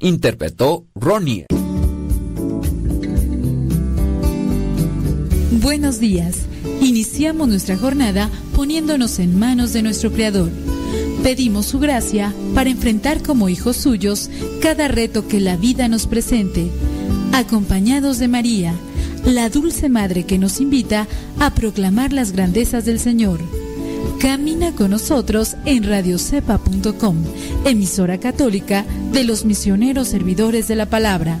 Interpretó Ronnie. Buenos días. Iniciamos nuestra jornada poniéndonos en manos de nuestro Creador. Pedimos su gracia para enfrentar como hijos suyos cada reto que la vida nos presente, acompañados de María, la dulce Madre que nos invita a proclamar las grandezas del Señor. Camina con nosotros en radiocepa.com, emisora católica de los misioneros servidores de la palabra.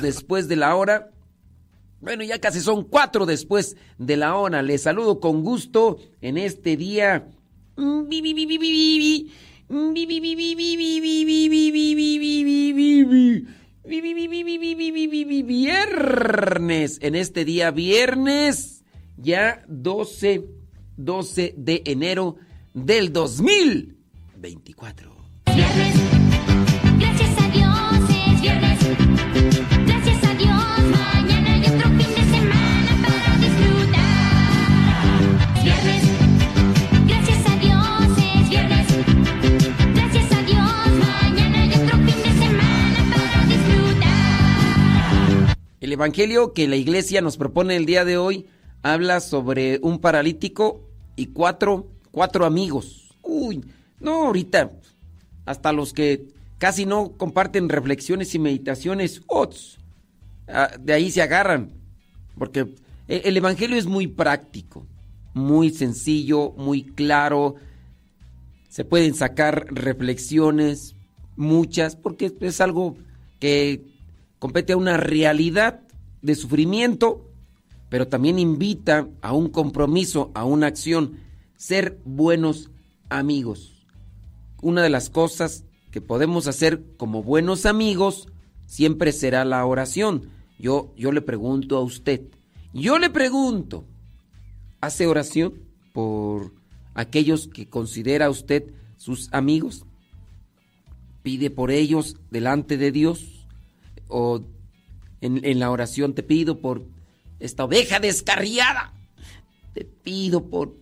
Después de la hora. Bueno, ya casi son cuatro después de la hora. Les saludo con gusto en este día. Viernes. En este día viernes, ya 12, 12 de enero del 2024. El evangelio que la iglesia nos propone el día de hoy habla sobre un paralítico y cuatro, cuatro amigos. Uy, no, ahorita, hasta los que casi no comparten reflexiones y meditaciones, ¡ots! Ah, de ahí se agarran. Porque el evangelio es muy práctico, muy sencillo, muy claro. Se pueden sacar reflexiones, muchas, porque es algo que compete a una realidad de sufrimiento, pero también invita a un compromiso, a una acción, ser buenos amigos. Una de las cosas que podemos hacer como buenos amigos siempre será la oración. Yo, yo le pregunto a usted, yo le pregunto, ¿hace oración por aquellos que considera usted sus amigos? ¿Pide por ellos delante de Dios? ¿O en, la oración te pido por esta oveja descarriada? Te pido por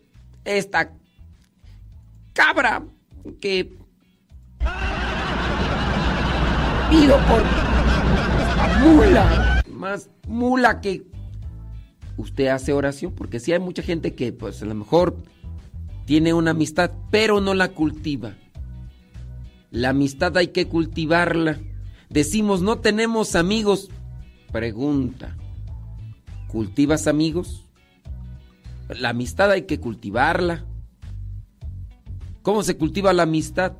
esta cabra que pido por esta mula, más mula que usted hace oración, porque si hay mucha gente que pues a lo mejor tiene una amistad, pero no la cultiva. La amistad hay que cultivarla. Decimos, no tenemos amigos. Pregunta, ¿cultivas amigos? La amistad hay que cultivarla. ¿Cómo se cultiva la amistad?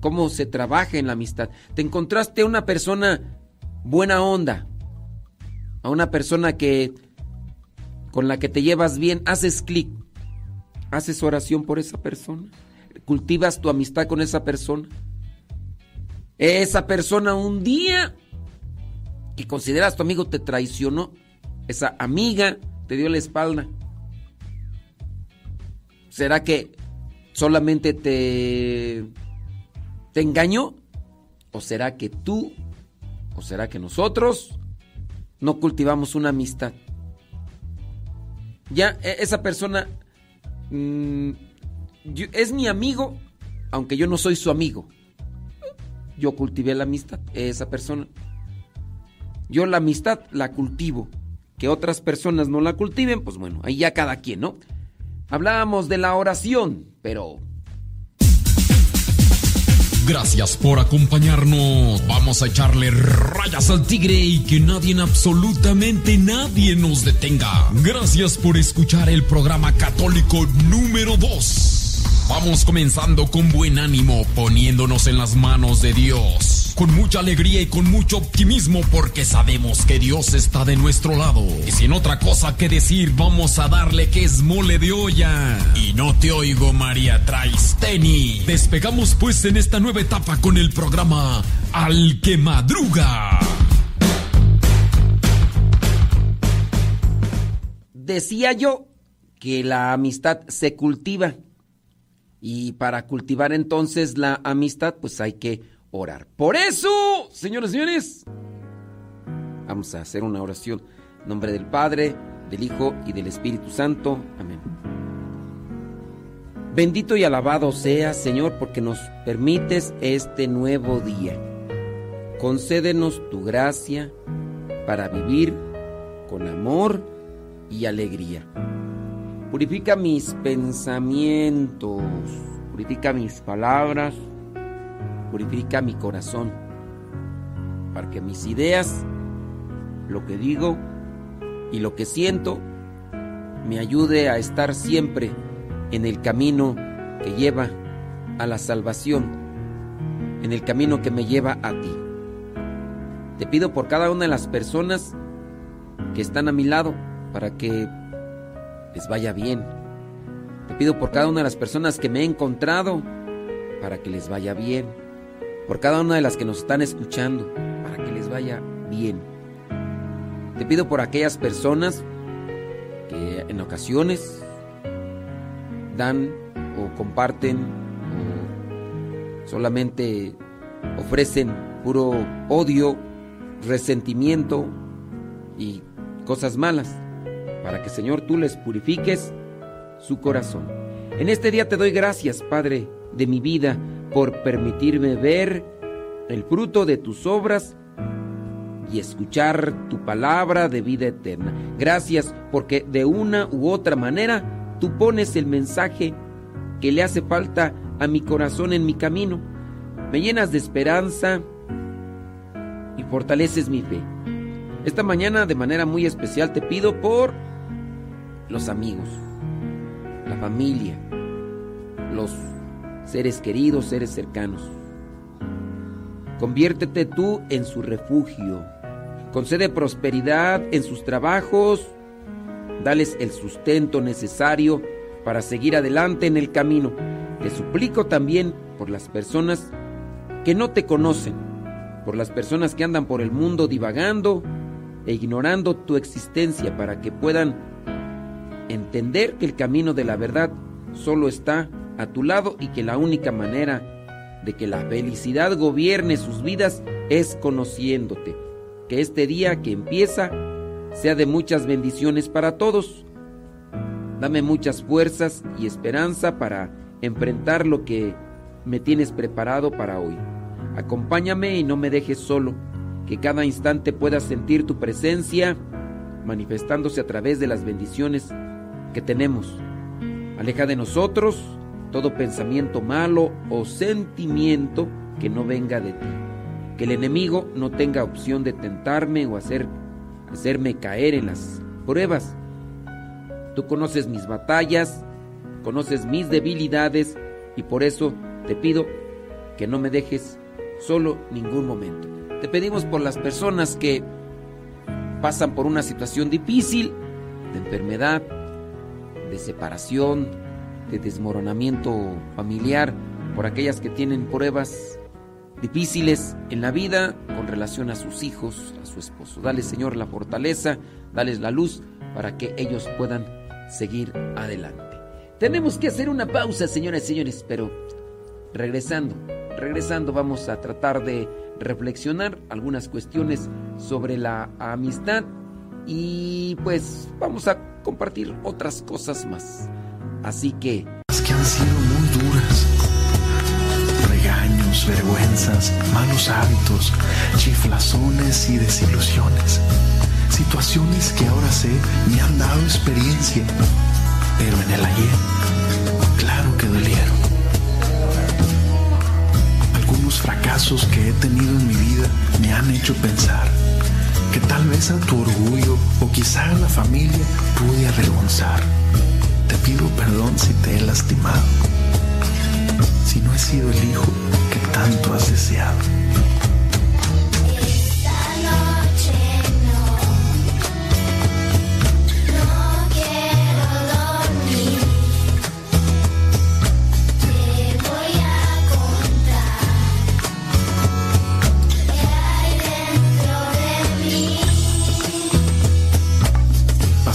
¿Cómo se trabaja en la amistad? Te encontraste a una persona buena onda, a una persona que con la que te llevas bien, haces clic, haces oración por esa persona, cultivas tu amistad con esa persona. Esa persona un día que consideras tu amigo te traicionó, esa amiga te dio la espalda. ¿Será que solamente te engañó? ¿O será que tú o será que nosotros no cultivamos una amistad? Ya e- esa persona mm, es mi amigo, aunque yo no soy su amigo. Yo cultivé la amistad, esa persona. Yo la amistad la cultivo. Que otras personas no la cultiven, pues bueno, ahí ya cada quien, ¿no? Hablábamos de la oración, pero Gracias por acompañarnos. Vamos a echarle rayas al tigre y que nadie, absolutamente nadie nos detenga. Gracias por escuchar el programa católico número 2. Vamos comenzando con buen ánimo, poniéndonos en las manos de Dios. Con mucha alegría y con mucho optimismo porque sabemos que Dios está de nuestro lado. Y sin otra cosa que decir, vamos a darle que es mole de olla. Y no te oigo, María Traisteni. Despegamos pues en esta nueva etapa con el programa Al que Madruga. decía yo que la amistad se cultiva. Y para cultivar entonces la amistad, pues hay que orar. Por eso, señores y señores, vamos a hacer una oración. En nombre del Padre, del Hijo y del Espíritu Santo. Amén. Bendito y alabado seas, Señor, porque nos permites este nuevo día. Concédenos tu gracia para vivir con amor y alegría. Purifica mis pensamientos, purifica mis palabras, purifica mi corazón, para que mis ideas, lo que digo y lo que siento, me ayude a estar siempre en el camino que lleva a la salvación, en el camino que me lleva a ti. Te pido por cada una de las personas que están a mi lado para que les vaya bien. Te pido por cada una de las personas que me he encontrado para que les vaya bien. Por cada una de las que nos están escuchando para que les vaya bien. Te pido por aquellas personas que en ocasiones dan o comparten o solamente ofrecen puro odio, resentimiento y cosas malas, para que Señor tú les purifiques su corazón. En este día te doy gracias, Padre, de mi vida, por permitirme ver el fruto de tus obras y escuchar tu palabra de vida eterna. Gracias porque de una u otra manera tú pones el mensaje que le hace falta a mi corazón en mi camino. Me llenas de esperanza y fortaleces mi fe. Esta mañana de manera muy especial te pido por los amigos, la familia, los seres queridos, seres cercanos. Conviértete tú en su refugio. Concede prosperidad en sus trabajos. Dales el sustento necesario para seguir adelante en el camino. Te suplico también por las personas que no te conocen, por las personas que andan por el mundo divagando e ignorando tu existencia para que puedan entender que el camino de la verdad solo está a tu lado y que la única manera de que la felicidad gobierne sus vidas es conociéndote. Que este día que empieza sea de muchas bendiciones para todos. Dame muchas fuerzas y esperanza para enfrentar lo que me tienes preparado para hoy. Acompáñame y no me dejes solo, que cada instante pueda sentir tu presencia manifestándose a través de las bendiciones que tenemos. Aleja de nosotros todo pensamiento malo o sentimiento que no venga de ti. Que el enemigo no tenga opción de tentarme o hacer, hacerme caer en las pruebas. Tú conoces mis batallas, conoces mis debilidades y por eso te pido que no me dejes solo ningún momento. Te pedimos por las personas que pasan por una situación difícil, de enfermedad, de separación, de desmoronamiento familiar, por aquellas que tienen pruebas difíciles en la vida con relación a sus hijos, a su esposo. Dale, Señor, la fortaleza, dales la luz para que ellos puedan seguir adelante. Tenemos que hacer una pausa, señoras y señores, pero regresando, regresando vamos a tratar de reflexionar algunas cuestiones sobre la amistad y pues vamos a compartir otras cosas más. Así que que han sido muy duras. Regaños, vergüenzas, malos hábitos, chiflazones y desilusiones. Situaciones que ahora sé me han dado experiencia, pero en el ayer, claro que dolieron. Algunos fracasos que he tenido en mi vida me han hecho pensar que tal vez a tu orgullo o quizá a la familia pude avergonzar. Te pido perdón si te he lastimado, si no he sido el hijo que tanto has deseado.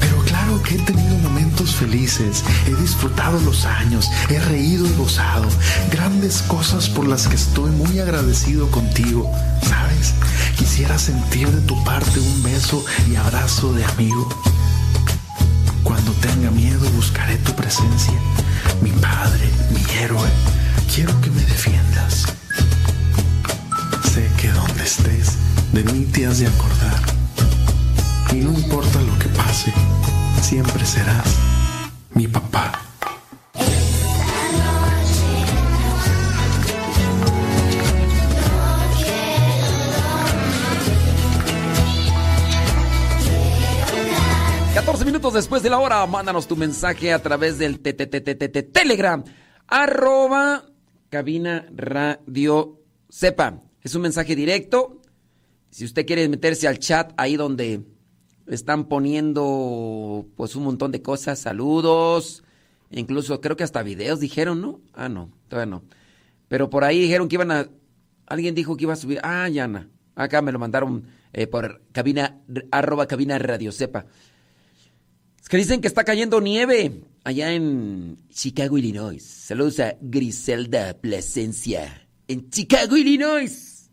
Pero claro que he tenido momentos felices, he disfrutado los años, he reído y gozado, grandes cosas por las que estoy muy agradecido contigo, ¿sabes? Quisiera sentir de tu parte un beso y abrazo de amigo. Cuando tenga miedo buscaré tu presencia, mi padre, mi héroe. Quiero que me defiendas. Sé que donde estés, de mí te has de acordar. Y no importa lo que pase, siempre serás mi papá. Te 14 minutos después de la hora, mándanos tu mensaje a través del Telegram, arroba cabina radio sepa. Es un mensaje directo. Si usted quiere meterse al chat ahí donde están poniendo pues un montón de cosas, saludos, incluso creo que hasta videos dijeron, ¿no? Ah, no, todavía no. Pero por ahí dijeron que iban a, alguien dijo que iba a subir, ah, Yana, acá me lo mandaron eh, por cabina, arroba cabina radio sepa. Es que dicen que está cayendo nieve allá en Chicago, Illinois. Saludos a Griselda Plasencia en Chicago, Illinois.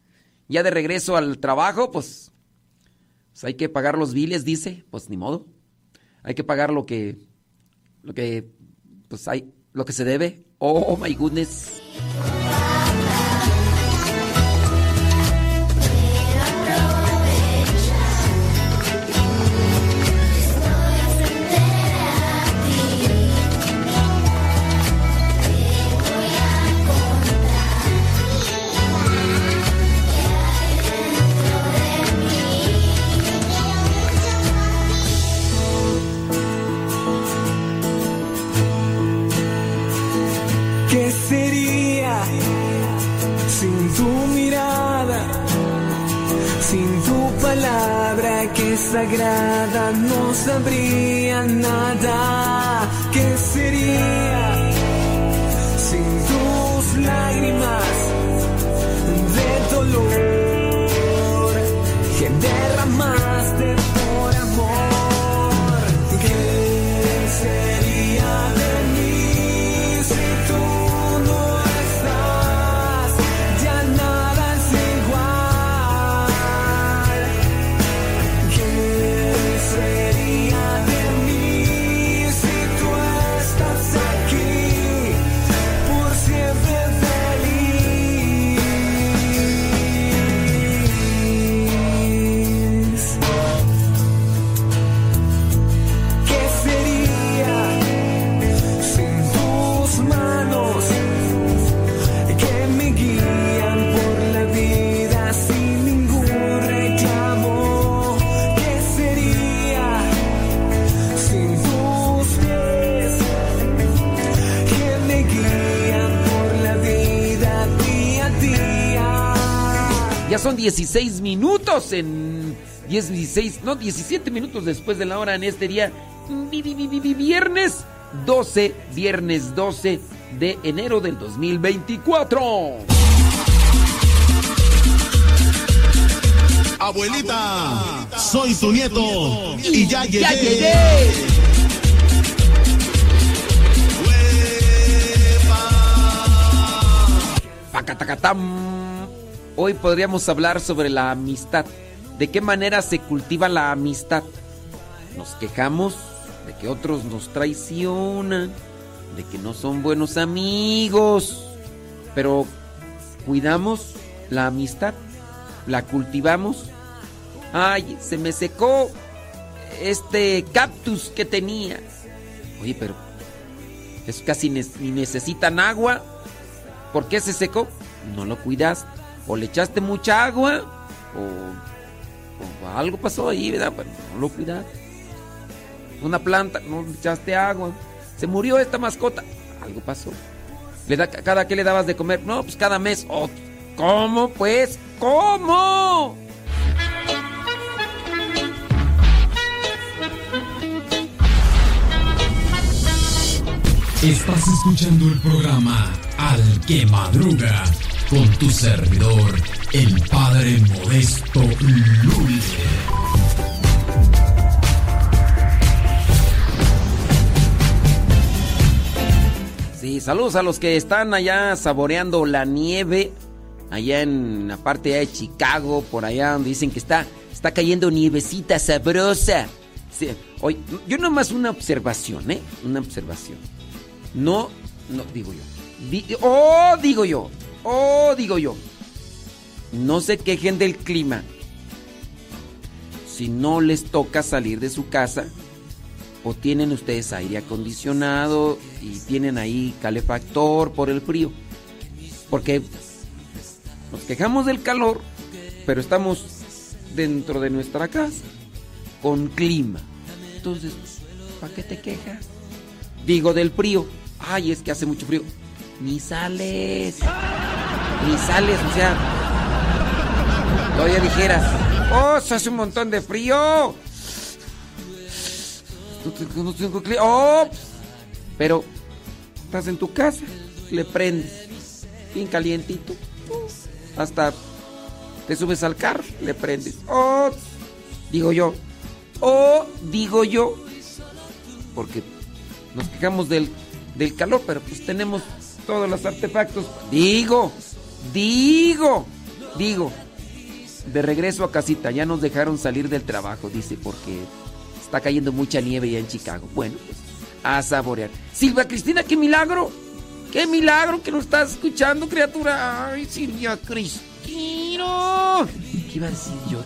Ya de regreso al trabajo, pues, pues hay que pagar los biles, dice. Pues ni modo. Hay que pagar lo que, lo que, pues hay, lo que se debe. Oh my goodness. Sagrada, no sabría nada. ¿Qué sería sin tus lágrimas de dolor son 16 minutos en 10, 16, no, 17 minutos después de la hora en este día. vi- vi- vi- vi- Viernes 12, viernes 12 de enero del 2024. Abuelita, soy tu nieto y ya llegué. ¡Ya llegué! Pacatacatam. Hoy podríamos hablar sobre la amistad. ¿De qué manera se cultiva la amistad? Nos quejamos de que otros nos traicionan, de que no son buenos amigos, pero cuidamos la amistad, la cultivamos. Ay, se me secó este cactus que tenía. Oye, pero es casi ni necesitan agua. ¿Por qué se secó? No lo cuidaste. O le echaste mucha agua, o, algo pasó ahí, ¿verdad? Pero no lo cuidaste. Una planta, no le echaste agua. Se murió esta mascota. Algo pasó. Le da, ¿Cada qué le dabas de comer? No, pues cada mes. Oh, ¿Cómo pues? ¿Cómo? Estás escuchando el programa Al que Madruga con tu servidor, el Padre Modesto Lule. Sí, saludos a los que están allá saboreando la nieve, allá en la parte de Chicago, por allá donde dicen que está, está cayendo nievecita sabrosa. Sí, oye, yo nomás una observación, ¿eh? Una observación. No, no, digo yo. Oh, digo yo. Oh, digo yo. No se quejen del clima. Si no les toca salir de su casa, o tienen ustedes aire acondicionado y tienen ahí calefactor por el frío. Porque nos quejamos del calor, pero estamos dentro de nuestra casa con clima. Entonces, ¿para qué te quejas? Digo del frío. Ay, es que hace mucho frío. Ni sales. Ni sales, o sea. Todavía dijeras, oh, se hace un montón de frío. No tengo- ¡Oh! Pero estás en tu casa, le prendes, bien calientito, hasta te subes al carro, le prendes. ¡Oh! Digo yo, ¡oh! Digo yo, porque nos quejamos del, del calor, pero pues tenemos todos los artefactos. Digo, digo, digo. De regreso a casita, ya nos dejaron salir del trabajo, dice, porque está cayendo mucha nieve ya en Chicago. Bueno, pues a saborear. Silvia Cristina, qué milagro. Qué milagro que nos estás escuchando, criatura. Ay, Silvia Cristina. ¿Qué iba a decir yo?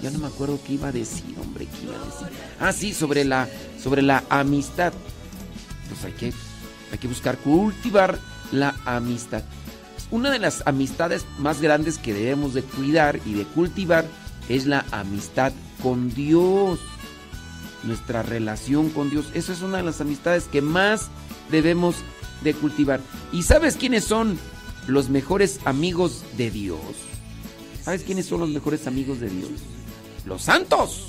Ya no me acuerdo qué iba a decir, hombre, qué iba a decir. Ah, sí, sobre la, sobre la amistad. Pues hay que, hay que buscar cultivar la amistad. Una de las amistades más grandes que debemos de cuidar y de cultivar es la amistad con Dios. Nuestra relación con Dios. Esa es una de las amistades que más debemos de cultivar. ¿Y sabes quiénes son los mejores amigos de Dios? ¿Sabes quiénes son los mejores amigos de Dios? Los santos.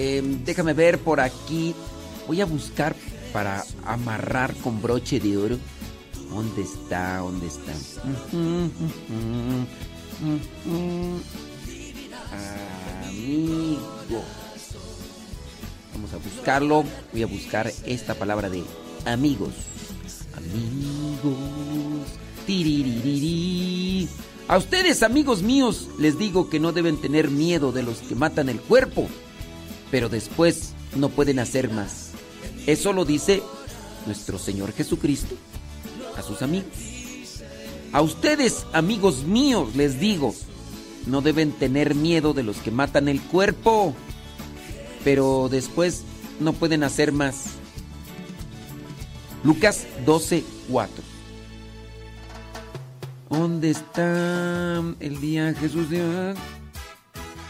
Eh, déjame ver por aquí. Voy a buscar para amarrar con broche de oro. ¿Dónde está? ¿Dónde está? Amigo. Vamos a buscarlo. Voy a buscar esta palabra de amigos. Amigos. Tiriririri. A ustedes, amigos míos, les digo que no deben tener miedo de los que matan el cuerpo pero después no pueden hacer más. Eso lo dice nuestro Señor Jesucristo a sus amigos. A ustedes, amigos míos, les digo, no deben tener miedo de los que matan el cuerpo, pero después no pueden hacer más. Lucas 12, 4. ¿Dónde está el día Jesús?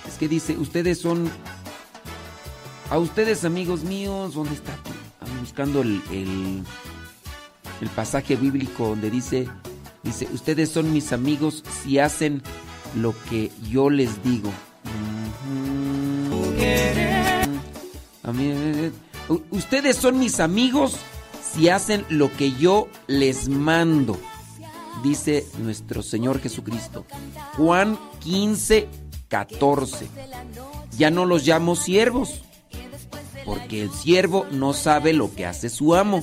Es que dice, ustedes son a ustedes, amigos míos, ¿dónde está? Ando buscando el, el, pasaje bíblico donde dice, dice, ustedes son mis amigos si hacen lo que yo les digo. Ustedes son mis amigos si hacen lo que yo les mando, dice nuestro Señor Jesucristo. Juan 15, 14. Ya no los llamo siervos porque el siervo no sabe lo que hace su amo.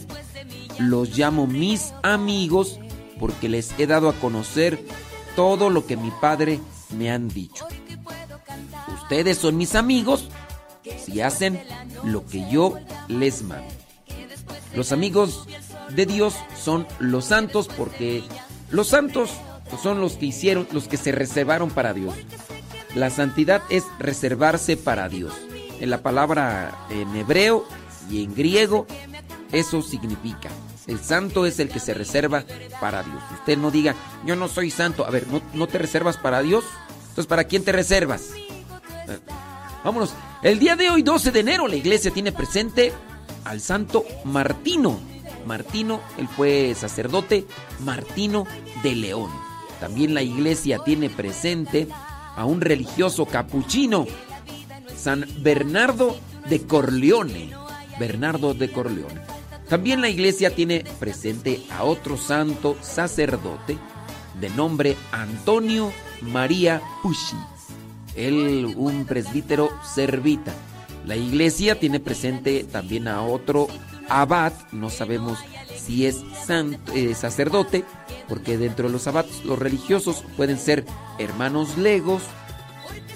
Los llamo mis amigos porque les he dado a conocer todo lo que mi padre me han dicho. Ustedes son mis amigos si hacen lo que yo les mando. Los amigos de Dios son los santos porque los santos son los que hicieron, los que se reservaron para Dios. La santidad es reservarse para Dios. En la palabra en hebreo y en griego eso significa. El santo es el que se reserva para Dios. Usted no diga, yo no soy santo. A ver, ¿no, no te reservas para Dios? Entonces, ¿para quién te reservas? Vámonos. El día de hoy, 12 de enero, la iglesia tiene presente al santo Martino. Martino, él fue sacerdote Martino de León. También la iglesia tiene presente a un religioso capuchino, San Bernardo de Corleone. Bernardo de Corleone. También la iglesia tiene presente a otro santo sacerdote de nombre Antonio María Pucci. Él, un presbítero servita. La iglesia tiene presente también a otro abad, no sabemos si es santo, eh, sacerdote, porque dentro de los abates los religiosos pueden ser hermanos legos,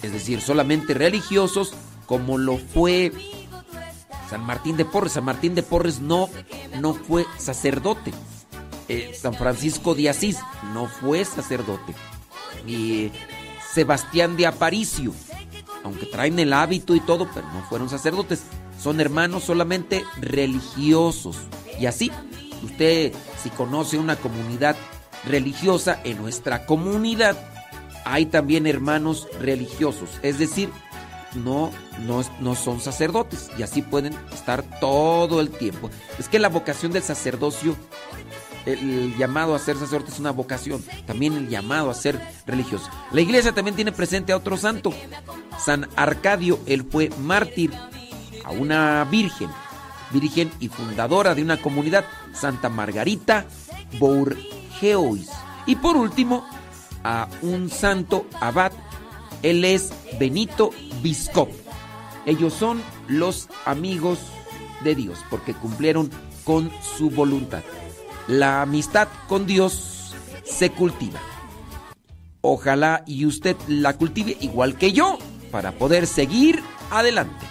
es decir, solamente religiosos, como lo fue San Martín de Porres. San Martín de Porres no, no fue sacerdote. Eh, San Francisco de Asís no fue sacerdote. Y Sebastián de Aparicio, aunque traen el hábito y todo, pero no fueron sacerdotes. Son hermanos solamente religiosos. Y así, usted si conoce una comunidad religiosa, en nuestra comunidad hay también hermanos religiosos. Es decir, no, no, no son sacerdotes y así pueden estar todo el tiempo. Es que la vocación del sacerdocio, el llamado a ser sacerdote es una vocación, también el llamado a ser religioso. La iglesia también tiene presente a otro santo, San Arcadio, él fue mártir a una virgen, virgen y fundadora de una comunidad, Santa Margarita Bourgeois. Y por último, a un santo abad, él es Benito Biscop. Ellos son los amigos de Dios porque cumplieron con su voluntad. La amistad con Dios se cultiva. Ojalá y usted la cultive igual que yo para poder seguir adelante.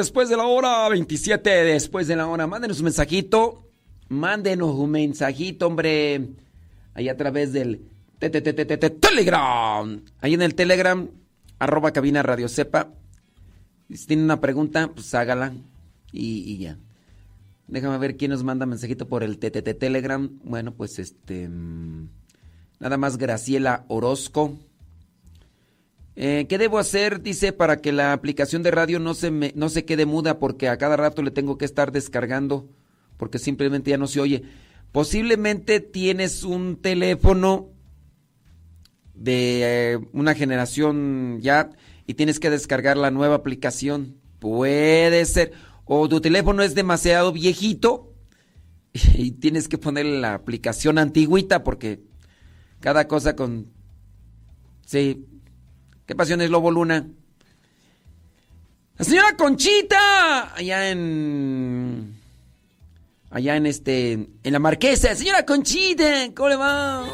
Después de la hora, 27 después de la hora. Mándenos un mensajito. Mándenos un mensajito, hombre. Ahí a través del te- te- te- te- te- te- Telegram. Ahí en el Telegram, arroba cabina radio sepa. Si tienen una pregunta, pues hágala. Y, y ya. Déjame ver quién nos manda mensajito por el TTT Telegram. Bueno, pues este. mm, Nada más Graciela Orozco. Eh, ¿Qué debo hacer? Dice, para que la aplicación de radio no se, no se quede muda porque a cada rato le tengo que estar descargando porque simplemente ya no se oye. Posiblemente tienes un teléfono de eh, una generación ya y tienes que descargar la nueva aplicación. Puede ser. O tu teléfono es demasiado viejito y tienes que ponerle la aplicación antigüita porque cada cosa con... Sí. ¿Qué pasiones, Lobo Luna? La señora Conchita, allá en... Allá en este... En la Marquesa. Señora Conchita, ¿cómo le va?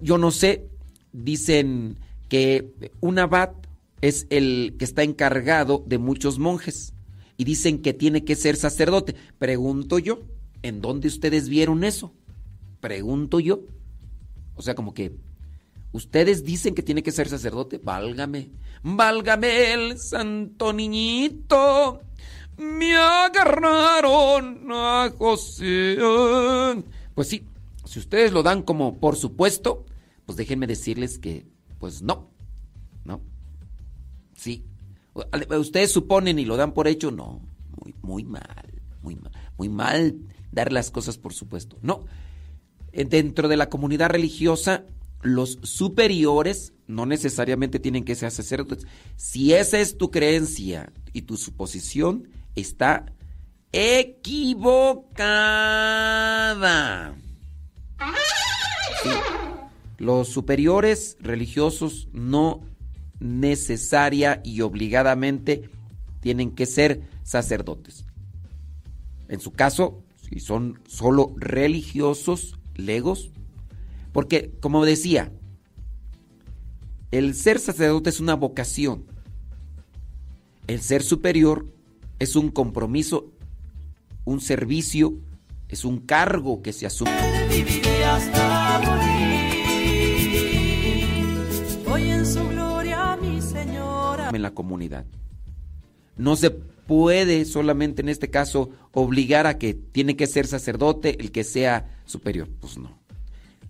Yo no sé, dicen que un abad es el que está encargado de muchos monjes y dicen que tiene que ser sacerdote. Pregunto yo, ¿en dónde ustedes vieron eso? Pregunto yo. O sea, como que ustedes dicen que tiene que ser sacerdote, válgame, válgame el santo niñito. Me agarraron a José. Pues sí, si ustedes lo dan como por supuesto, pues déjenme decirles que, pues no, no, sí. Ustedes suponen y lo dan por hecho, no, muy, mal, muy mal, muy mal dar las cosas por supuesto. No, Eh, dentro de la comunidad religiosa, los superiores no necesariamente tienen que ser sacerdotes. Si esa es tu creencia y tu suposición, está equivocada. Los superiores religiosos no necesaria y obligadamente tienen que ser sacerdotes. En su caso, si son solo religiosos, legos, porque como decía, el ser sacerdote es una vocación. El ser superior es un compromiso, un servicio, es un cargo que se asume. viviré hasta morir. Hoy en su gloria, mi señora. en la comunidad. No se puede solamente en este caso obligar a que tiene que ser sacerdote el que sea superior. Pues no.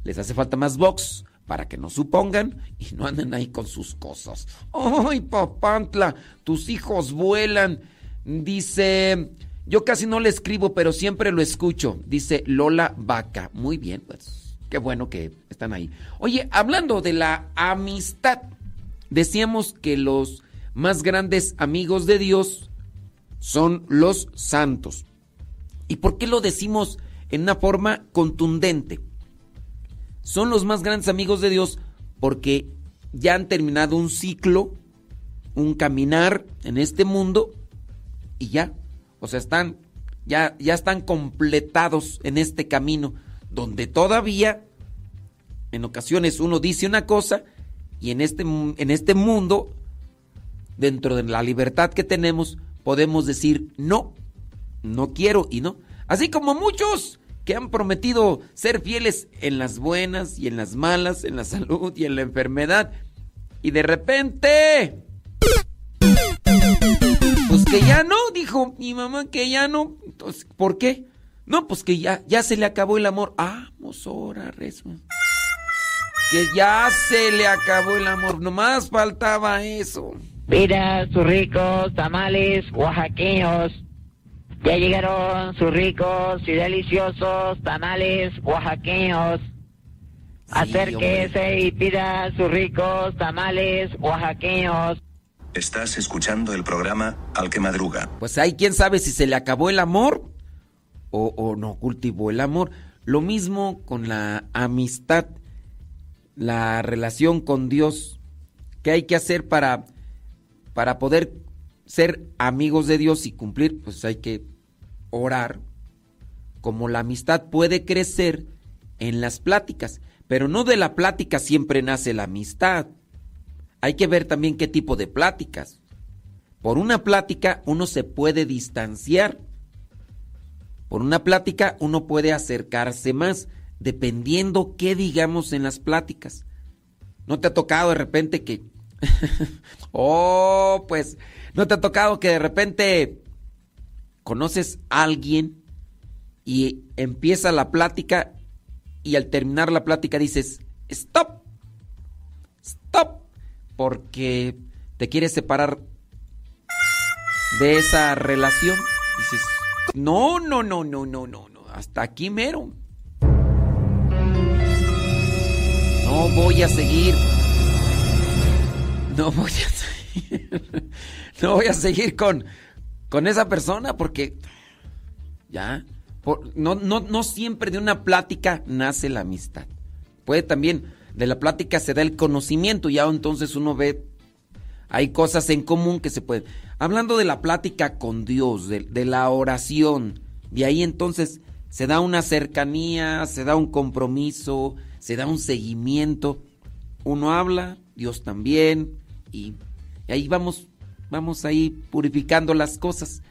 Les hace falta más box para que no supongan y no anden ahí con sus cosas. ¡Ay, papantla! Tus hijos vuelan. Dice, yo casi no le escribo, pero siempre lo escucho. Dice Lola Vaca. Muy bien, pues qué bueno que están ahí. Oye, hablando de la amistad, decíamos que los más grandes amigos de Dios son los santos. ¿Y por qué lo decimos en una forma contundente? Son los más grandes amigos de Dios porque ya han terminado un ciclo, un caminar en este mundo y ya, o sea, están ya ya están completados en este camino donde todavía en ocasiones uno dice una cosa y en este en este mundo dentro de la libertad que tenemos podemos decir no, no quiero y no. Así como muchos que han prometido ser fieles en las buenas y en las malas, en la salud y en la enfermedad. Y de repente... Que ya no, dijo mi mamá que ya no. Entonces, ¿por qué? No, pues que ya, ya se le acabó el amor. Vamos, ahora, rezo. Que ya se le acabó el amor. Nomás faltaba eso. Mira sus ricos tamales oaxaqueños. Ya llegaron sus ricos y deliciosos tamales oaxaqueños. Acérquese y pida sus ricos tamales oaxaqueños. Estás escuchando el programa Al que Madruga. Pues hay quien sabe si se le acabó el amor o, o no cultivó el amor. Lo mismo con la amistad, la relación con Dios. ¿Qué hay que hacer para, para poder ser amigos de Dios y cumplir? Pues hay que orar. Como la amistad puede crecer en las pláticas, pero no de la plática siempre nace la amistad. Hay que ver también qué tipo de pláticas. Por una plática uno se puede distanciar. Por una plática uno puede acercarse más, dependiendo qué digamos en las pláticas. ¿No te ha tocado de repente que... oh, pues, ¿no te ha tocado que de repente conoces a alguien y empieza la plática y al terminar la plática dices, stop, stop, porque te quieres separar de esa relación. Dices, no, no, no, no, no, no, no, hasta aquí mero. No voy a seguir. No voy a seguir. No voy a seguir con, con esa persona porque ya no, no, no siempre de una plática nace la amistad. Puede también de la plática se da el conocimiento, ya entonces uno ve hay cosas en común que se pueden. Hablando de la plática con Dios, de, la oración, de ahí entonces se da una cercanía, se da un compromiso, se da un seguimiento. Uno habla, Dios también, y, y ahí vamos, vamos ahí purificando las cosas.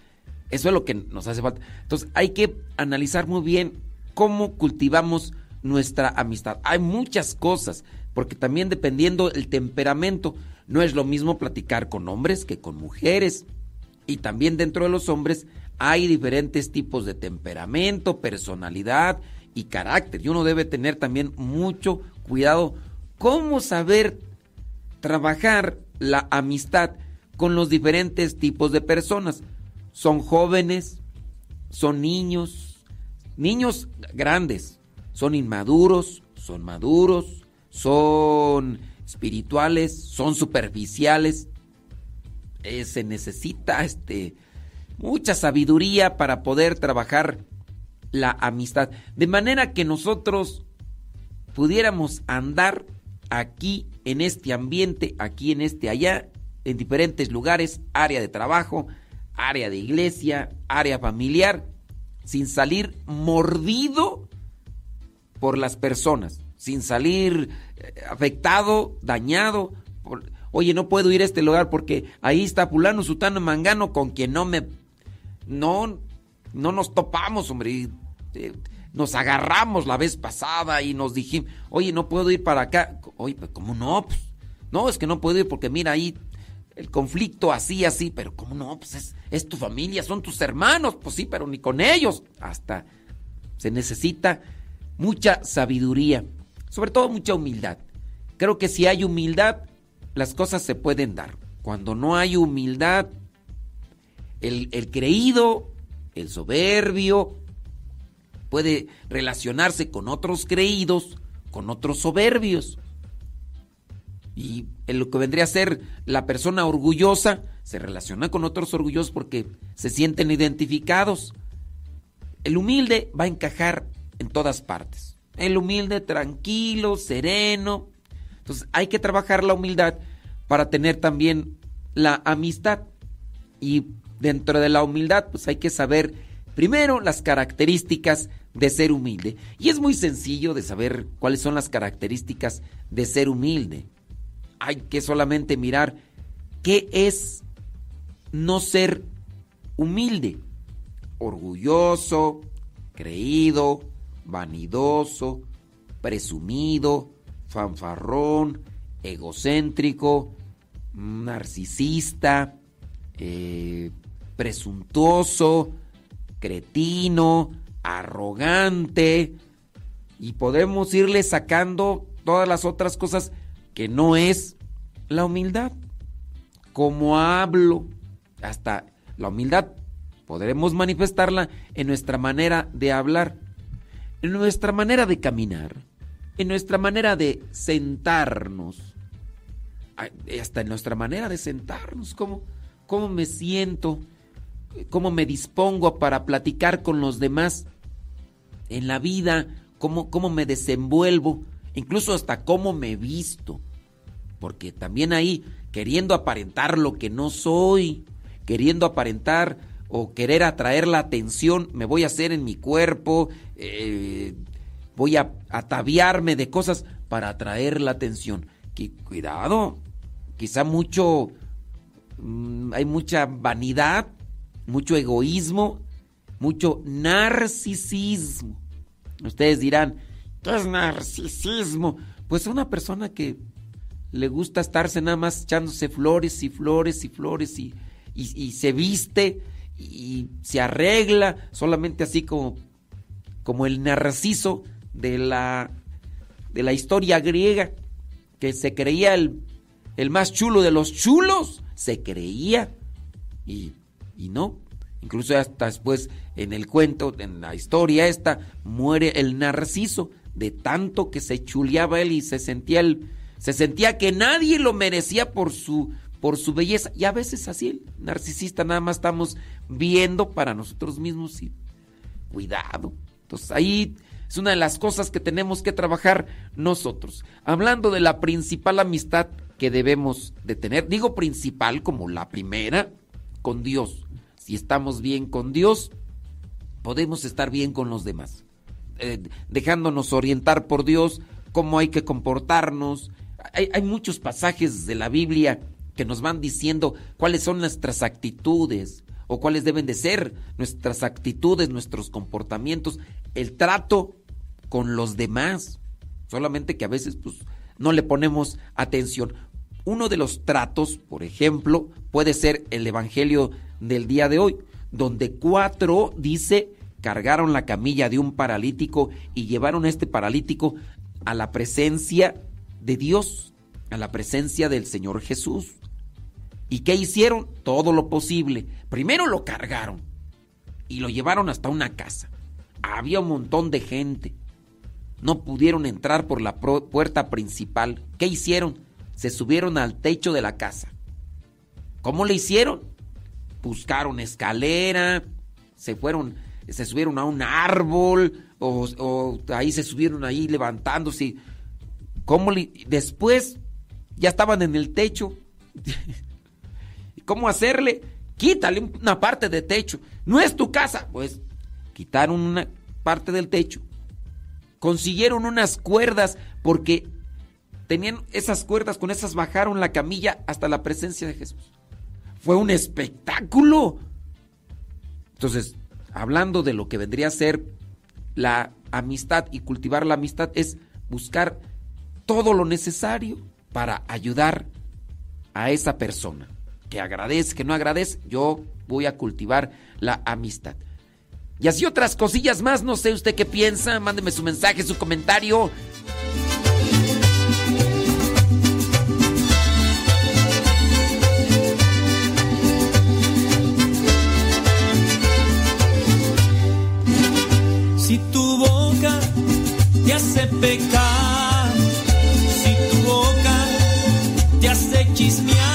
Eso es lo que nos hace falta. Entonces hay que analizar muy bien cómo cultivamos nuestra amistad. Hay muchas cosas, porque también dependiendo el temperamento, no es lo mismo platicar con hombres que con mujeres. Y también dentro de los hombres hay diferentes tipos de temperamento, personalidad y carácter. Y uno debe tener también mucho cuidado cómo saber trabajar la amistad con los diferentes tipos de personas. Son jóvenes, son niños, niños grandes, son inmaduros, son maduros, son espirituales, son superficiales. Eh, se necesita este mucha sabiduría para poder trabajar la amistad, de manera que nosotros pudiéramos andar aquí en este ambiente, aquí en este allá, en diferentes lugares, área de trabajo, área de iglesia, área familiar, sin salir mordido por las personas, sin salir eh, afectado, dañado. Oye, no puedo ir a este lugar porque ahí está fulano, sutano, mangano con quien no me... No, no nos topamos, hombre. eh, nos agarramos la vez pasada y nos dijimos, oye, no puedo ir para acá. Oye, ¿cómo no? Pues, no, es que no puedo ir porque mira ahí el conflicto así, así, pero ¿cómo no? Pues es, es tu familia, son tus hermanos, pues sí, pero ni con ellos. Hasta se necesita mucha sabiduría, sobre todo mucha humildad. Creo que si hay humildad, las cosas se pueden dar. Cuando no hay humildad, el, creído, el soberbio, puede relacionarse con otros creídos, con otros soberbios. Y lo que vendría a ser la persona orgullosa se relaciona con otros orgullosos porque se sienten identificados. El humilde va a encajar en todas partes. El humilde tranquilo, sereno. Entonces hay que trabajar la humildad para tener también la amistad. Y dentro de la humildad pues hay que saber primero las características de ser humilde. Y es muy sencillo de saber cuáles son las características de ser humilde. Hay que solamente mirar qué es no ser humilde. Orgulloso, creído, vanidoso, presumido, fanfarrón, egocéntrico, narcisista, eh, presuntuoso, cretino, arrogante, y podemos irle sacando todas las otras cosas que no es la humildad. Como hablo, hasta la humildad podremos manifestarla en nuestra manera de hablar, en nuestra manera de caminar, en nuestra manera de sentarnos, hasta en nuestra manera de sentarnos, cómo, cómo me siento, cómo me dispongo para platicar con los demás en la vida, cómo, cómo me desenvuelvo, incluso hasta cómo me visto. Porque también ahí, queriendo aparentar lo que no soy, queriendo aparentar o querer atraer la atención, me voy a hacer en mi cuerpo, eh, voy a ataviarme de cosas para atraer la atención. Que, cuidado, quizá mucho, mm, hay mucha vanidad, mucho egoísmo, mucho narcisismo. Ustedes dirán, ¿qué es narcisismo? Pues una persona que le gusta estarse nada más echándose flores y flores y flores y, y, y se viste y se arregla solamente así como, como el narciso de la, de la historia griega, que se creía el, el más chulo de los chulos, se creía y, y no. Incluso hasta después en el cuento, en la historia esta, muere el narciso de tanto que se chuleaba él y se sentía el, se sentía que nadie lo merecía por su por su belleza. Y a veces así, el narcisista nada más estamos viendo para nosotros mismos y cuidado. Entonces ahí es una de las cosas que tenemos que trabajar nosotros. Hablando de la principal amistad que debemos de tener, digo principal como la primera, con Dios. Si estamos bien con Dios, podemos estar bien con los demás. Eh, dejándonos orientar por Dios, cómo hay que comportarnos. Hay, hay muchos pasajes de la Biblia que nos van diciendo cuáles son nuestras actitudes o cuáles deben de ser nuestras actitudes, nuestros comportamientos, el trato con los demás. Solamente que a veces pues no le ponemos atención. Uno de los tratos, por ejemplo, puede ser el evangelio del día de hoy, donde cuatro dice cargaron la camilla de un paralítico y llevaron a este paralítico a la presencia de Dios, a la presencia del Señor Jesús. ¿Y qué hicieron? Todo lo posible. Primero lo cargaron y lo llevaron hasta una casa. Había un montón de gente. No pudieron entrar por la puerta principal. ¿Qué hicieron? Se subieron al techo de la casa. ¿Cómo le hicieron? Buscaron escalera, se fueron, se subieron a un árbol o, ahí se subieron ahí levantándose. ¿Cómo después ya estaban en el techo. ¿Cómo hacerle? Quítale una parte de techo. No es tu casa. Pues quitaron una parte del techo. Consiguieron unas cuerdas porque tenían esas cuerdas, con esas bajaron la camilla hasta la presencia de Jesús. Fue un espectáculo. Entonces, hablando de lo que vendría a ser la amistad y cultivar la amistad, es buscar todo lo necesario para ayudar a esa persona que agradece, que no agradece, yo voy a cultivar la amistad. Y así otras cosillas más, no sé usted qué piensa, mándeme su mensaje, su comentario. Si tu boca te hace pecar, si tu boca te hace chismear,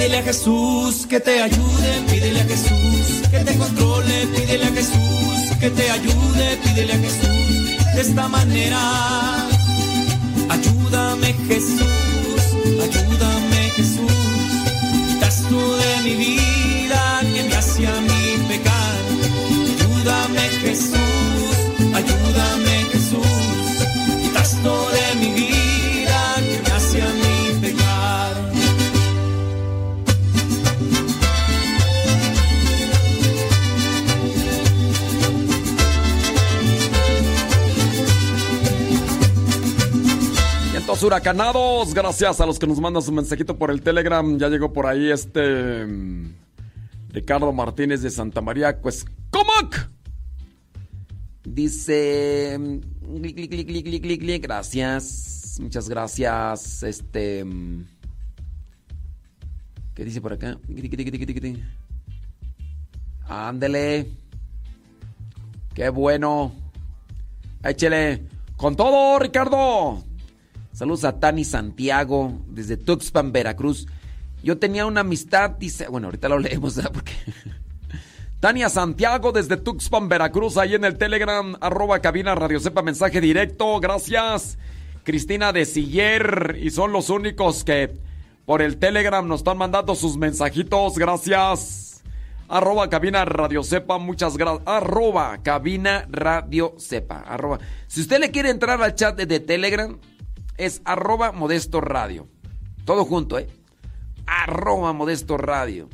Pídele a Jesús que te ayude, pídele a Jesús que te controle, pídele a Jesús que te ayude, pídele a Jesús de esta manera. Ayúdame Jesús, ayúdame Jesús, quitas tú de mi vida que me hace a mí pecar. Ayúdame Jesús, ayúdame Jesús, quitas tú de los huracanados. Gracias a los que nos mandan su mensajito por el Telegram. Ya llegó por ahí este. mm, Ricardo Martínez de Santa María Cuescomac. Dice. mm, Gracias. Muchas gracias. Este. mm, ¿Qué dice por acá? Ándele. Qué bueno. Échele. Con todo, Ricardo. Saludos a Tani Santiago desde Tuxpan, Veracruz. Yo tenía una amistad, dice. Bueno, ahorita lo leemos, ¿verdad? Porque. Tania Santiago desde Tuxpan, Veracruz, ahí en el Telegram, arroba cabina Radio Sepa, mensaje directo, gracias. Cristina de Siller, y son los únicos que por el Telegram nos están mandando sus mensajitos, gracias. Arroba cabina Radio Sepa, muchas gracias. Arroba cabina Radio Sepa, arroba. Si usted le quiere entrar al chat de, de Telegram, es arroba modesto radio. Todo junto, ¿eh? Arroba modesto radio.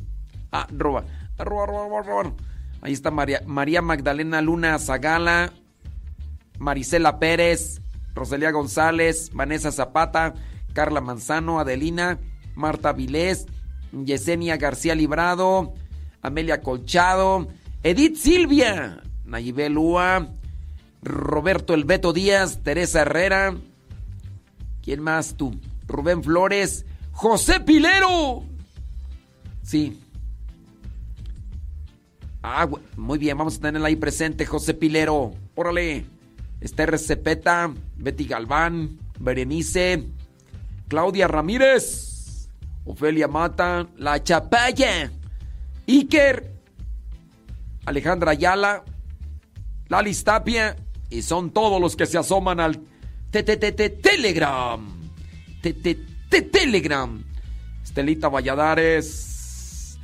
Arroba. Arroba, arroba, arroba. Ahí está María, María Magdalena Luna Zagala, Marisela Pérez, Rosalía González, Vanessa Zapata, Carla Manzano, Adelina, Marta Vilés, Yesenia García Librado, Amelia Colchado, Edith Silvia, Nayibel Lua, Roberto El Beto Díaz, Teresa Herrera, ¿quién más tú? Rubén Flores, José Pilero. Sí, Ah, muy bien, vamos a tenerla ahí presente, José Pilero. Órale. Esther Cepeta, Betty Galván, Berenice, Claudia Ramírez, Ofelia Mata, La Chapaya, Iker, Alejandra Ayala, Lalis Tapia, y son todos los que se asoman al Telegram. Telegram. Estelita Valladares.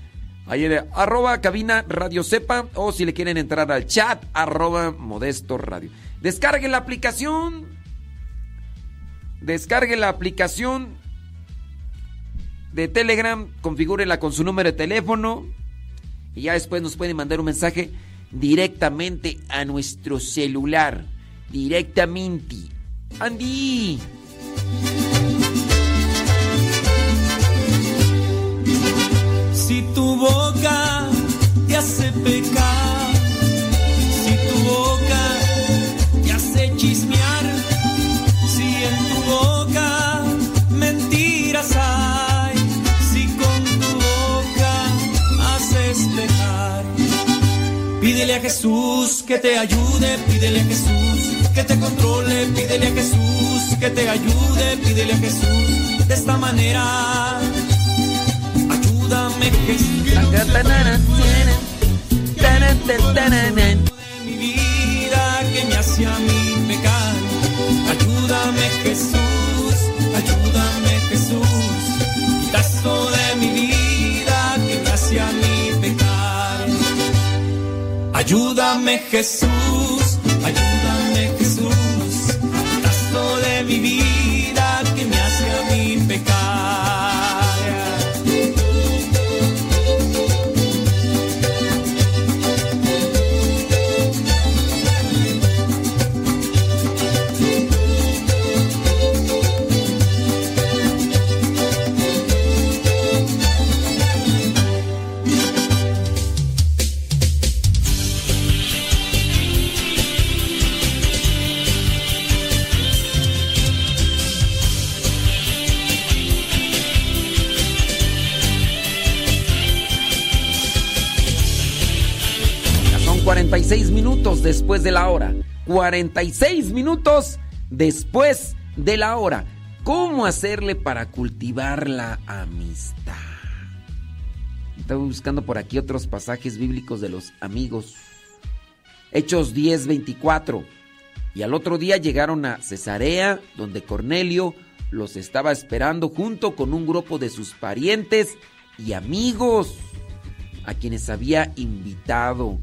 Ahí arroba cabina radio sepa o si le quieren entrar al chat arroba modesto radio. Descarguen la aplicación. Descarguen la aplicación de Telegram, configúrenla con su número de teléfono y ya después nos pueden mandar un mensaje directamente a nuestro celular. Directamente. Andy. Si tu boca te hace pecar, si tu boca te hace chismear, si en tu boca mentiras hay, si con tu boca haces pecar. Pídele a Jesús que te ayude, pídele a Jesús que te controle, pídele a Jesús que te ayude, pídele a Jesús de esta manera. Ayúdame Jesús. De mi vida que me hace a mí pecar. Ayúdame Jesús, ayúdame Jesús. Quitazo de mi vida que me hace a mí pecar. Ayúdame Jesús, ayúdame Quitazo después de la hora. 46 minutos después de la hora. ¿Cómo hacerle para cultivar la amistad? Estaba buscando por aquí otros pasajes bíblicos de los amigos. Hechos 10, 24. Y al otro día llegaron a Cesarea, donde Cornelio los estaba esperando junto con un grupo de sus parientes y amigos a quienes había invitado.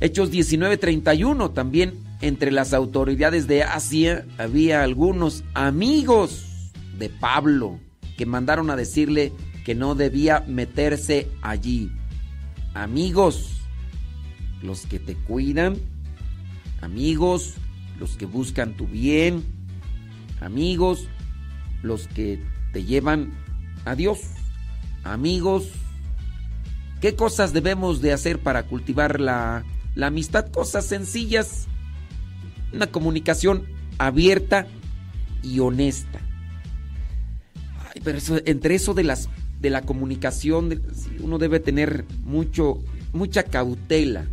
Hechos 19:31 también entre las autoridades de Asia había algunos amigos de Pablo que mandaron a decirle que no debía meterse allí. Amigos, los que te cuidan, amigos, los que buscan tu bien, amigos, los que te llevan a Dios, amigos. ¿Qué cosas debemos de hacer para cultivar la, amistad? Cosas sencillas, una comunicación abierta y honesta. Pero entre eso de las de la comunicación, uno debe tener mucho, mucha cautela.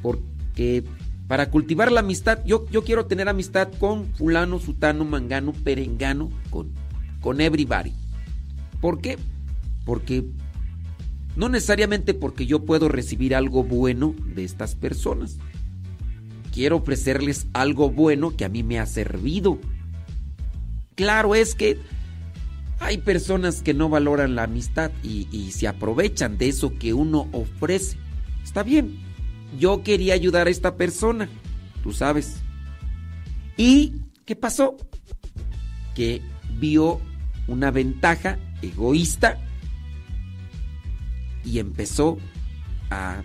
Porque para cultivar la amistad, yo, yo quiero tener amistad con fulano, sutano, mangano, perengano, con, con everybody. ¿Por qué? Porque no necesariamente porque yo puedo recibir algo bueno de estas personas. Quiero ofrecerles algo bueno que a mí me ha servido. Claro es que hay personas que no valoran la amistad y, y se aprovechan de eso que uno ofrece. Está bien. Yo quería ayudar a esta persona, tú sabes. ¿Y qué pasó? Que vio una ventaja egoísta y empezó a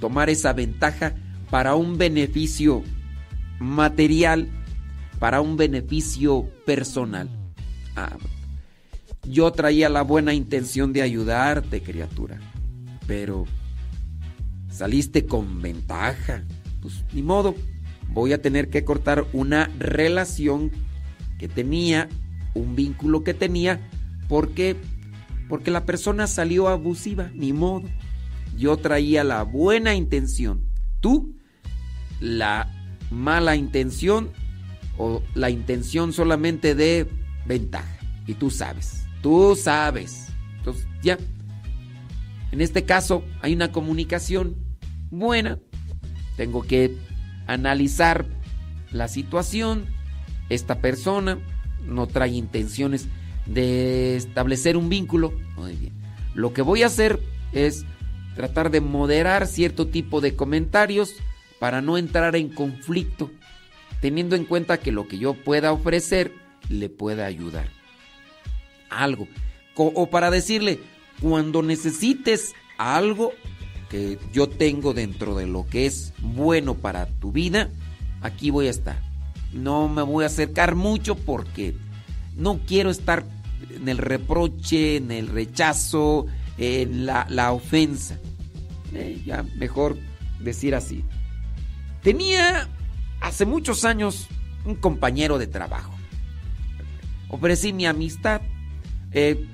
tomar esa ventaja para un beneficio material, para un beneficio personal. Ah, yo traía la buena intención de ayudarte, criatura, pero saliste con ventaja. Pues ni modo, voy a tener que cortar una relación que tenía, un vínculo que tenía, porque porque la persona salió abusiva, ni modo. Yo traía la buena intención. Tú la mala intención o la intención solamente de ventaja. Y tú sabes, tú sabes. Entonces, ya. En este caso hay una comunicación buena. Tengo que analizar la situación. Esta persona no trae intenciones de establecer un vínculo. Muy bien. Lo que voy a hacer es tratar de moderar cierto tipo de comentarios para no entrar en conflicto, teniendo en cuenta que lo que yo pueda ofrecer le pueda ayudar. Algo. O para decirle, cuando necesites algo que yo tengo dentro de lo que es bueno para tu vida, aquí voy a estar. No me voy a acercar mucho porque no quiero estar en el reproche, en el rechazo, en la, la ofensa. Eh, ya mejor decir así. Tenía hace muchos años un compañero de trabajo. Ofrecí mi amistad, eh,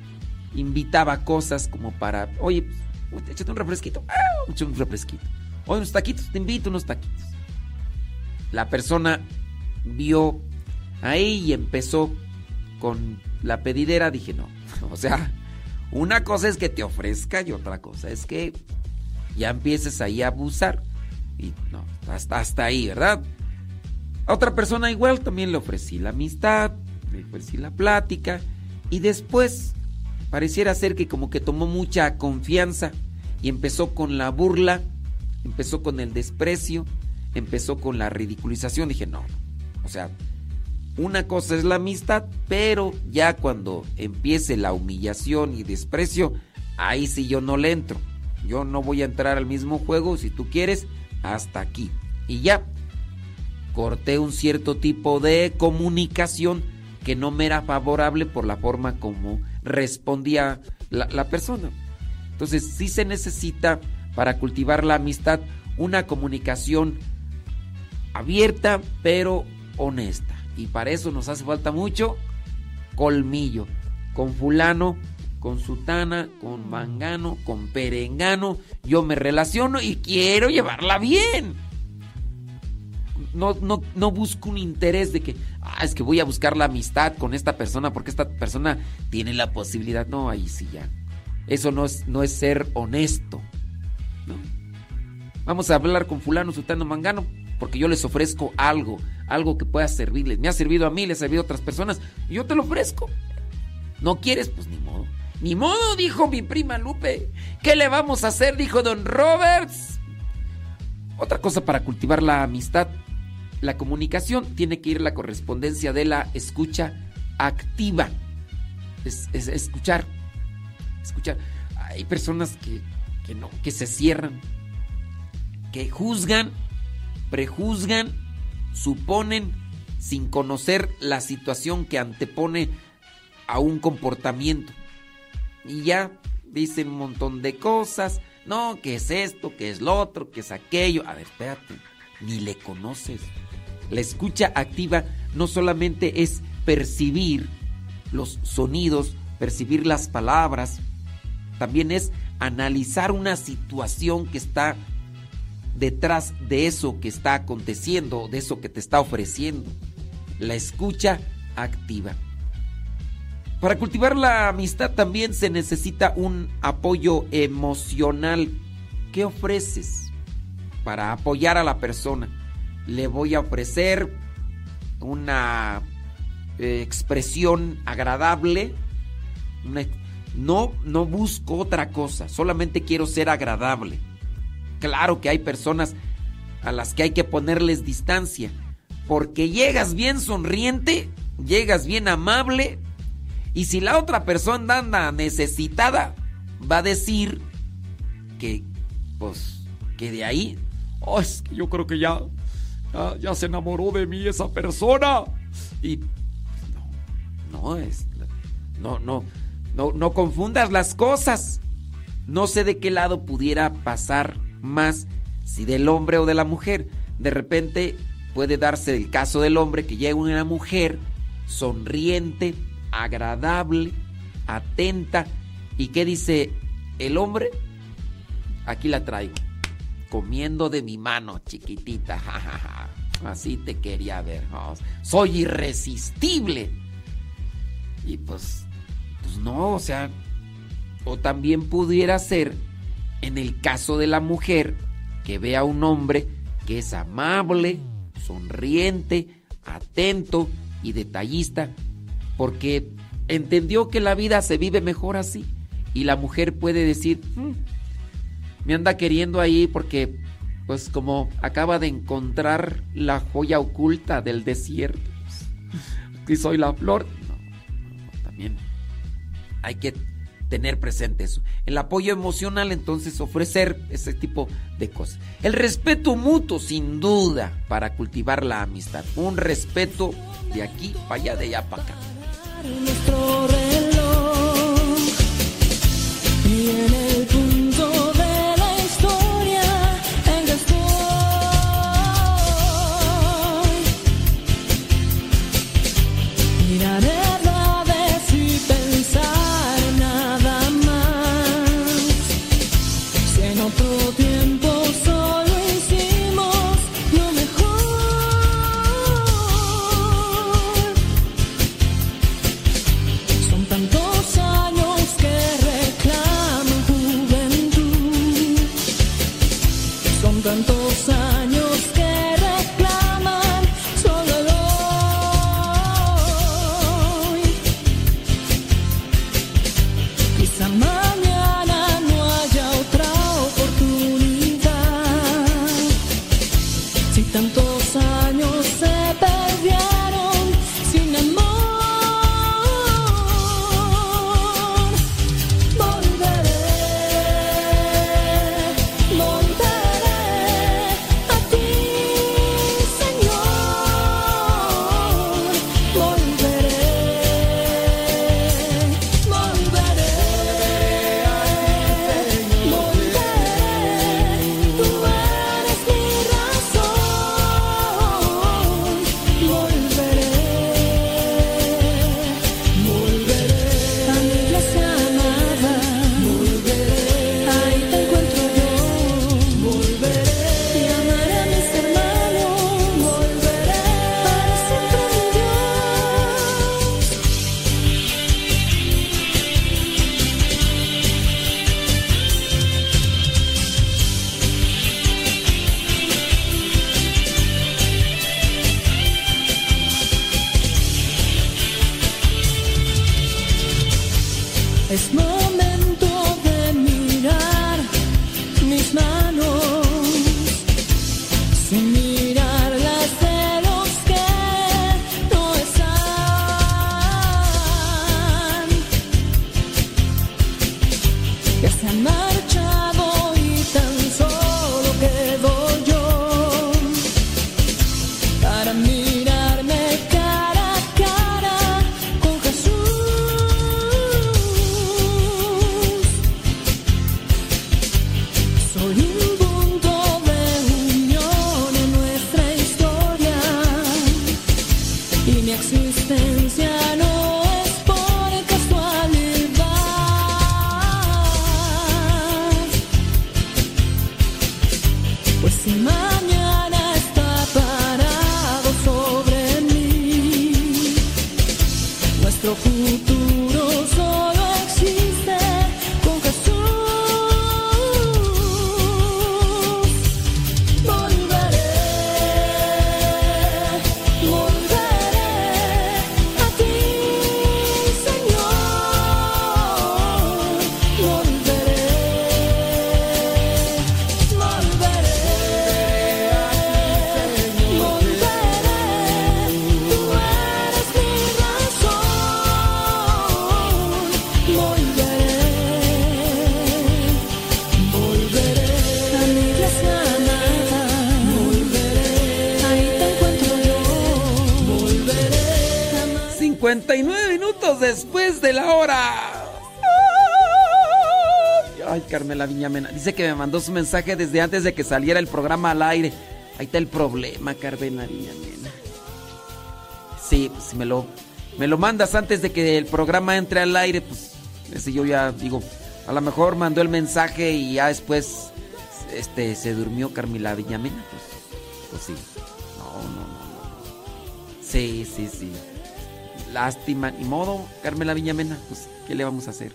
invitaba cosas como para, oye, pues, échate un refresquito, ah, un refresquito. Oye, unos taquitos, te invito unos taquitos. La persona vio ahí y empezó con la pedidera, dije, no, o sea, una cosa es que te ofrezca y otra cosa es que ya empieces ahí a abusar. Y no, hasta, hasta ahí, ¿verdad? A otra persona igual también le ofrecí la amistad, le ofrecí la plática y después pareciera ser que como que tomó mucha confianza y empezó con la burla, empezó con el desprecio, empezó con la ridiculización. Dije, no, o sea, una cosa es la amistad, pero ya cuando empiece la humillación y desprecio, ahí sí yo no le entro. Yo no voy a entrar al mismo juego, si tú quieres, hasta aquí. Y ya, corté un cierto tipo de comunicación que no me era favorable por la forma como respondía la, la persona. Entonces sí se necesita para cultivar la amistad una comunicación abierta pero honesta. Y para eso nos hace falta mucho colmillo. Con fulano, con sutana, con mangano, con perengano, yo me relaciono y quiero llevarla bien. No, no, no busco un interés de que, ah, es que voy a buscar la amistad con esta persona porque esta persona tiene la posibilidad. No, ahí sí ya. Eso no es, no es ser honesto. Vamos a hablar con fulano, sutano, mangano, porque yo les ofrezco algo, algo que pueda servirles. Me ha servido a mí, le ha servido a otras personas, y yo te lo ofrezco. ¿No quieres? Pues ni modo. Ni modo, dijo mi prima Lupe. ¿Qué le vamos a hacer? Dijo don Roberts. Otra cosa para cultivar la amistad, la comunicación, tiene que ir la correspondencia de la escucha activa. Es, es escuchar. Escuchar. Hay personas que, que no, que se cierran, que juzgan, prejuzgan suponen sin conocer la situación que antepone a un comportamiento. Y ya dicen un montón de cosas. No, que es esto, que es lo otro, que es aquello. A ver, espérate, ni le conoces. La escucha activa no solamente es percibir los sonidos, percibir las palabras, también es analizar una situación que está detrás de eso que está aconteciendo, de eso que te está ofreciendo. La escucha activa. Para cultivar la amistad también se necesita un apoyo emocional. ¿Qué ofreces para apoyar a la persona? Le voy a ofrecer una eh, expresión agradable. No, no busco otra cosa, solamente quiero ser agradable. Claro que hay personas a las que hay que ponerles distancia, porque llegas bien sonriente, llegas bien amable, y si la otra persona anda necesitada, va a decir que, pues, que de ahí, Oh, es que yo creo que ya, ya, se enamoró de mí esa persona. y no, no es, no, no, no, no confundas las cosas. No sé de qué lado pudiera pasar más, si del hombre o de la mujer. De repente puede darse el caso del hombre que llega una mujer sonriente, agradable, atenta. ¿Y qué dice el hombre? Aquí la traigo. Comiendo de mi mano, chiquitita. Así te quería ver. Soy irresistible. Y pues, pues no, o sea, o también pudiera ser en el caso de la mujer que ve a un hombre que es amable, sonriente, atento y detallista, porque entendió que la vida se vive mejor así. Y la mujer puede decir, "Mm, me anda queriendo ahí porque, pues como acaba de encontrar la joya oculta del desierto. Y soy la flor. No, no, también hay que tener presente eso. El apoyo emocional, entonces, ofrecer ese tipo de cosas. El respeto mutuo, sin duda, para cultivar la amistad. Un respeto de aquí para allá, de allá para acá. y en el Es momento Dice que me mandó su mensaje desde antes de que saliera el programa al aire. Ahí está el problema, Carmela Viñamena. Sí, pues si me lo, me lo mandas antes de que el programa entre al aire, pues ese yo ya digo, a lo mejor mandó el mensaje y ya después este, se durmió Carmela Viñamena. Pues, pues sí. No, no, no, no. Sí, sí, sí. Lástima, ni modo, Carmela Viñamena, pues, ¿qué le vamos a hacer?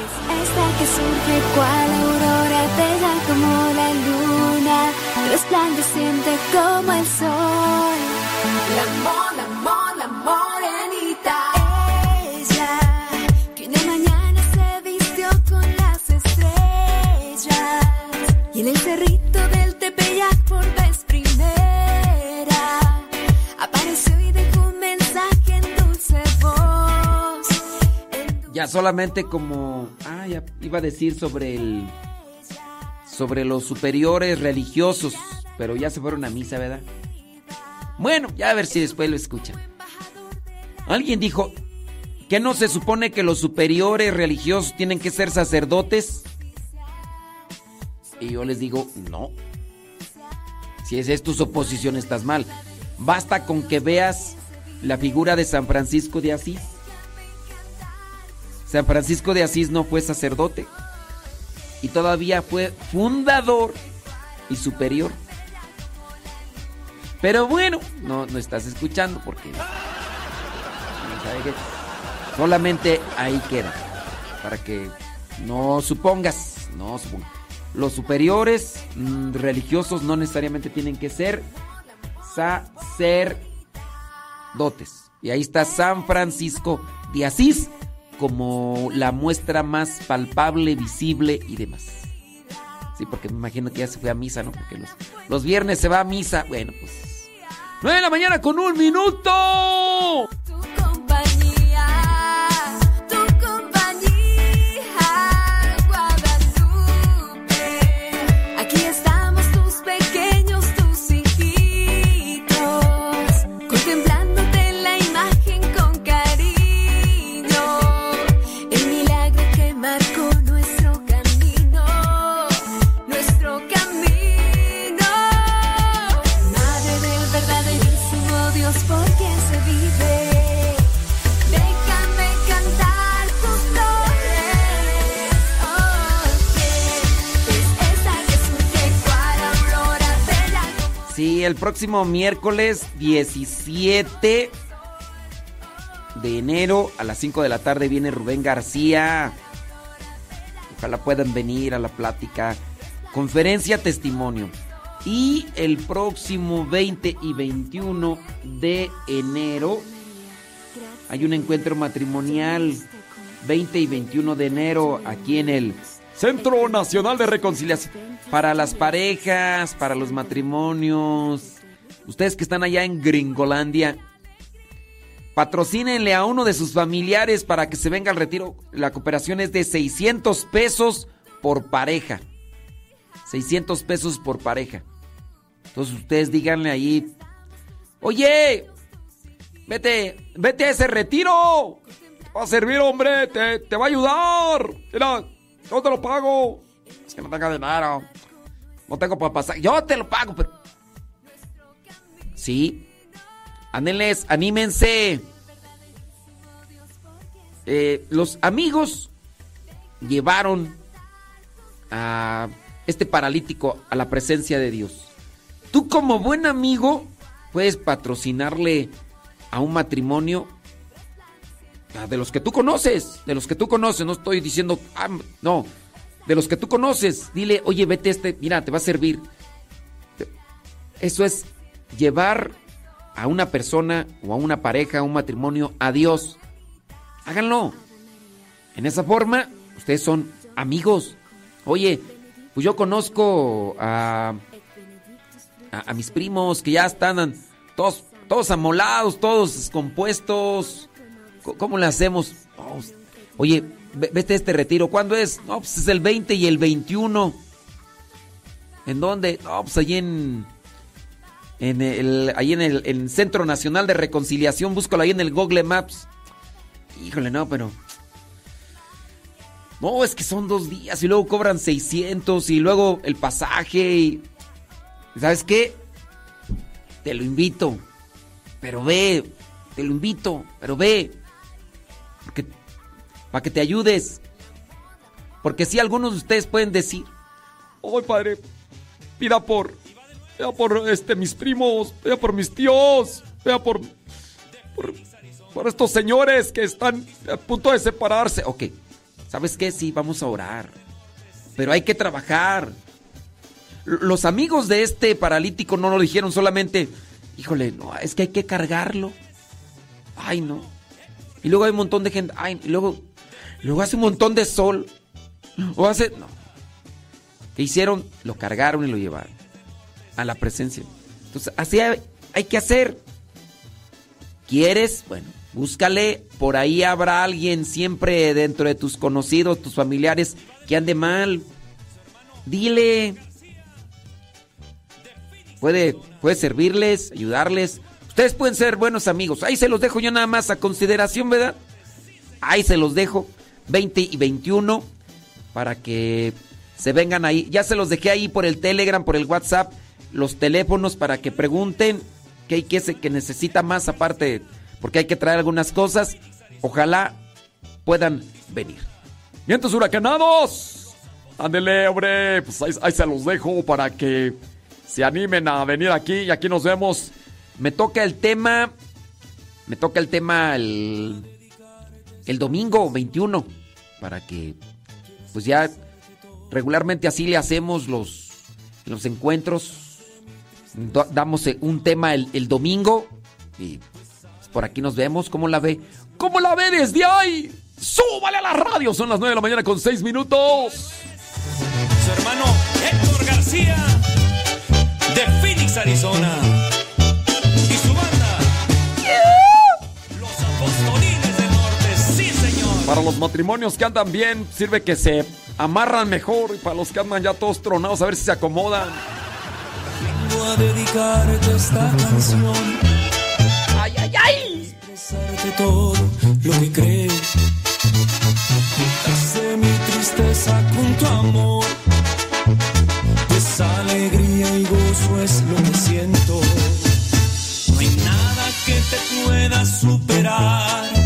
Esta que surge cual aurora, bella como la luna, resplandeciente como el sol. Solamente como. Ah, iba a decir sobre el. Sobre los superiores religiosos. Pero ya se fueron a misa, ¿verdad? Bueno, ya a ver si después lo escuchan. Alguien dijo que no se supone que los superiores religiosos tienen que ser sacerdotes. Y yo les digo, no. Si es tu suposición, estás mal. Basta con que veas la figura de San Francisco de Asís. San Francisco de Asís no fue sacerdote y todavía fue fundador y superior. Pero bueno, no, no estás escuchando porque solamente ahí queda. Para que no supongas, no supongas. Los superiores mm, religiosos no necesariamente tienen que ser sacerdotes. Y ahí está San Francisco de Asís como la muestra más palpable, visible y demás. Sí, porque me imagino que ya se fue a misa, ¿no? Porque los, viernes se va a misa. Bueno, pues. 9 de la mañana con un minuto. El próximo miércoles 17 de enero a las 5 de la tarde viene Rubén García. Ojalá puedan venir a la plática. Conferencia testimonio. Y el próximo 20 y 21 de enero hay un encuentro matrimonial. 20 y 21 de enero aquí en el Centro Nacional de Reconciliación. Para las parejas, para los matrimonios. Ustedes que están allá en Gringolandia, patrocínenle a uno de sus familiares para que se venga al retiro. La cooperación es de 600 pesos por pareja. 600 pesos por pareja. Entonces ustedes díganle ahí, oye, vete, vete a ese retiro. Va a servir, hombre, te, te va a ayudar. Mira, yo te lo pago. Es que no tengo dinero. No tengo para pasar. Yo te lo pago, pero... Sí. Ándenles, anímense. Eh, los amigos llevaron a este paralítico a la presencia de Dios. Tú como buen amigo puedes patrocinarle a un matrimonio ah, de los que tú conoces, de los que tú conoces, no estoy diciendo, ah, no, de los que tú conoces, dile, oye, vete este, mira, te va a servir. Eso es llevar a una persona o a una pareja, a un matrimonio, a Dios. Háganlo. En esa forma, ustedes son amigos. Oye, pues yo conozco a, a, mis primos que ya están todos, todos amolados, todos descompuestos. Co- ¿Cómo le hacemos? Oh, oye, vete a este retiro. ¿Cuándo es? No, pues es el 20 y el 21. ¿En dónde? No, pues allí en. En el, ahí en el, en el Centro Nacional de Reconciliación. Búscalo ahí en el Google Maps. Híjole, no, pero. No, es que son dos días y luego cobran 600 y luego el pasaje y... ¿Sabes qué? Te lo invito. Pero ve. Te lo invito. Pero ve. Porque, para que te ayudes. Porque si algunos de ustedes pueden decir... Ay, padre, pida por, pida por este, mis primos, pida por mis tíos, pida por, por, por estos señores que están a punto de separarse. Ok, ¿sabes qué? Sí, vamos a orar. Pero hay que trabajar. Los amigos de este paralítico no lo dijeron solamente, híjole, no, es que hay que cargarlo. Ay, no. Y luego hay un montón de gente, ay, y luego, luego hace un montón de sol. O hace, no. ¿Qué hicieron? Lo cargaron y lo llevaron a la presencia. Entonces, así hay, hay que hacer. ¿Quieres? Bueno, búscale. Por ahí habrá alguien siempre dentro de tus conocidos, tus familiares, que ande mal. Dile. Puede, puede servirles, ayudarles. Ustedes pueden ser buenos amigos. Ahí se los dejo yo nada más a consideración, ¿verdad? Ahí se los dejo. 20 y 21 para que se vengan ahí. Ya se los dejé ahí por el Telegram, por el WhatsApp, los teléfonos para que pregunten qué hay que, se- que necesita más aparte, porque hay que traer algunas cosas. Ojalá puedan venir. ¡Vientos huracanados! Ándele, hombre, pues ahí, ahí se los dejo para que se animen a venir aquí y aquí nos vemos. Me toca el tema, me toca el tema el, el domingo 21, para que pues ya regularmente así le hacemos los, los encuentros. Damos eh, un tema el, el domingo y pues, por aquí nos vemos. ¿Cómo la ve? ¿Cómo la ve desde ahí? ¡Súbale a la radio! Son las 9 de la mañana con 6 minutos. Su hermano Héctor García de Phoenix, Arizona. Para los matrimonios que andan bien, sirve que se amarran mejor. Y para los que andan ya todos tronados, a ver si se acomodan. Vengo a dedicarte esta canción. ¡Ay, ay, ay! Expresarte todo lo que crees. Quitaste mi tristeza con tu amor. Pues alegría y gozo es lo que siento. No hay nada que te pueda superar.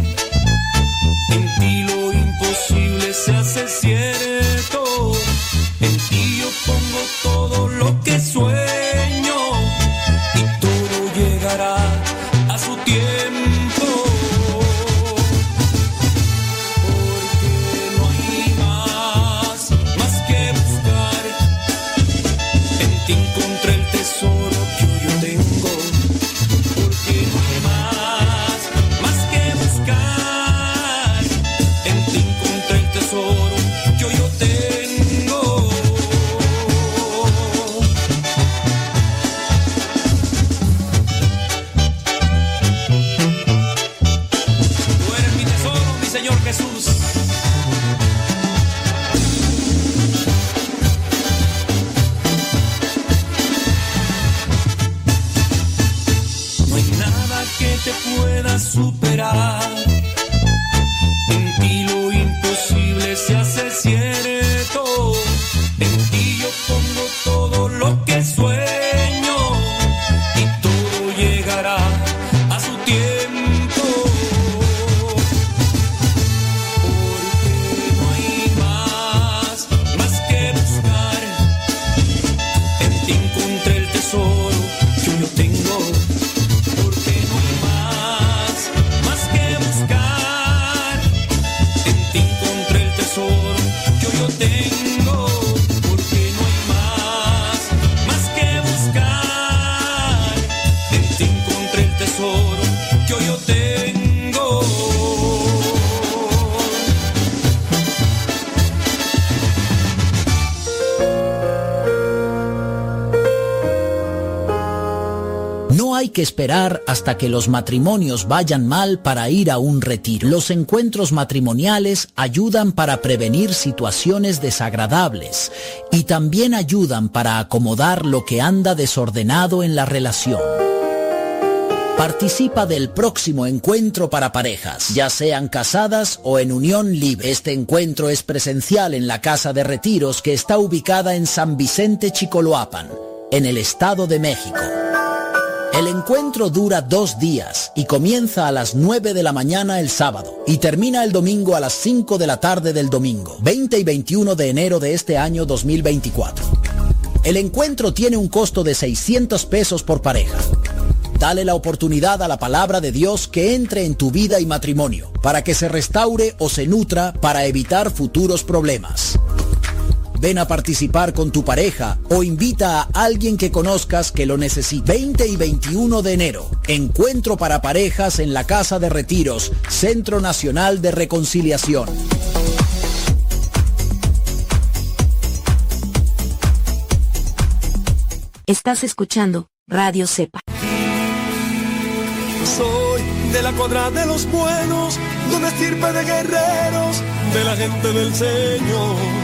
Se hace cierto. En ti yo pongo todo lo que sueño. Hasta que los matrimonios vayan mal para ir a un retiro. Los encuentros matrimoniales ayudan para prevenir situaciones desagradables y también ayudan para acomodar lo que anda desordenado en la relación. Participa del próximo encuentro para parejas, ya sean casadas o en unión libre. Este encuentro es presencial en la Casa de Retiros que está ubicada en San Vicente Chicoloapan, en el Estado de México. El encuentro dura dos días y comienza a las 9 de la mañana el sábado y termina el domingo a las 5 de la tarde del domingo, 20 y 21 de enero de este año 2024. El encuentro tiene un costo de 600 pesos por pareja. Dale la oportunidad a la palabra de Dios que entre en tu vida y matrimonio, para que se restaure o se nutra para evitar futuros problemas. Ven a participar con tu pareja o invita a alguien que conozcas que lo necesite. 20 y 21 de enero, encuentro para parejas en la Casa de Retiros, Centro Nacional de Reconciliación. Estás escuchando Radio Cepa. Soy de la cuadra de los buenos, de una estirpe de guerreros, de la gente del Señor.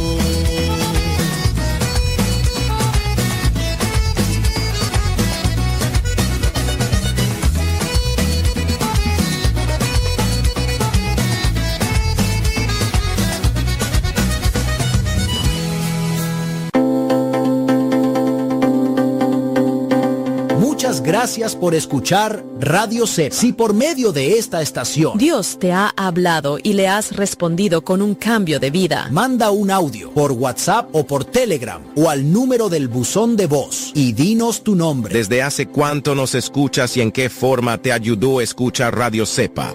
Gracias por escuchar Radio C. Si por medio de esta estación Dios te ha hablado y le has respondido con un cambio de vida. manda un audio por WhatsApp o por Telegram o al número del buzón de voz y dinos tu nombre. ¿Desde hace cuánto nos escuchas y en qué forma te ayudó a escuchar Radio Cepa?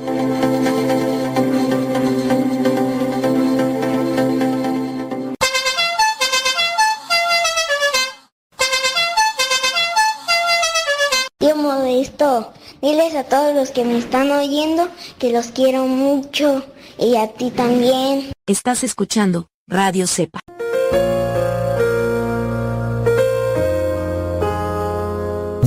Diles a todos los que me están oyendo que los quiero mucho y a ti también. Estás escuchando Radio Cepa.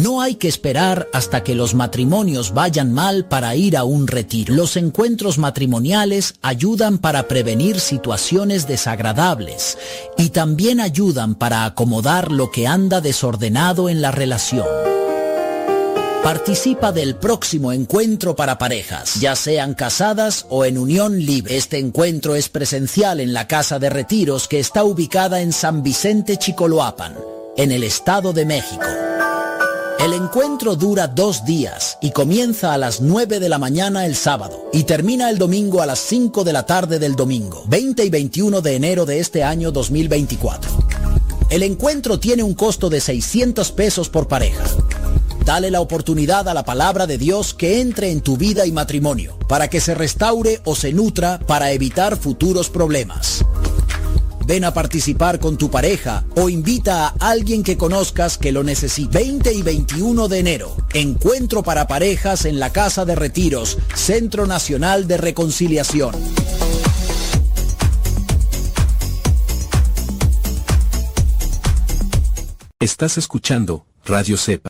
No hay que esperar hasta que los matrimonios vayan mal para ir a un retiro. Los encuentros matrimoniales ayudan para prevenir situaciones desagradables y también ayudan para acomodar lo que anda desordenado en la relación. Participa del próximo encuentro para parejas, ya sean casadas o en unión libre. Este encuentro es presencial en la Casa de Retiros que está ubicada en San Vicente Chicoloapan, en el Estado de México. El encuentro dura dos días y comienza a las 9 de la mañana el sábado y termina el domingo a las 5 de la tarde del domingo, 20 y 21 de enero de este año 2024. El encuentro tiene un costo de 600 pesos por pareja. Dale la oportunidad a la palabra de Dios que entre en tu vida y matrimonio, para que se restaure o se nutra para evitar futuros problemas. Ven a participar con tu pareja o invita a alguien que conozcas que lo necesite. 20 y 21 de enero, encuentro para parejas en la Casa de Retiros, Centro Nacional de Reconciliación. Estás escuchando Radio Cepa.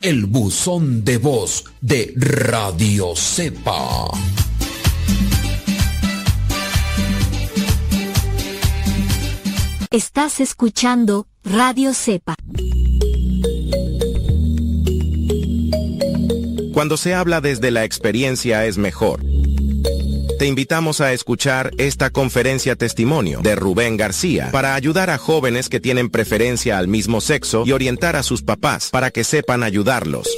el buzón de voz de Radio Cepa. Estás escuchando Radio Cepa. Cuando se habla desde la experiencia es mejor. Te invitamos a escuchar esta conferencia testimonio de Rubén García para ayudar a jóvenes que tienen preferencia al mismo sexo y orientar a sus papás para que sepan ayudarlos.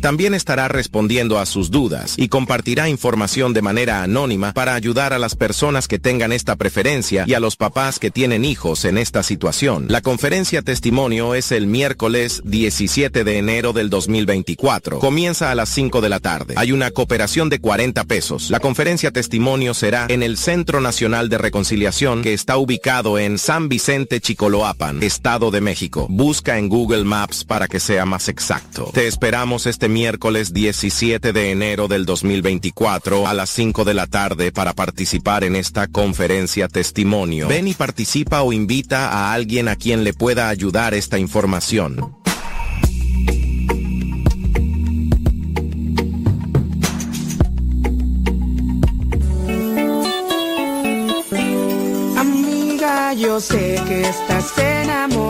También estará respondiendo a sus dudas y compartirá información de manera anónima para ayudar a las personas que tengan esta preferencia y a los papás que tienen hijos en esta situación. La conferencia testimonio es el miércoles 17 de enero del 2024. Comienza a las 5 de la tarde. Hay una cooperación de 40 pesos. La conferencia testimonio será en el Centro Nacional de Reconciliación que está ubicado en San Vicente Chicoloapan, Estado de México. Busca en Google Maps para que sea más exacto. Te esperamos este miércoles 17 de enero del 2024 a las 5 de la tarde para participar en esta conferencia testimonio. Ven y participa o invita a alguien a quien le pueda ayudar esta información. Amiga, yo sé que estás enamorada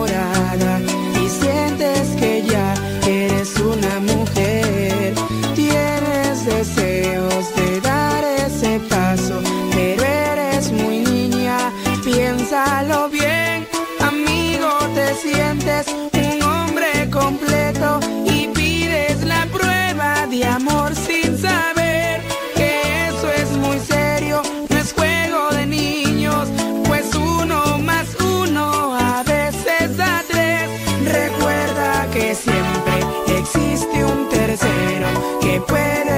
puede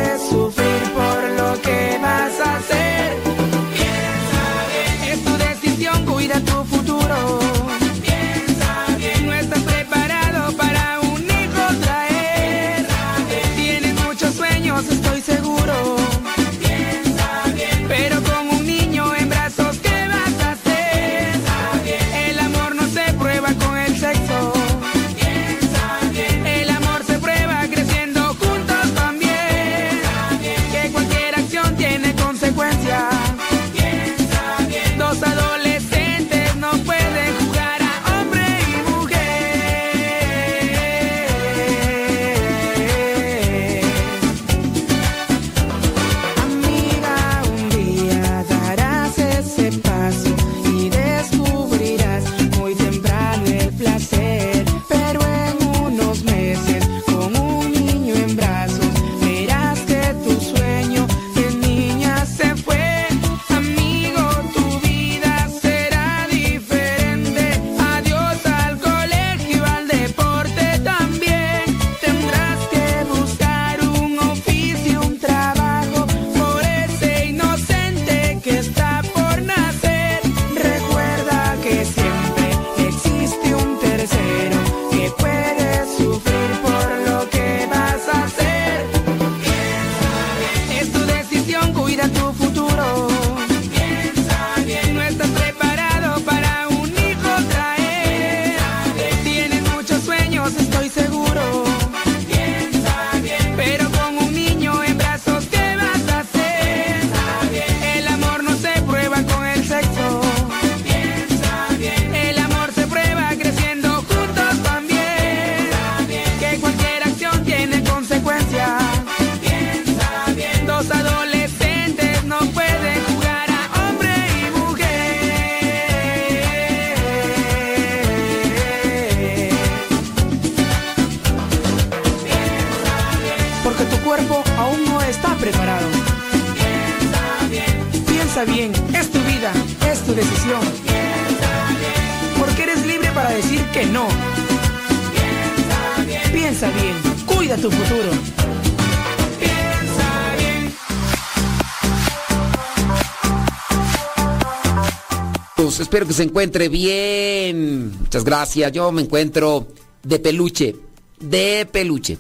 espero que se encuentre bien. Muchas gracias. Yo me encuentro de peluche. De peluche.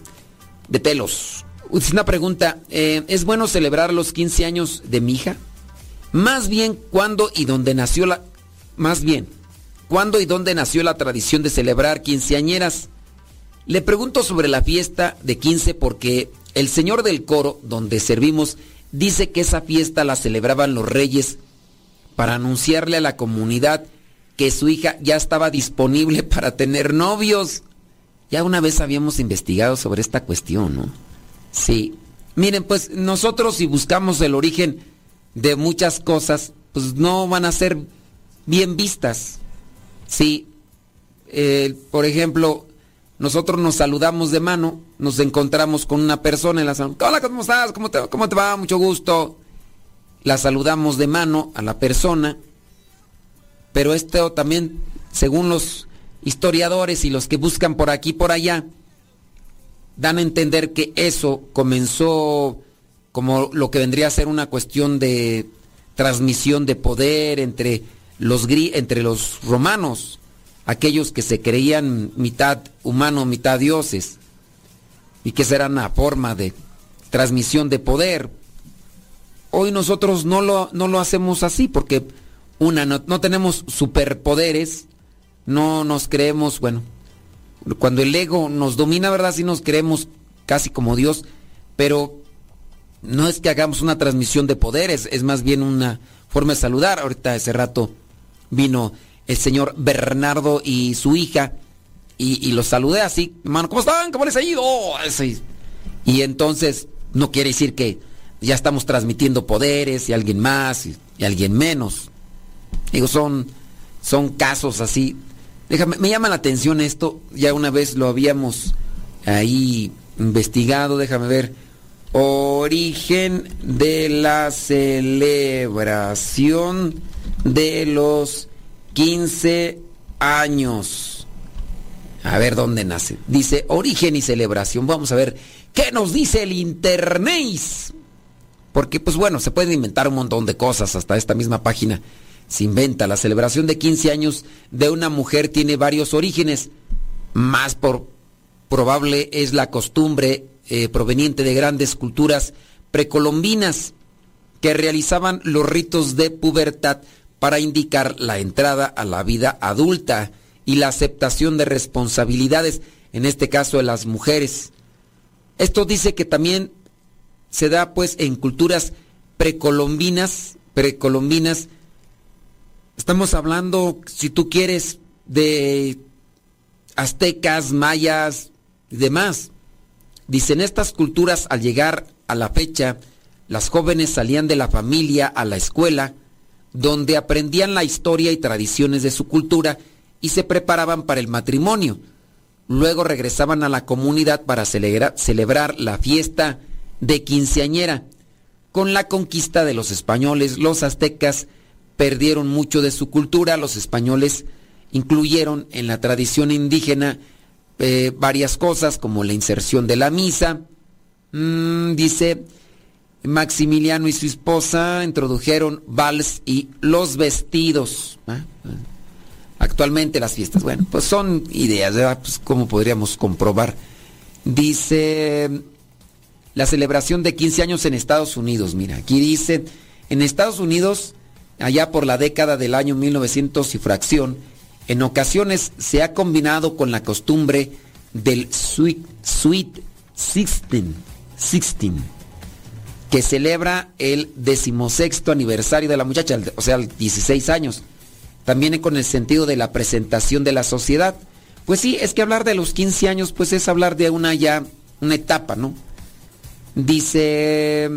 De pelos. Una pregunta. eh, ¿Es bueno celebrar los 15 años de mi hija? Más bien, ¿cuándo y dónde nació la... Más bien, ¿cuándo y dónde nació la tradición de celebrar quinceañeras? Le pregunto sobre la fiesta de 15 porque el señor del coro donde servimos dice que esa fiesta la celebraban los reyes para anunciarle a la comunidad que su hija ya estaba disponible para tener novios. Ya una vez habíamos investigado sobre esta cuestión, ¿no? Sí. Miren, pues nosotros si buscamos el origen de muchas cosas, pues no van a ser bien vistas. Sí. Eh, por ejemplo, nosotros nos saludamos de mano, nos encontramos con una persona en la salud. Hola, ¿cómo estás? ¿Cómo te, ¿Cómo te va? Mucho gusto. La saludamos de mano a la persona. Pero esto también, según los historiadores y los que buscan por aquí y por allá, dan a entender que eso comenzó como lo que vendría a ser una cuestión de transmisión de poder entre los, entre los romanos, aquellos que se creían mitad humano, mitad dioses, y que será una forma de transmisión de poder. Hoy nosotros no lo, no lo hacemos así porque, una, no, no tenemos superpoderes, no nos creemos, bueno, cuando el ego nos domina, ¿verdad? Sí nos creemos casi como Dios, pero no es que hagamos una transmisión de poderes, es más bien una forma de saludar. Ahorita ese rato vino el señor Bernardo y su hija y, y los saludé así, hermano, ¿cómo están? ¿Cómo les ha ido? Y entonces no quiere decir que ya estamos transmitiendo poderes y alguien más y, alguien menos. Digo, son, son casos así. Déjame, me llama la atención esto, ya una vez lo habíamos ahí investigado, déjame ver. Origen de la celebración de los 15 años. A ver dónde nace. Dice origen y celebración. Vamos a ver qué nos dice el internet. Porque pues bueno, se pueden inventar un montón de cosas. Hasta esta misma página se inventa. La celebración de 15 años de una mujer tiene varios orígenes. Más por probable es la costumbre eh, proveniente de grandes culturas precolombinas que realizaban los ritos de pubertad para indicar la entrada a la vida adulta y la aceptación de responsabilidades, en este caso de las mujeres. Esto dice que también se da pues en culturas precolombinas, precolombinas. Estamos hablando, si tú quieres, de aztecas, mayas y demás. Dicen estas culturas al llegar a la fecha, las jóvenes salían de la familia a la escuela, donde aprendían la historia y tradiciones de su cultura y se preparaban para el matrimonio. Luego regresaban a la comunidad para celebra- celebrar la fiesta de quinceañera. Con la conquista de los españoles, los aztecas perdieron mucho de su cultura. Los españoles incluyeron en la tradición indígena eh, varias cosas como la inserción de la misa. Mm, dice, Maximiliano y su esposa introdujeron vals y los vestidos. Actualmente las fiestas, bueno, pues son ideas, ¿verdad? Pues, ¿Cómo podríamos comprobar? Dice la celebración de 15 años en Estados Unidos. Mira, aquí dice, en Estados Unidos, allá por la década del año 1900 y fracción, en ocasiones se ha combinado con la costumbre del Sweet, sweet Sixteen, Sixteen, que celebra el decimosexto aniversario de la muchacha, o sea, 16 años. También con el sentido de la presentación de la sociedad. Pues sí, es que hablar de los 15 años, pues es hablar de una ya, una etapa, ¿no? Dice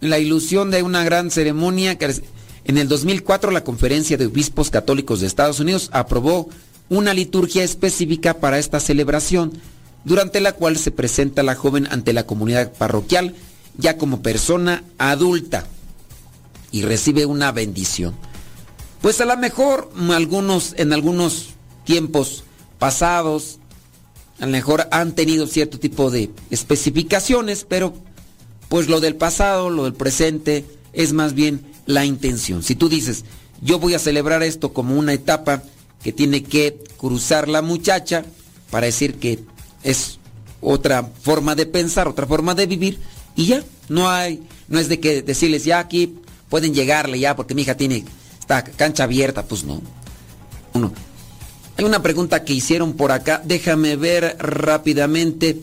la ilusión de una gran ceremonia que en el 2004 la Conferencia de Obispos Católicos de Estados Unidos aprobó una liturgia específica para esta celebración, durante la cual se presenta la joven ante la comunidad parroquial ya como persona adulta y recibe una bendición. Pues a lo mejor algunos en algunos tiempos pasados a lo mejor han tenido cierto tipo de especificaciones, pero pues lo del pasado, lo del presente, es más bien la intención. Si tú dices, yo voy a celebrar esto como una etapa que tiene que cruzar la muchacha para decir que es otra forma de pensar, otra forma de vivir, y ya, no hay, no es de que decirles, ya aquí pueden llegarle ya porque mi hija tiene esta cancha abierta, pues no. Uno. Hay una pregunta que hicieron por acá, déjame ver rápidamente.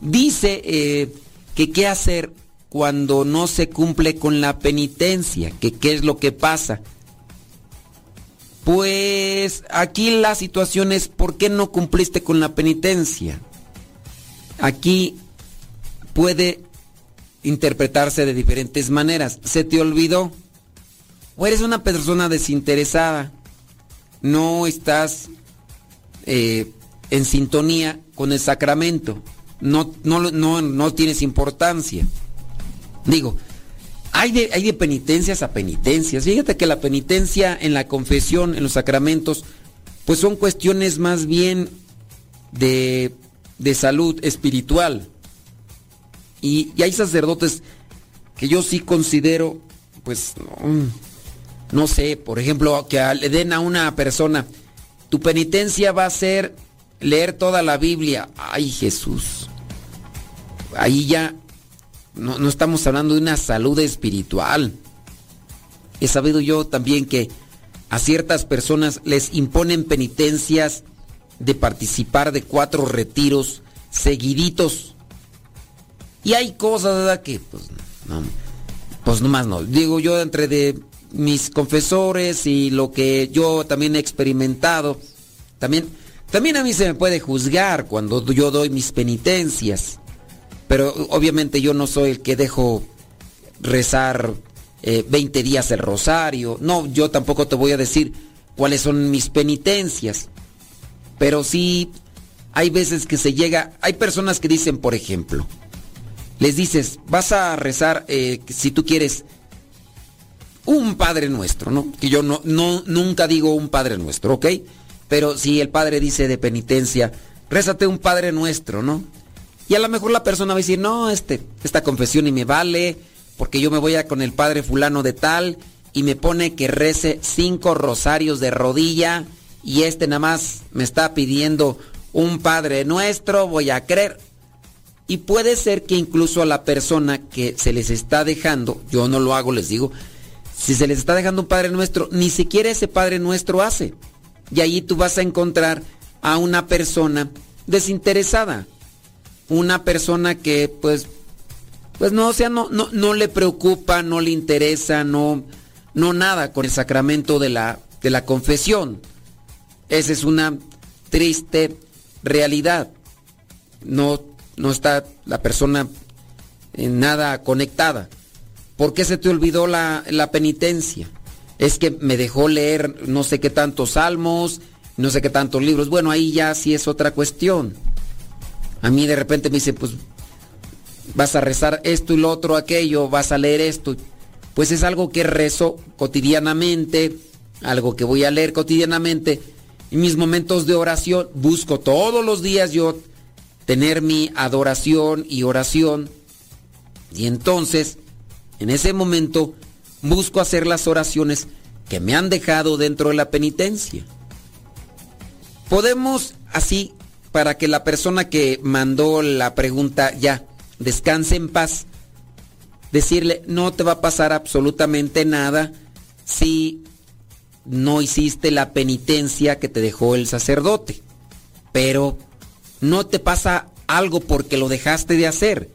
Dice eh, que qué hacer cuando no se cumple con la penitencia, que qué es lo que pasa. Pues aquí la situación es ¿por qué no cumpliste con la penitencia? Aquí puede interpretarse de diferentes maneras. ¿Se te olvidó? ¿O eres una persona desinteresada? No estás eh, en sintonía con el sacramento. No, no, no, no tienes importancia. Digo, hay de, hay de penitencias a penitencias. Fíjate que la penitencia en la confesión, en los sacramentos, pues son cuestiones más bien de, de salud espiritual. Y, hay sacerdotes que yo sí considero, pues, no, no sé, por ejemplo, que le den a una persona, tu penitencia va a ser leer toda la Biblia. Ay Jesús. Ahí ya no, estamos hablando de una salud espiritual. He sabido yo también que a ciertas personas les imponen penitencias de participar de cuatro retiros seguiditos. Y hay cosas, ¿verdad? Que pues no, pues nomás no. Digo yo entre de mis confesores y lo que yo también he experimentado, también, también a mí se me puede juzgar cuando yo doy mis penitencias. Pero obviamente yo no soy el que dejo rezar eh, 20 días el rosario. No, yo tampoco te voy a decir cuáles son mis penitencias. Pero sí, hay veces que se llega, hay personas que dicen, por ejemplo, les dices, vas a rezar, eh, si tú quieres, un Padre Nuestro, ¿no? Que yo no, no, nunca digo un Padre Nuestro, ¿ok? Pero si el Padre dice de penitencia, rézate un Padre Nuestro, ¿no? Y a lo mejor la persona va a decir, no, este, esta confesión y me vale, porque yo me voy a con el Padre fulano de tal y me pone que rece cinco rosarios de rodilla y este nada más me está pidiendo un Padre Nuestro, voy a creer. Y puede ser que incluso a la persona que se les está dejando, yo no lo hago, les digo, si se les está dejando un Padre Nuestro, ni siquiera ese Padre Nuestro hace. Y allí tú vas a encontrar a una persona desinteresada. Una persona que pues pues no, o sea, no, no, no le preocupa, no le interesa, no, no nada con el sacramento de la, de la confesión. Esa es una triste realidad. No, no está la persona en nada conectada. ¿Por qué se te olvidó la, la penitencia? Es que me dejó leer no sé qué tantos salmos, no sé qué tantos libros. Bueno, ahí ya sí es otra cuestión. A mí de repente me dice, pues vas a rezar esto y lo otro, aquello, vas a leer esto. Pues es algo que rezo cotidianamente, algo que voy a leer cotidianamente. En mis momentos de oración busco todos los días yo tener mi adoración y oración. Y entonces, en ese momento, busco hacer las oraciones que me han dejado dentro de la penitencia. Podemos así, para que la persona que mandó la pregunta ya descanse en paz, decirle, no te va a pasar absolutamente nada si no hiciste la penitencia que te dejó el sacerdote. Pero no te pasa algo porque lo dejaste de hacer.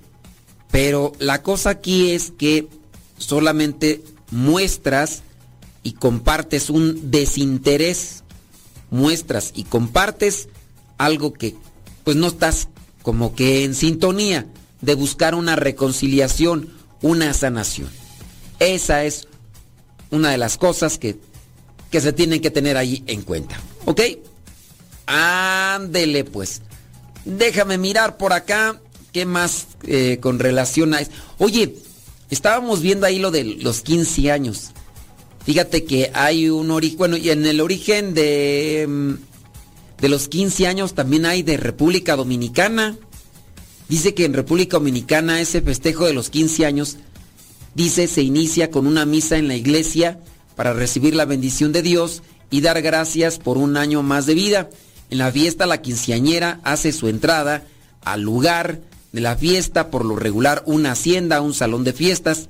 Pero la cosa aquí es que solamente muestras y compartes un desinterés. Muestras y compartes algo que pues no estás como que en sintonía de buscar una reconciliación, una sanación. Esa es una de las cosas que, que se tienen que tener ahí en cuenta. ¿Ok? Ándele pues. Déjame mirar por acá. ¿Qué más eh, con relación a eso? Oye, estábamos viendo ahí lo de los 15 años. Fíjate que hay un origen, bueno, y en el origen de, mm, de los 15 años también hay de República Dominicana. Dice que en República Dominicana ese festejo de los 15 años, dice, se inicia con una misa en la iglesia para recibir la bendición de Dios y dar gracias por un año más de vida. En la fiesta la quinceañera hace su entrada al lugar de la fiesta, por lo regular una hacienda, un salón de fiestas.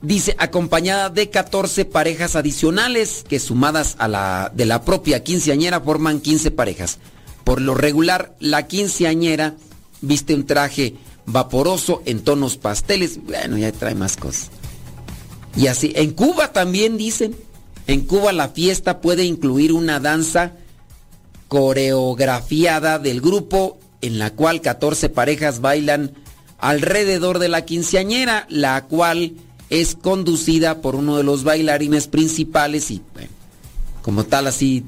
Dice, acompañada de 14 parejas adicionales que sumadas a la de la propia quinceañera forman 15 parejas. Por lo regular, la quinceañera viste un traje vaporoso en tonos pasteles. Bueno, ya trae más cosas. Y así, en Cuba también dicen, en Cuba la fiesta puede incluir una danza coreografiada del grupo en la cual 14 parejas bailan alrededor de la quinceañera, la cual es conducida por uno de los bailarines principales y como tal así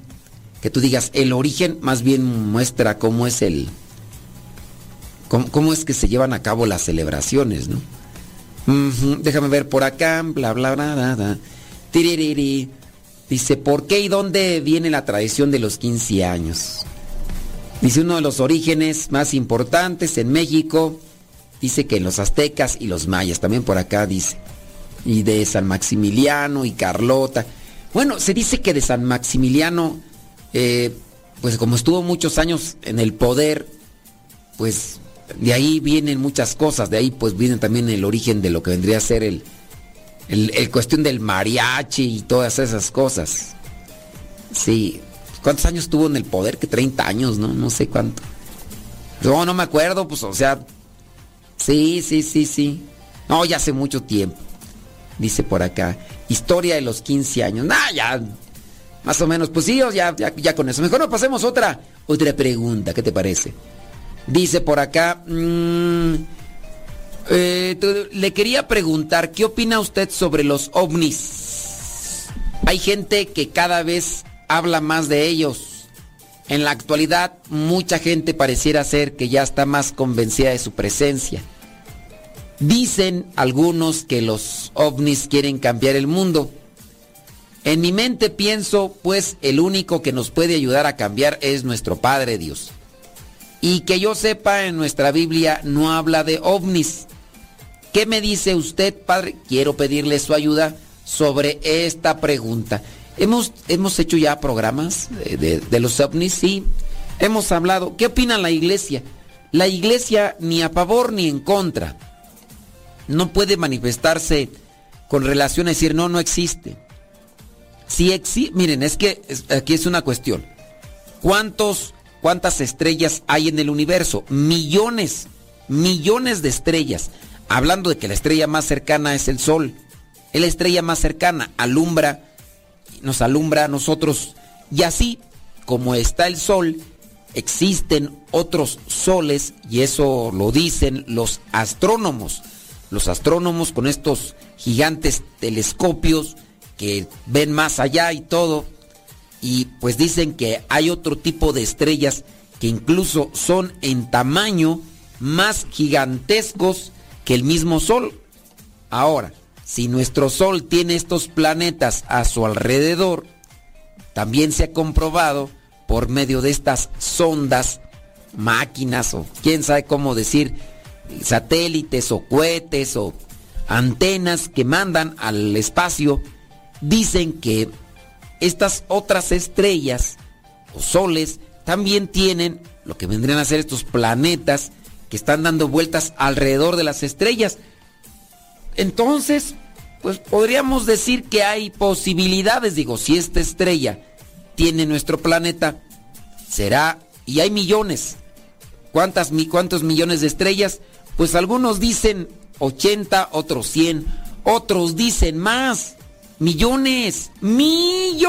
que tú digas el origen más bien muestra cómo es el cómo, es que se llevan a cabo las celebraciones, ¿no? Déjame ver por acá, bla bla bla bla. bla. Dice, ¿por qué y dónde viene la tradición de los 15 años? Dice uno de los orígenes más importantes en México, dice que los aztecas y los mayas, también por acá dice, y de San Maximiliano y Carlota. Bueno, se dice que de San Maximiliano, eh, pues como estuvo muchos años en el poder, pues de ahí vienen muchas cosas, de ahí pues viene también el origen de lo que vendría a ser el, el, el cuestión del mariachi y todas esas cosas. Sí. ¿Cuántos años tuvo en el poder? Que 30 años, ¿no? No sé cuánto. No, no me acuerdo, pues, o sea. Sí, sí, sí, sí. No, ya hace mucho tiempo. Dice por acá. Historia de los 15 años. Nah, ya. Más o menos. Pues sí, ya, ya, con eso. Mejor nos pasemos otra, otra pregunta. ¿Qué te parece? Dice por acá. mm, eh, le quería preguntar, ¿qué opina usted sobre los ovnis? Hay gente que cada vez habla más de ellos. En la actualidad, mucha gente pareciera ser que ya está más convencida de su presencia. Dicen algunos que los ovnis quieren cambiar el mundo. En mi mente pienso, pues el único que nos puede ayudar a cambiar es nuestro Padre Dios. Y que yo sepa, en nuestra Biblia no habla de ovnis. ¿Qué me dice usted, Padre? Quiero pedirle su ayuda sobre esta pregunta. Hemos, hemos hecho ya programas de, los ovnis, sí. Hemos hablado. ¿Qué opina la iglesia? La iglesia ni a favor ni en contra. No puede manifestarse con relación a decir no, no existe. Si existe, miren, es que es- aquí es una cuestión. ¿Cuántos, cuántas estrellas hay en el universo? Millones, millones de estrellas. Hablando de que la estrella más cercana es el Sol. Es la estrella más cercana, alumbra, nos alumbra a nosotros. Y así, como está el Sol, existen otros soles, y eso lo dicen los astrónomos. Los astrónomos con estos gigantes telescopios que ven más allá y todo, y pues dicen que hay otro tipo de estrellas que incluso son en tamaño más gigantescos que el mismo Sol. Ahora, si nuestro Sol tiene estos planetas a su alrededor, también se ha comprobado por medio de estas sondas, máquinas o quién sabe cómo decir, satélites o cohetes o antenas que mandan al espacio, dicen que estas otras estrellas o soles también tienen lo que vendrían a ser estos planetas que están dando vueltas alrededor de las estrellas. Entonces, pues podríamos decir que hay posibilidades, digo, si esta estrella tiene nuestro planeta, será, y hay millones. ¿Cuántas, ¿Cuántos millones de estrellas? Pues algunos dicen 80, otros 100, otros dicen más. Millones, millones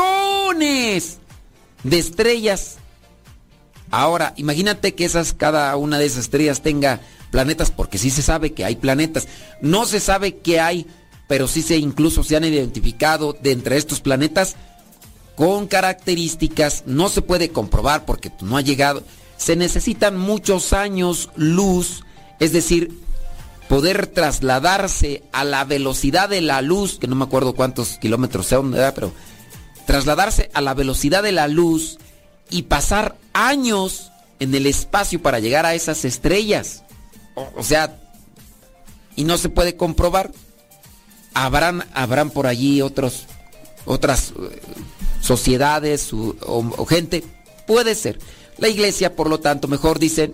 de estrellas. Ahora, imagínate que esas, cada una de esas estrellas tenga planetas, porque sí se sabe que hay planetas. No se sabe qué hay, pero sí se incluso se han identificado de entre estos planetas con características, no se puede comprobar porque no ha llegado. Se necesitan muchos años luz, es decir, poder trasladarse a la velocidad de la luz, que no me acuerdo cuántos kilómetros son, ¿verdad? pero trasladarse a la velocidad de la luz y pasar años en el espacio para llegar a esas estrellas. O, sea, y no se puede comprobar. Habrán, habrán por allí otros, otras eh, sociedades o, gente. Puede ser. La iglesia, por lo tanto, mejor dicen,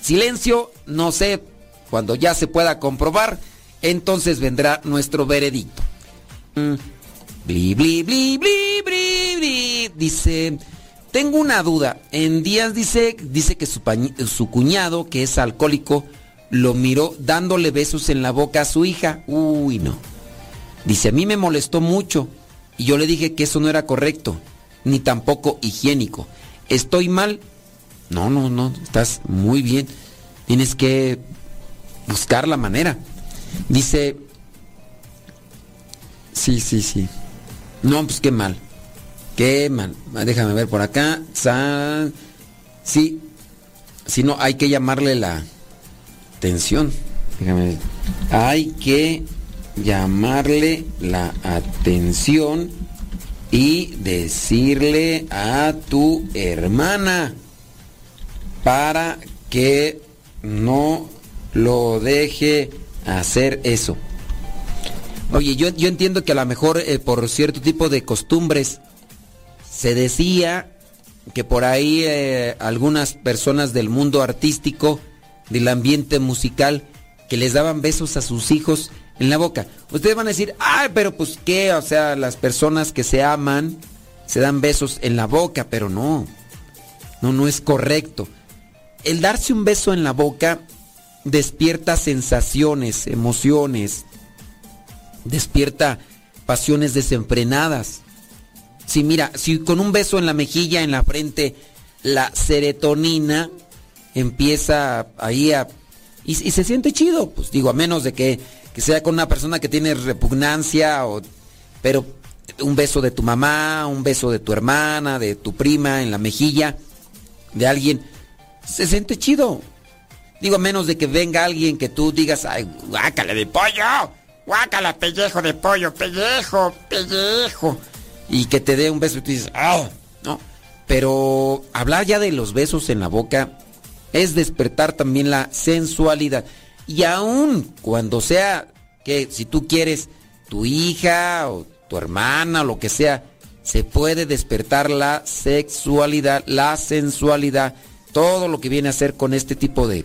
silencio, no sé, cuando ya se pueda comprobar, entonces vendrá nuestro veredicto. Mm. Bli, bli, bli, bli. Dice, tengo una duda. En días dice, dice que su, su cuñado, que es alcohólico, lo miró dándole besos en la boca a su hija. Uy, no. Dice, a mí me molestó mucho y yo le dije que eso no era correcto, ni tampoco higiénico. ¿Estoy mal? No, no, no, estás muy bien. Tienes que buscar la manera. Dice, sí, sí, sí. No, pues qué mal. Qué mal. Déjame ver por acá. Sí. Si no, hay que llamarle la atención. Déjame. Hay que llamarle la atención y decirle a tu hermana para que no lo deje hacer eso. Oye, yo, yo entiendo que a lo mejor eh, por cierto tipo de costumbres se decía que por ahí eh, algunas personas del mundo artístico, del ambiente musical, que les daban besos a sus hijos en la boca. Ustedes van a decir, ay, pero pues qué, o sea, las personas que se aman se dan besos en la boca, pero no, no, no es correcto. El darse un beso en la boca despierta sensaciones, emociones, despierta pasiones desenfrenadas. Si mira, si con un beso en la mejilla, en la frente, la serotonina empieza ahí a... Y, se siente chido, pues digo, a menos de que, que sea con una persona que tiene repugnancia, o, pero un beso de tu mamá, un beso de tu hermana, de tu prima en la mejilla, de alguien, se siente chido. Digo, a menos de que venga alguien que tú digas, ay, guácala de pollo, guácala, pellejo de pollo, pellejo, pellejo. Y que te dé un beso y tú dices, ah, no. Pero hablar ya de los besos en la boca es despertar también la sensualidad. Y aún cuando sea que si tú quieres tu hija o tu hermana o lo que sea, se puede despertar la sexualidad, la sensualidad, todo lo que viene a ser con este tipo de,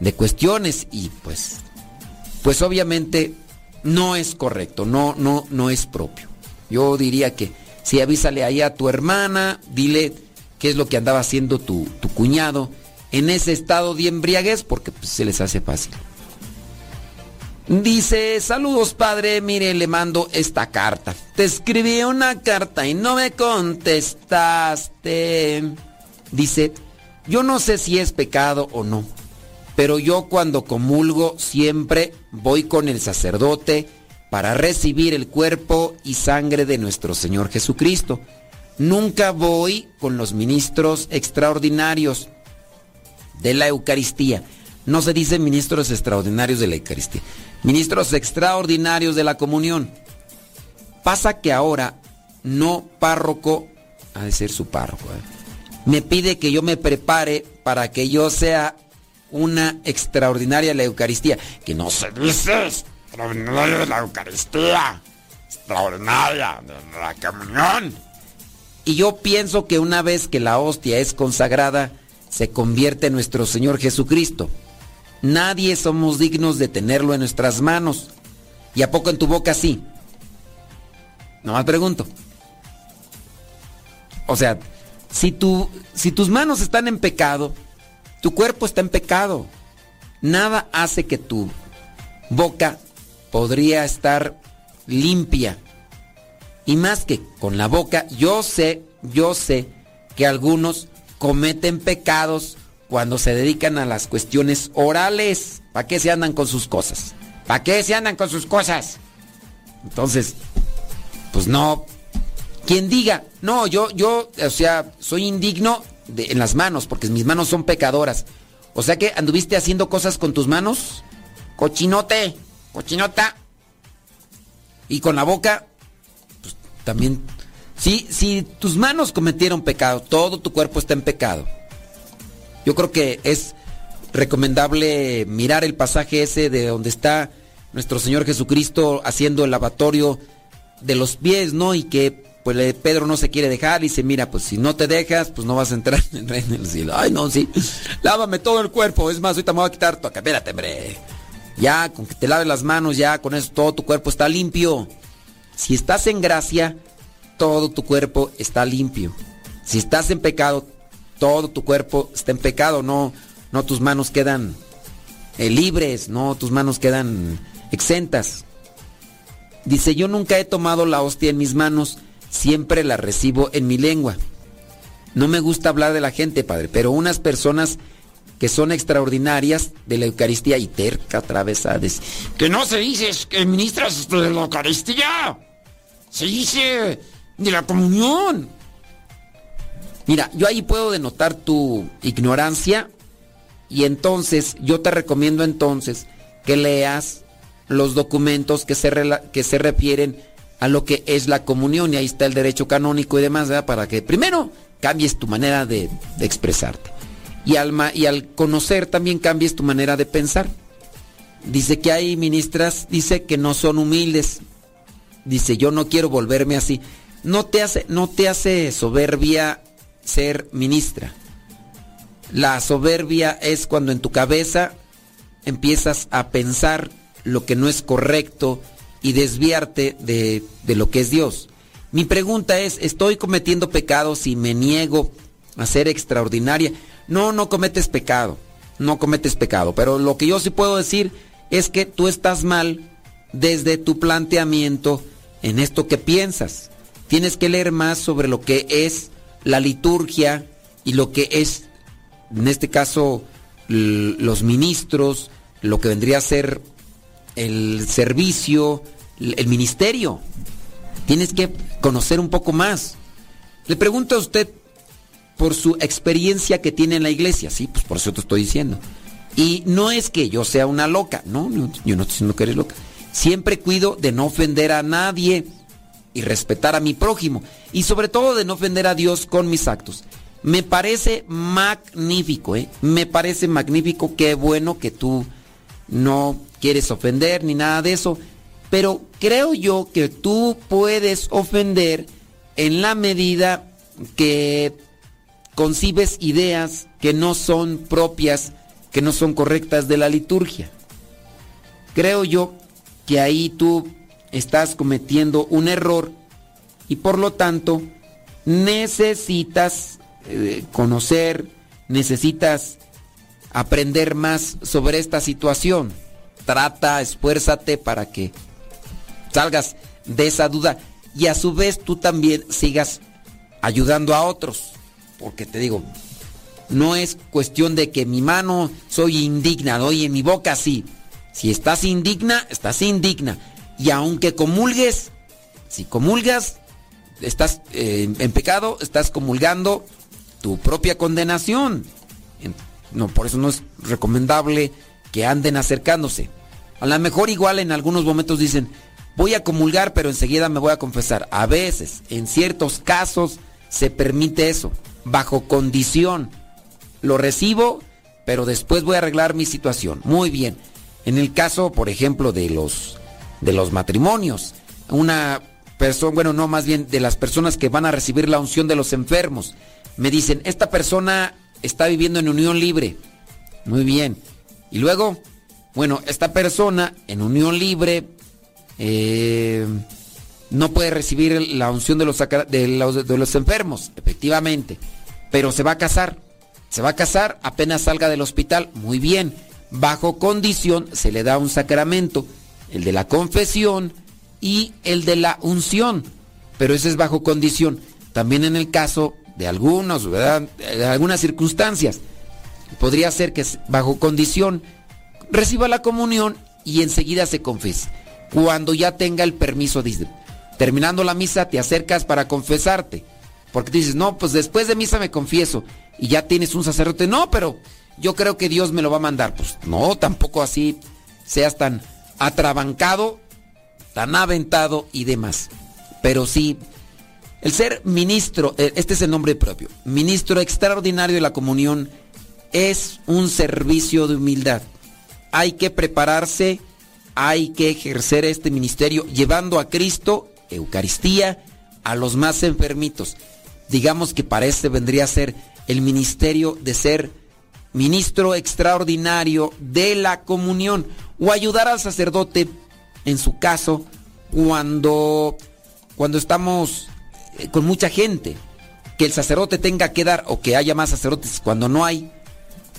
de cuestiones y pues pues obviamente no es correcto, no no no es propio. Yo diría que si avísale ahí a tu hermana, dile qué es lo que andaba haciendo tu, tu cuñado en ese estado de embriaguez porque pues, se les hace fácil. Dice, saludos padre, mire, le mando esta carta. Te escribí una carta y no me contestaste. Dice, yo no sé si es pecado o no, pero yo cuando comulgo siempre voy con el sacerdote para recibir el cuerpo y sangre de nuestro Señor Jesucristo. Nunca voy con los ministros extraordinarios de la Eucaristía. No se dice ministros extraordinarios de la Eucaristía. Ministros extraordinarios de la comunión. Pasa que ahora no párroco, ha de ser su párroco, ¿eh? me pide que yo me prepare para que yo sea una extraordinaria de la Eucaristía. Que no se dice extraordinaria de la Eucaristía, extraordinaria de la comunión. Y yo pienso que una vez que la hostia es consagrada, se convierte en nuestro Señor Jesucristo. Nadie somos dignos de tenerlo en nuestras manos. ¿Y a poco en tu boca sí? Nomás pregunto. O sea, si, tu, si tus manos están en pecado, tu cuerpo está en pecado. Nada hace que tu boca podría estar limpia. Y más que con la boca, yo sé, yo sé que algunos cometen pecados cuando se dedican a las cuestiones orales. ¿Para qué se andan con sus cosas? ¿Para qué se andan con sus cosas? Entonces, pues no. Quien diga, no, yo, yo, o sea, soy indigno de- en las manos, porque mis manos son pecadoras. O sea que anduviste haciendo cosas con tus manos, cochinote, cochinota. Y con la boca, pues también. Si, si tus manos cometieron pecado, todo tu cuerpo está en pecado. Yo creo que es recomendable mirar el pasaje ese de donde está nuestro Señor Jesucristo haciendo el lavatorio de los pies, ¿no? Y que pues Pedro no se quiere dejar y dice, mira, pues si no te dejas, pues no vas a entrar en el reino cielo. Ay, no, sí. Lávame todo el cuerpo. Es más, ahorita me voy a quitar tu... Espérate, hombre. Ya, con que te laves las manos, ya con eso todo tu cuerpo está limpio. Si estás en gracia, todo tu cuerpo está limpio. Si estás en pecado, todo tu cuerpo está en pecado, no, no tus manos quedan eh, libres, no tus manos quedan exentas. Dice, yo nunca he tomado la hostia en mis manos, siempre la recibo en mi lengua. No me gusta hablar de la gente, padre, pero unas personas que son extraordinarias de la Eucaristía y terca otra vez a decir, Que no se dice que ministras de la Eucaristía. Se dice de la comunión. Mira, yo ahí puedo denotar tu ignorancia y entonces yo te recomiendo entonces que leas los documentos que se, que se refieren a lo que es la comunión y ahí está el derecho canónico y demás, ¿verdad? Para que primero cambies tu manera de, de expresarte y al, y al conocer también cambies tu manera de pensar. Dice que hay ministras, dice que no son humildes. Dice, yo no quiero volverme así. No te hace, no te hace soberbia ser ministra. La soberbia es cuando en tu cabeza empiezas a pensar lo que no es correcto y desviarte de, de lo que es Dios. Mi pregunta es, ¿estoy cometiendo pecados si me niego a ser extraordinaria? No, no cometes pecado, no cometes pecado, pero lo que yo sí puedo decir es que tú estás mal desde tu planteamiento en esto que piensas. Tienes que leer más sobre lo que es la liturgia y lo que es, en este caso, los ministros, lo que vendría a ser el servicio, el ministerio. Tienes que conocer un poco más. Le pregunto a usted por su experiencia que tiene en la iglesia. Sí, pues por eso te estoy diciendo. Y no es que yo sea una loca, no, yo no estoy diciendo que eres loca. Siempre cuido de no ofender a nadie y respetar a mi prójimo. Y sobre todo de no ofender a Dios con mis actos. Me parece magnífico, ¿eh? Me parece magnífico, qué bueno que tú no quieres ofender ni nada de eso. Pero creo yo que tú puedes ofender en la medida que concibes ideas que no son propias, que no son correctas de la liturgia. Creo yo que ahí tú estás cometiendo un error y por lo tanto necesitas eh, conocer, necesitas aprender más sobre esta situación. Trata, esfuérzate para que salgas de esa duda y a su vez tú también sigas ayudando a otros. Porque te digo, no es cuestión de que mi mano soy indigna, oye, en mi boca sí. Si estás indigna, estás indigna. Y aunque comulgues, si comulgas, estás eh, en pecado, estás comulgando tu propia condenación. En- No, por eso no es recomendable que anden acercándose. A lo mejor igual en algunos momentos dicen, voy a comulgar, pero enseguida me voy a confesar. A veces, en ciertos casos, se permite eso, bajo condición. Lo recibo, pero después voy a arreglar mi situación. Muy bien. En el caso, por ejemplo, de los de los matrimonios, una persona, bueno, no, más bien de las personas que van a recibir la unción de los enfermos, me dicen, esta persona está viviendo en unión libre. Muy bien. Y luego, bueno, esta persona en unión libre eh, no puede recibir la unción de los, de los enfermos, efectivamente, pero se va a casar. Se va a casar apenas salga del hospital. Muy bien. Bajo condición se le da un sacramento, el de la confesión y el de la unción. Pero ese es bajo condición. También en el caso de algunos, ¿verdad? De algunas circunstancias. Podría ser que bajo condición reciba la comunión y enseguida se confiese. Cuando ya tenga el permiso, dice, terminando la misa te acercas para confesarte. Porque dices, no, pues después de misa me confieso y ya tienes un sacerdote. No, pero yo creo que Dios me lo va a mandar. Pues no, tampoco así seas tan atrabancado, tan aventado y demás. Pero sí, el ser ministro, eh, este es el nombre propio, ministro extraordinario de la comunión, es un servicio de humildad. Hay que prepararse, hay que ejercer este ministerio llevando a Cristo, Eucaristía, a los más enfermitos. Digamos que para este vendría a ser el ministerio de ser ministro extraordinario de la comunión o ayudar al sacerdote, en su caso, cuando cuando estamos eh, con mucha gente. Que el sacerdote tenga que dar o que haya más sacerdotes cuando no hay,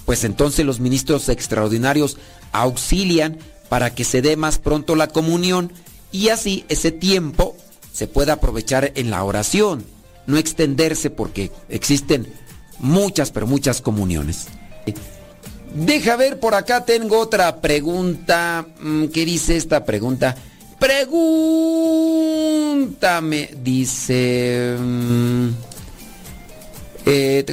pues entonces los ministros extraordinarios auxilian para que se dé más pronto la comunión y así ese tiempo se pueda aprovechar en la oración, no extenderse porque existen muchas, pero muchas comuniones. Deja ver, por acá tengo otra pregunta. Mm, ¿Qué dice esta pregunta? Pregúntame, dice... mm, eh,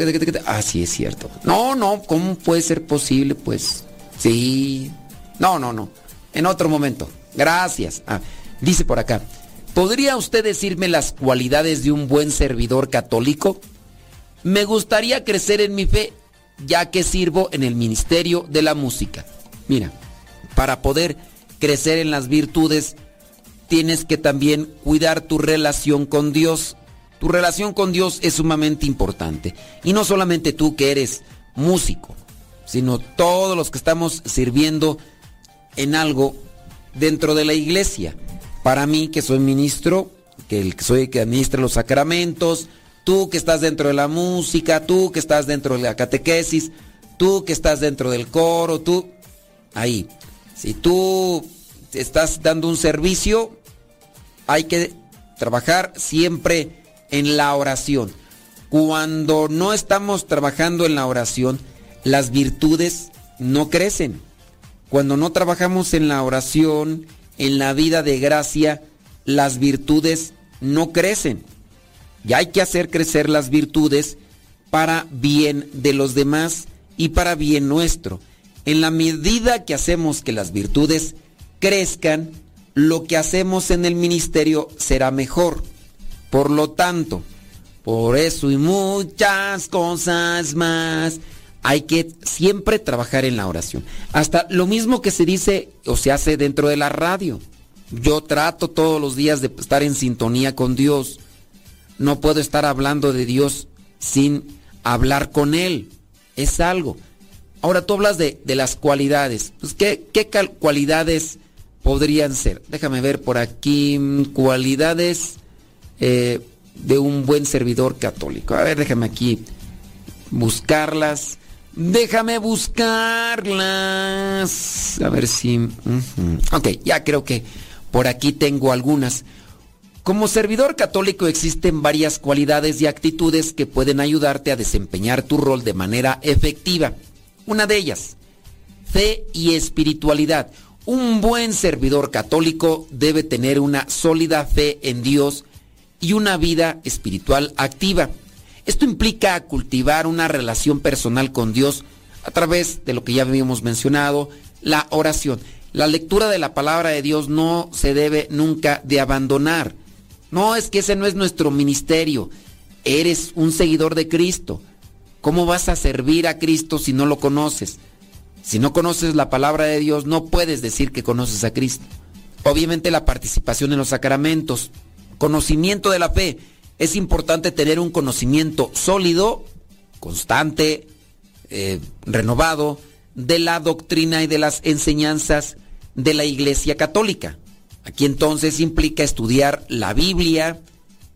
ah, sí, es cierto. No, no, ¿cómo puede ser posible? Pues sí. No, no, no. En otro momento. Gracias. Ah, dice por acá. ¿Podría usted decirme las cualidades de un buen servidor católico? Me gustaría crecer en mi fe, ya que sirvo en el ministerio de la música. Mira, para poder crecer en las virtudes, tienes que también cuidar tu relación con Dios. Tu relación con Dios es sumamente importante. Y no solamente tú que eres músico, sino todos los que estamos sirviendo en algo dentro de la iglesia. Para mí, que soy ministro, que soy el que administra los sacramentos, tú que estás dentro de la música, tú que estás dentro de la catequesis, tú que estás dentro del coro, tú, ahí. Si tú estás dando un servicio, hay que trabajar siempre en la oración. Cuando no estamos trabajando en la oración, las virtudes no crecen. Cuando no trabajamos en la oración, en la vida de gracia, las virtudes no crecen. Y hay que hacer crecer las virtudes para bien de los demás y para bien nuestro. En la medida que hacemos que las virtudes crezcan, lo que hacemos en el ministerio será mejor. Por lo tanto, por eso y muchas cosas más, hay que siempre trabajar en la oración. Hasta lo mismo que se dice o se hace dentro de la radio. Yo trato todos los días de estar en sintonía con Dios. No puedo estar hablando de Dios sin hablar con Él. Es algo. Ahora tú hablas de, de las cualidades. Pues, ¿qué, qué cualidades podrían ser? Déjame ver por aquí. Cualidades eh, de un buen servidor católico. A ver, déjame aquí buscarlas. Déjame buscarlas. A ver si... ujú. Ok, ya creo que por aquí tengo algunas. Como servidor católico existen varias cualidades y actitudes que pueden ayudarte a desempeñar tu rol de manera efectiva. Una de ellas, fe y espiritualidad. Un buen servidor católico debe tener una sólida fe en Dios y una vida espiritual activa. Esto implica cultivar una relación personal con Dios a través de lo que ya habíamos mencionado, la oración. La lectura de la palabra de Dios no se debe nunca de abandonar. No es que ese no es nuestro ministerio. Eres un seguidor de Cristo. ¿Cómo vas a servir a Cristo si no lo conoces? Si no conoces la palabra de Dios, no puedes decir que conoces a Cristo. Obviamente la participación en los sacramentos, conocimiento de la fe. Es importante tener un conocimiento sólido, constante, eh, renovado de la doctrina y de las enseñanzas de la Iglesia Católica. Aquí entonces implica estudiar la Biblia,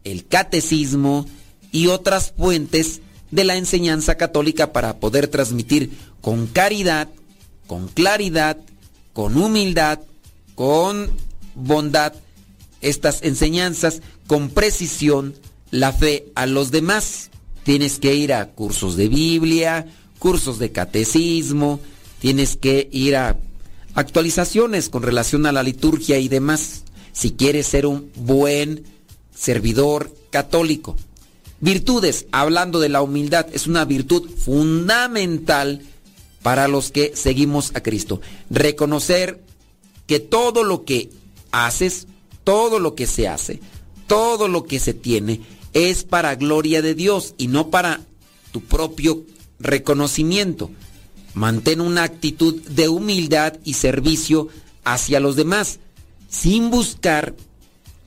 el catecismo y otras fuentes de la enseñanza católica para poder transmitir con caridad, con claridad, con humildad, con bondad estas enseñanzas, con precisión, la fe a los demás. Tienes que ir a cursos de Biblia, cursos de catecismo, tienes que ir a actualizaciones con relación a la liturgia y demás, si quieres ser un buen servidor católico. Virtudes, hablando de la humildad, es una virtud fundamental para los que seguimos a Cristo. Reconocer que todo lo que haces, todo lo que se hace, todo lo que se tiene, es para gloria de Dios y no para tu propio reconocimiento. Mantén una actitud de humildad y servicio hacia los demás, sin buscar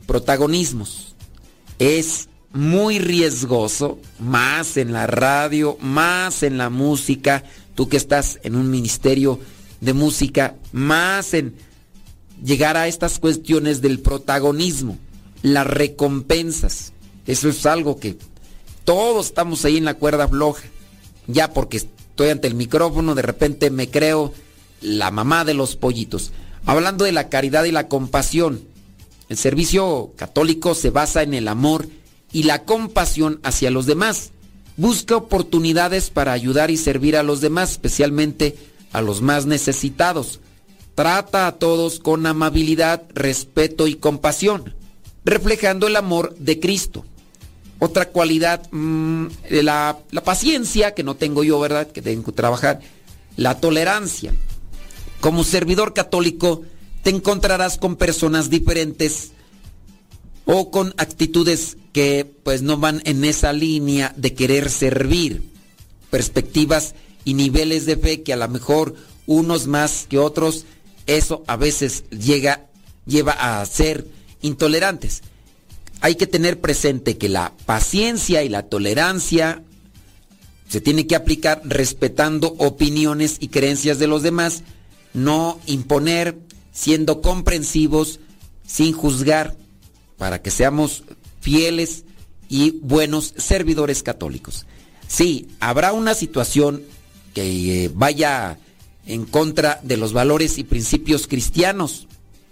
protagonismos. Es muy riesgoso, más en la radio, más en la música, tú que estás en un ministerio de música, más en llegar a estas cuestiones del protagonismo. las recompensas. Eso es algo que todos estamos ahí en la cuerda floja. Ya porque estoy ante el micrófono, de repente me creo la mamá de los pollitos. Hablando de la caridad y la compasión, el servicio católico se basa en el amor y la compasión hacia los demás. Busca oportunidades para ayudar y servir a los demás, especialmente a los más necesitados. Trata a todos con amabilidad, respeto y compasión, reflejando el amor de Cristo. Otra cualidad, mm, la, la paciencia, que no tengo yo, ¿verdad? Que tengo que trabajar. La tolerancia. Como servidor católico, te encontrarás con personas diferentes o con actitudes que pues no van en esa línea de querer servir. Perspectivas y niveles de fe que a lo mejor unos más que otros, eso a veces llega, lleva a ser intolerantes. Hay que tener presente que la paciencia y la tolerancia se tiene que aplicar respetando opiniones y creencias de los demás, no imponer, siendo comprensivos, sin juzgar, para que seamos fieles y buenos servidores católicos. Sí, habrá una situación que eh, vaya en contra de los valores y principios cristianos.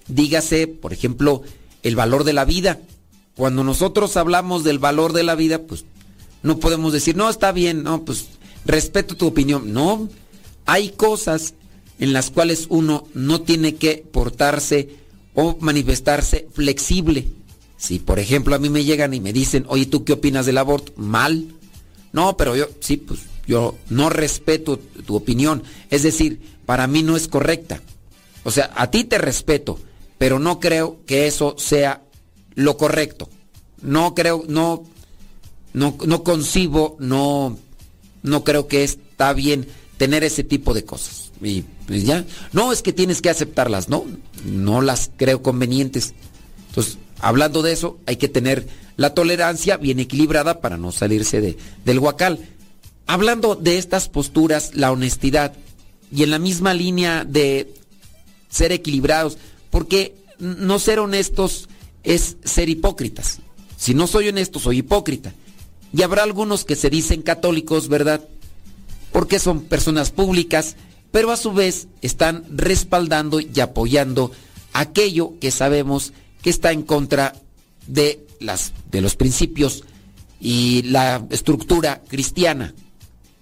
Dígase, por ejemplo, el valor de la vida. Cuando nosotros hablamos del valor de la vida, pues no podemos decir, no, está bien, no, pues respeto tu opinión. No, hay cosas en las cuales uno no tiene que portarse o manifestarse flexible. Si, por ejemplo, a mí me llegan y me dicen, oye, ¿tú qué opinas del aborto? Mal. No, pero yo, sí, pues yo no respeto tu opinión. Es decir, para mí no es correcta. O sea, a ti te respeto, pero no creo que eso sea lo correcto. No creo, no, no, no concibo, no, no creo que está bien tener ese tipo de cosas. Y pues ya, no es que tienes que aceptarlas, no, no las creo convenientes. Entonces, hablando de eso, hay que tener la tolerancia bien equilibrada para no salirse de, del huacal. Hablando de estas posturas, la honestidad y en la misma línea de ser equilibrados, porque no ser honestos es ser hipócritas. Si no soy honesto, soy hipócrita. Y habrá algunos que se dicen católicos, ¿verdad? Porque son personas públicas, pero a su vez están respaldando y apoyando aquello que sabemos que está en contra de, las, de los principios y la estructura cristiana.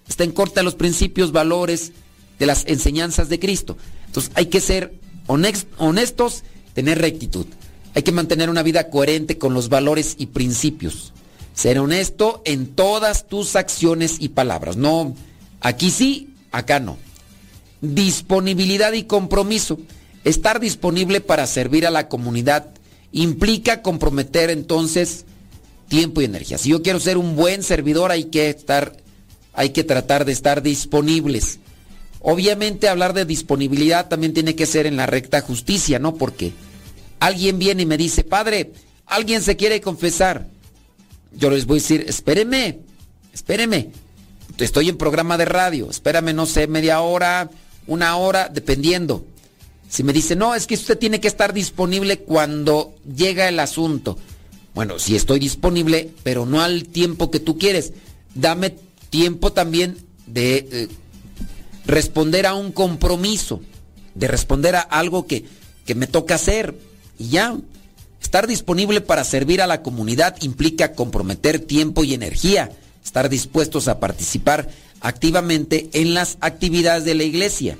Está en contra de los principios, valores, de las enseñanzas de Cristo. Entonces hay que ser honestos, tener rectitud. Hay que mantener una vida coherente con los valores y principios. Ser honesto en todas tus acciones y palabras. No, aquí sí, acá no. Disponibilidad y compromiso. Estar disponible para servir a la comunidad implica comprometer entonces tiempo y energía. Si yo quiero ser un buen servidor, hay que estar, hay que tratar de estar disponibles. Obviamente hablar de disponibilidad también tiene que ser en la recta justicia, ¿no? Porque alguien viene y me dice, padre, alguien se quiere confesar. Yo les voy a decir, espéreme, espéreme. Estoy en programa de radio, espérame, no sé, media hora, una hora, dependiendo. Si me dice, no, es que usted tiene que estar disponible cuando llega el asunto. Bueno, si estoy disponible, pero no al tiempo que tú quieres. Dame tiempo también de eh, responder a un compromiso, de responder a algo que, que me toca hacer. Y ya, estar disponible para servir a la comunidad implica comprometer tiempo y energía, estar dispuestos a participar activamente en las actividades de la iglesia,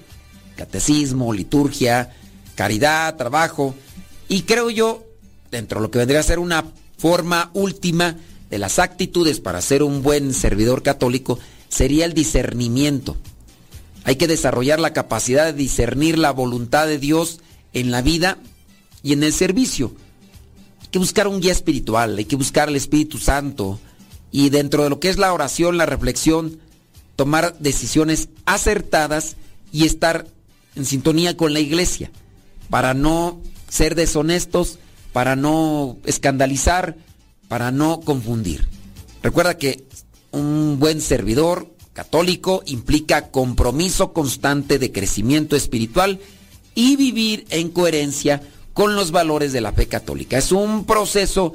catecismo, liturgia, caridad, trabajo, y creo yo, dentro de lo que vendría a ser una forma última de las actitudes para ser un buen servidor católico, sería el discernimiento. Hay que desarrollar la capacidad de discernir la voluntad de Dios en la vida y en el servicio. Hay que buscar un guía espiritual, hay que buscar el Espíritu Santo y dentro de lo que es la oración, la reflexión, tomar decisiones acertadas y estar en sintonía con la iglesia para no ser deshonestos, para no escandalizar, para no confundir. Recuerda que un buen servidor católico implica compromiso constante de crecimiento espiritual y vivir en coherencia con los valores de la fe católica. Es un proceso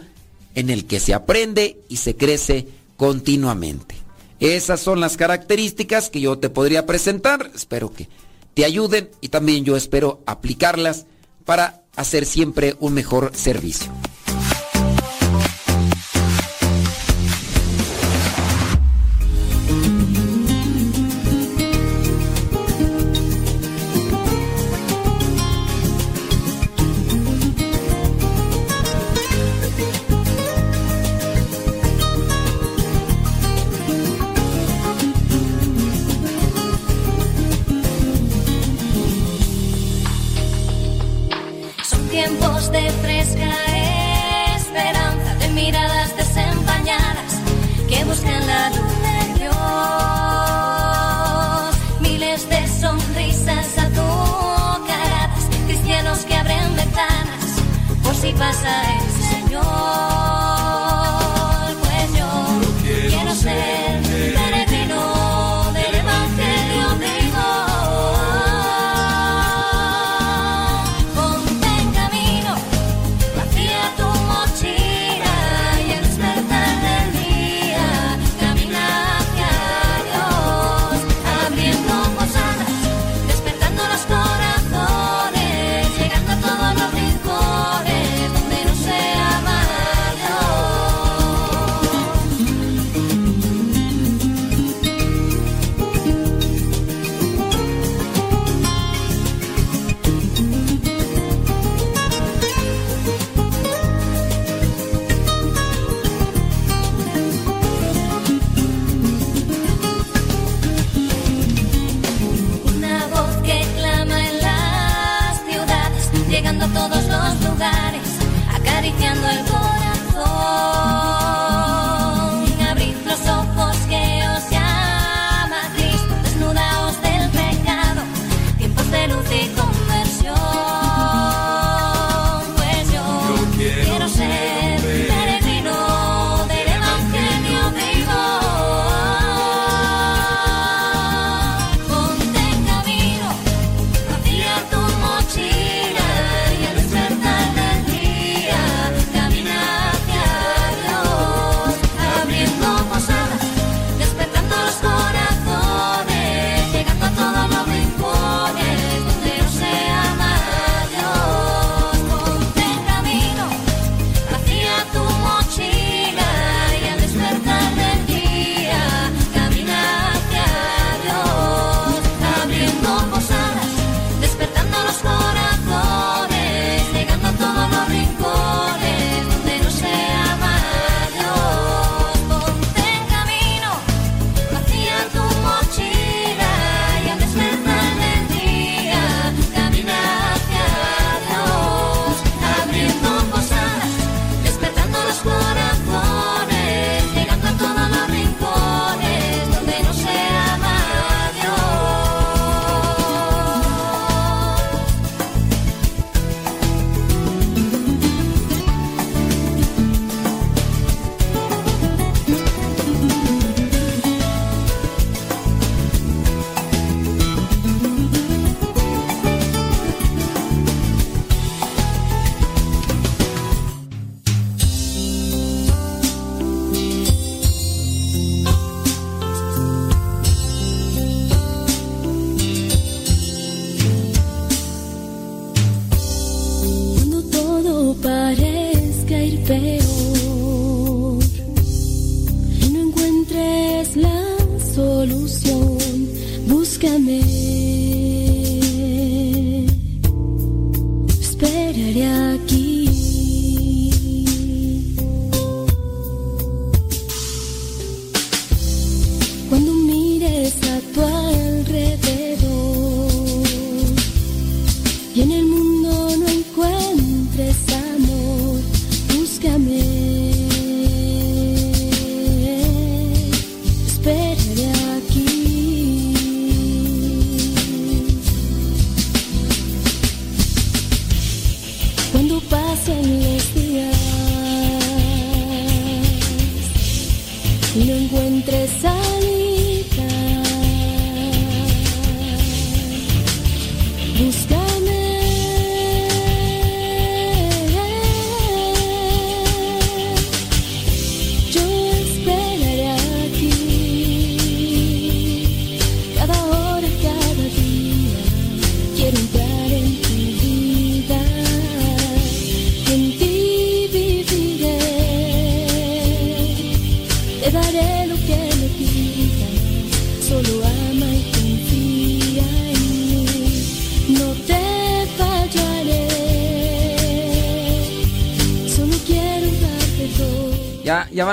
en el que se aprende y se crece continuamente. Esas son las características que yo te podría presentar. Espero que te ayuden y también yo espero aplicarlas para hacer siempre un mejor servicio.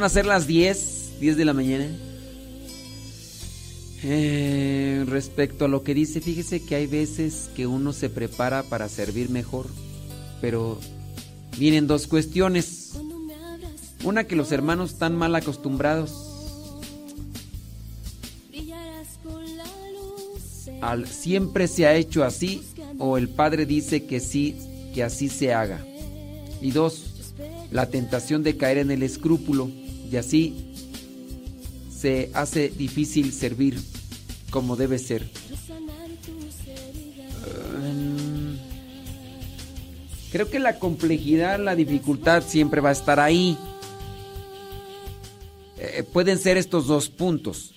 Van a ser las 10, 10 de la mañana. Eh, respecto a lo que dice, fíjese que hay veces que uno se prepara para servir mejor, pero vienen dos cuestiones. Una que los hermanos están mal acostumbrados al siempre se ha hecho así o el padre dice que sí, que así se haga. Y dos, la tentación de caer en el escrúpulo y así se hace difícil servir como debe ser. Creo que la complejidad, la dificultad siempre va a estar ahí. Eh, pueden ser estos dos puntos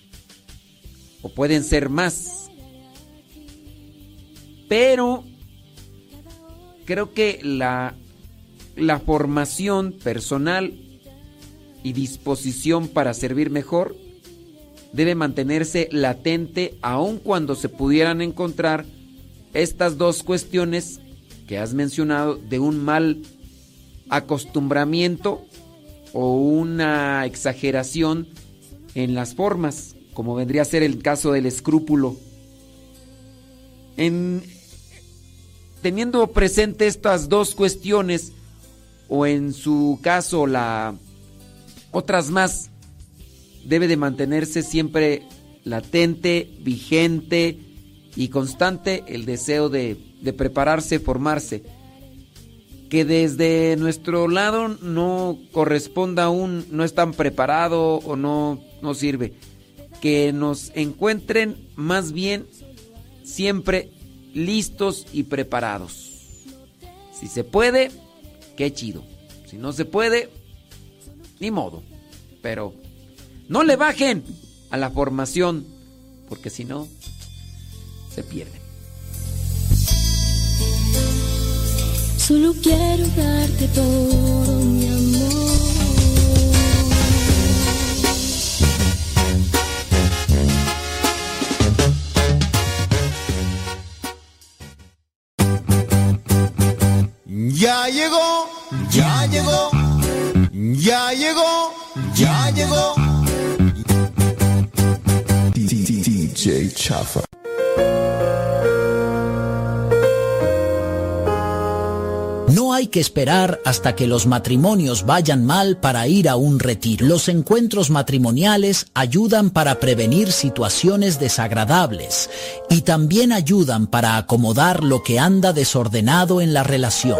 o pueden ser más. Pero creo que la, la formación personal y disposición para servir mejor debe mantenerse latente aun cuando se pudieran encontrar estas dos cuestiones que has mencionado de un mal acostumbramiento o una exageración en las formas, como vendría a ser el caso del escrúpulo. En, teniendo presente estas dos cuestiones, o en su caso la otras más, debe de mantenerse siempre latente, vigente y constante el deseo de, prepararse, formarse. Que desde nuestro lado no corresponda aún, no están preparado o no, no sirve. Que nos encuentren más bien siempre listos y preparados. Si se puede, qué chido. Si no se puede, ni modo. Pero no le bajen a la formación, porque si no, se pierde. Solo quiero darte todo mi amor. Ya llegó, ya llegó, ya llegó, ya llegó. DJ Chafa. No hay que esperar hasta que los matrimonios vayan mal para ir a un retiro. Los encuentros matrimoniales ayudan para prevenir situaciones desagradables y también ayudan para acomodar lo que anda desordenado en la relación.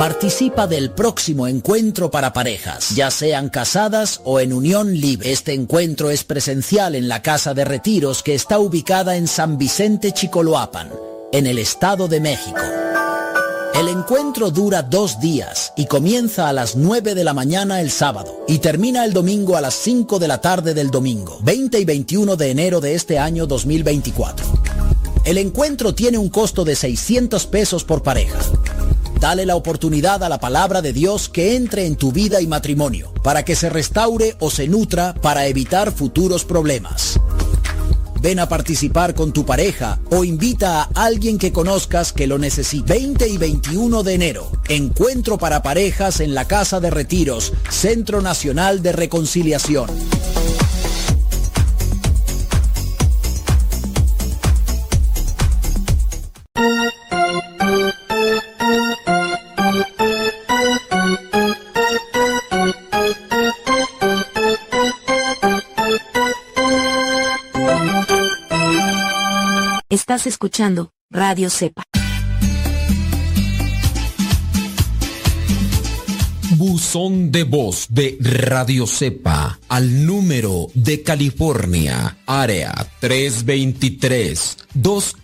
Participa del próximo encuentro para parejas, ya sean casadas o en unión libre. Este encuentro es presencial en la Casa de Retiros que está ubicada en San Vicente Chicoloapan, en el Estado de México. El encuentro dura dos días y comienza a las 9 de la mañana el sábado y termina el domingo a las 5 de la tarde del domingo, 20 y 21 de enero de este año 2024. El encuentro tiene un costo de 600 pesos por pareja. Dale la oportunidad a la palabra de Dios que entre en tu vida y matrimonio, para que se restaure o se nutra para evitar futuros problemas. Ven a participar con tu pareja o invita a alguien que conozcas que lo necesite. 20 y 21 de enero, encuentro para parejas en la Casa de Retiros, Centro Nacional de Reconciliación. Estás escuchando Radio Cepa. Buzón de voz de Radio Cepa al número de California, área 323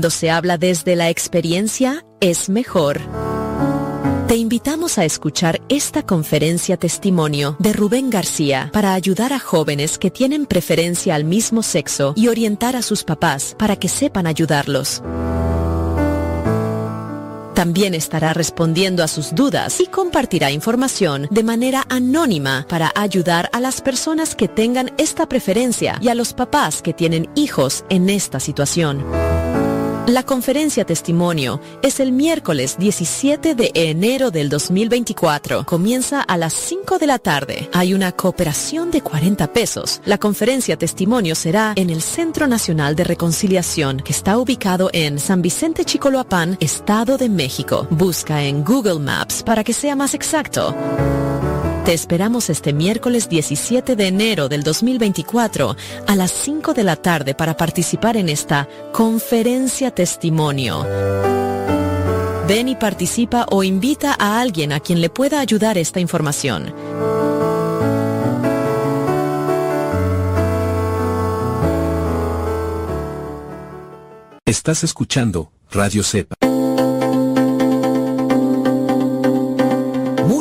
Cuando se habla desde la experiencia, es mejor. Te invitamos a escuchar esta conferencia testimonio de Rubén García para ayudar a jóvenes que tienen preferencia al mismo sexo y orientar a sus papás para que sepan ayudarlos. También estará respondiendo a sus dudas y compartirá información de manera anónima para ayudar a las personas que tengan esta preferencia y a los papás que tienen hijos en esta situación. La conferencia testimonio es el miércoles 17 de enero del 2024. Comienza a las 5 de la tarde. Hay una cooperación de 40 pesos. La conferencia testimonio será en el Centro Nacional de Reconciliación, que está ubicado en San Vicente Chicoloapán, Estado de México. Busca en Google Maps para que sea más exacto. Te esperamos este miércoles 17 de enero del 2024 a las 5 de la tarde para participar en esta conferencia testimonio. Ven y participa o invita a alguien a quien le pueda ayudar esta información. Estás escuchando Radio Cepa.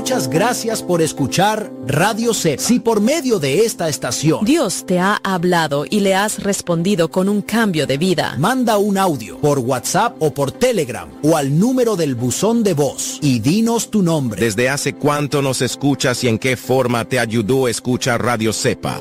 Muchas gracias por escuchar Radio C. Si por medio de esta estación Dios te ha hablado y le has respondido con un cambio de vida. manda un audio por WhatsApp o por Telegram o al número del buzón de voz y dinos tu nombre. ¿Desde hace cuánto nos escuchas y en qué forma te ayudó a escuchar Radio Cepa?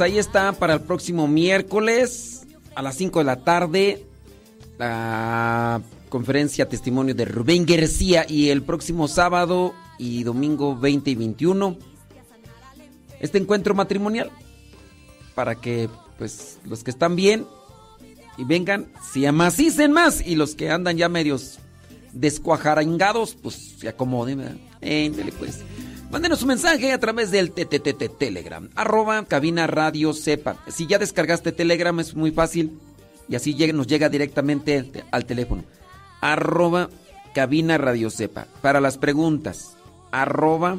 Pues ahí está para el próximo miércoles a las 5 de la tarde la conferencia testimonio de Rubén García y el próximo sábado y domingo 20 y 21 este encuentro matrimonial para que pues los que están bien y vengan se amacicen más y los que andan ya medios descuajarangados pues se acomoden ¿verdad? Pues Mándenos un mensaje a través del TTT Telegram, arroba cabina radio sepa. Si ya descargaste Telegram es muy fácil y así nos llega directamente al te- al teléfono. Arroba cabina radio sepa. Para las preguntas, arroba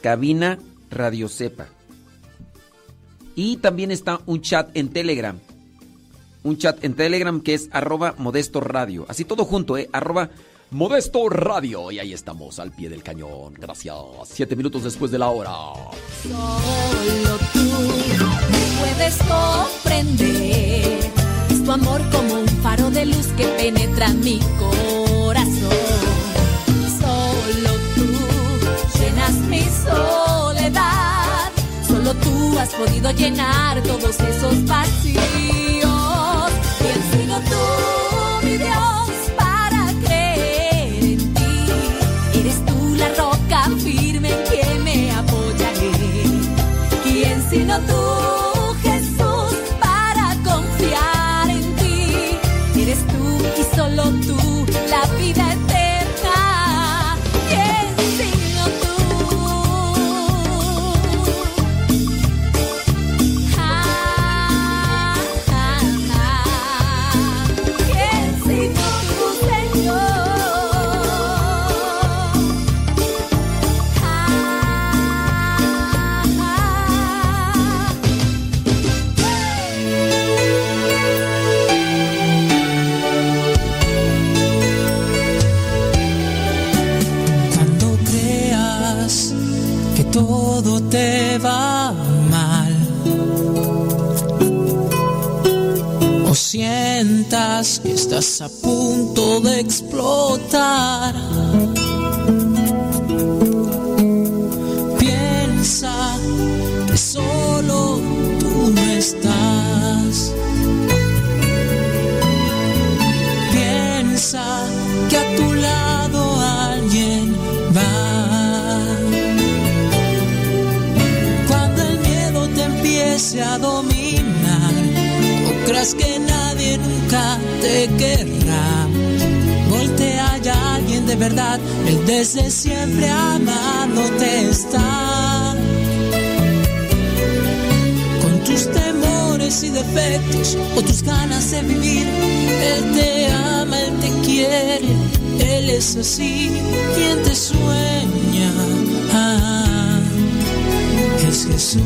cabina radio sepa. Y también está un chat en Telegram. Un chat en Telegram que es arroba modesto radio. Así todo junto, ¿eh? Arroba Radio. Y ahí estamos al pie del cañón. Gracias. Siete minutos después de la hora. Solo tú puedes comprender. Es tu amor como un faro de luz que penetra mi corazón. Solo tú llenas mi soledad. Solo tú has podido llenar todos esos vacíos. Sientas que estás a punto de explotar. Piensa que solo tú no estás. Piensa que a tu lado alguien va. Cuando el miedo te empiece a dominar, o creas que nunca te querrá. Voltea ya alguien de verdad, él desde siempre amándote está. Con tus temores y defectos o tus ganas de vivir, él te ama, él te quiere, él es así, quien te sueña. Ah, es Jesús.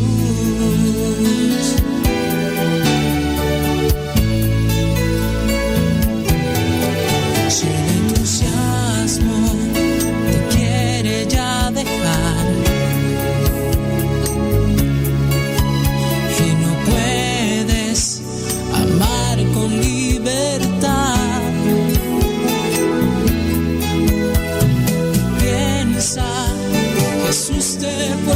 Jesús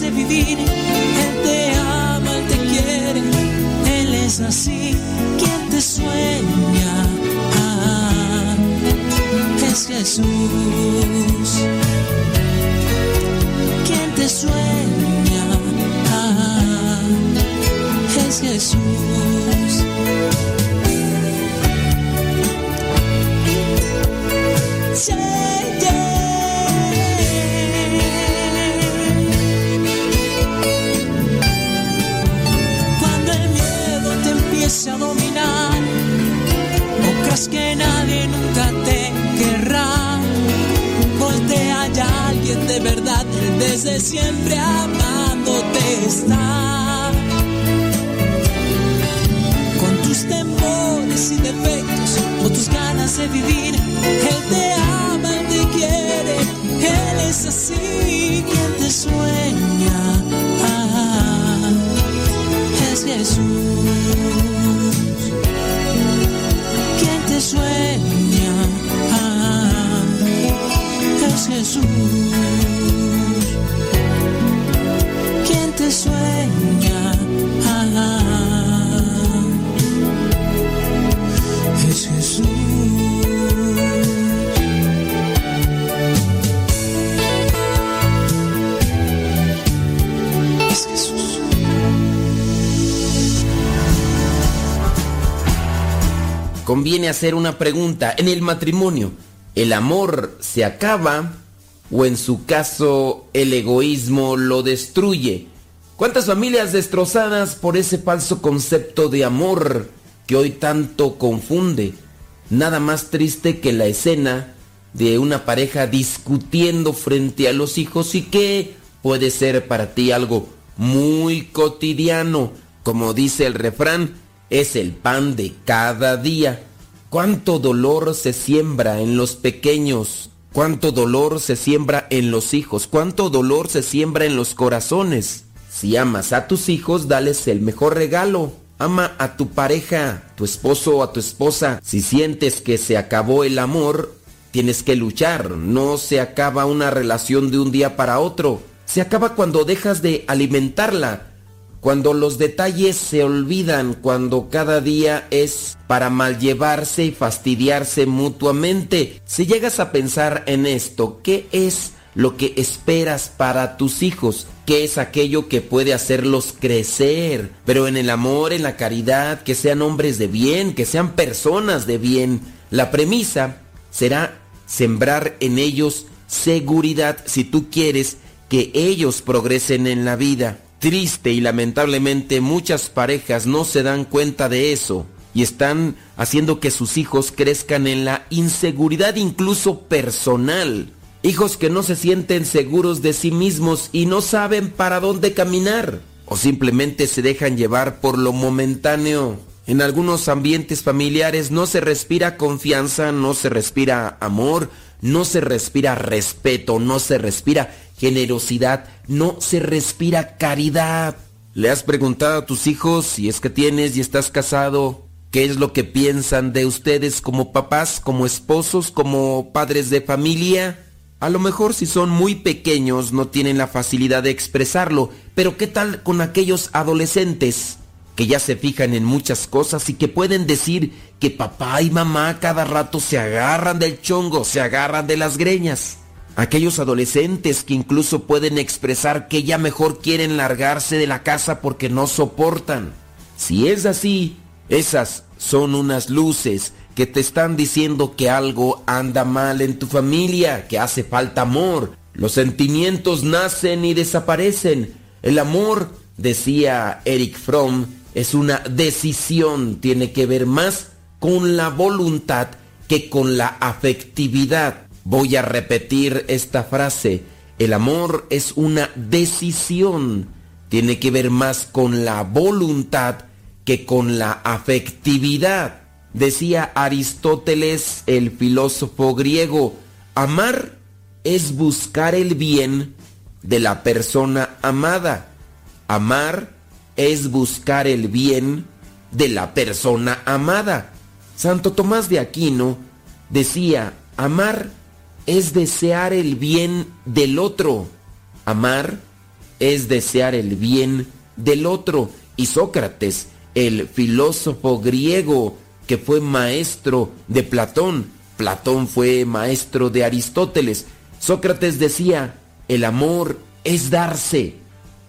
de vivir. Él te ama, Él te quiere, Él es así, quien te sueña. Ah, es Jesús, quien te sueña. Ah, es Jesús. Creas que nadie nunca te querrá, voltea ya alguien de verdad, desde siempre amándote está. Con tus temores y defectos o tus ganas de vivir, Él te ama, Él te quiere, Él es así Conviene hacer una pregunta. En el matrimonio, ¿el amor se acaba o en su caso el egoísmo lo destruye? ¿Cuántas familias destrozadas por ese falso concepto de amor que hoy tanto confunde? Nada más triste que la escena de una pareja discutiendo frente a los hijos y que puede ser para ti algo muy cotidiano. Como dice el refrán, es el pan de cada día. Cuánto dolor se siembra en los pequeños, cuánto dolor se siembra en los hijos, cuánto dolor se siembra en los corazones. Si amas a tus hijos, dales el mejor regalo. Ama a tu pareja, tu esposo o a tu esposa. Si sientes que se acabó el amor, tienes que luchar. No se acaba una relación de un día para otro. Se acaba cuando dejas de alimentarla, cuando los detalles se olvidan, cuando cada día es para malllevarse y fastidiarse mutuamente. Si llegas a pensar en esto, ¿qué es lo que esperas para tus hijos? ¿Qué es aquello que puede hacerlos crecer? Pero en el amor, en la caridad, que sean hombres de bien, que sean personas de bien. La premisa será sembrar en ellos seguridad si tú quieres que ellos progresen en la vida. triste y lamentablemente muchas parejas no se dan cuenta de eso y están haciendo que sus hijos crezcan en la inseguridad incluso personal. Hijos que no se sienten seguros de sí mismos y no saben para dónde caminar o simplemente se dejan llevar por lo momentáneo. En algunos ambientes familiares no se respira confianza, no se respira amor, no se respira respeto, no se respira generosidad, no se respira caridad. ¿Le has preguntado a tus hijos si es que tienes y estás casado? ¿Qué es lo que piensan de ustedes como papás, como esposos, como padres de familia? A lo mejor si son muy pequeños no tienen la facilidad de expresarlo, pero ¿qué tal con aquellos adolescentes que ya se fijan en muchas cosas y que pueden decir que papá y mamá cada rato se agarran del chongo, se agarran de las greñas? Aquellos adolescentes que incluso pueden expresar que ya mejor quieren largarse de la casa porque no soportan. Si es así, esas son unas luces que te están diciendo que algo anda mal en tu familia, que hace falta amor. Los sentimientos nacen y desaparecen. El amor, decía Eric Fromm, es una decisión, tiene que ver más con la voluntad que con la afectividad. Voy a repetir esta frase. El amor es una decisión, tiene que ver más con la voluntad que con la afectividad. Decía Aristóteles, el filósofo griego, amar es buscar el bien de la persona amada. Amar es buscar el bien de la persona amada. Santo Tomás de Aquino decía, amar es desear el bien del otro. Amar es desear el bien del otro. Y Sócrates, el filósofo griego que fue maestro de Platón, Platón fue maestro de Aristóteles. Sócrates decía, el amor es darse.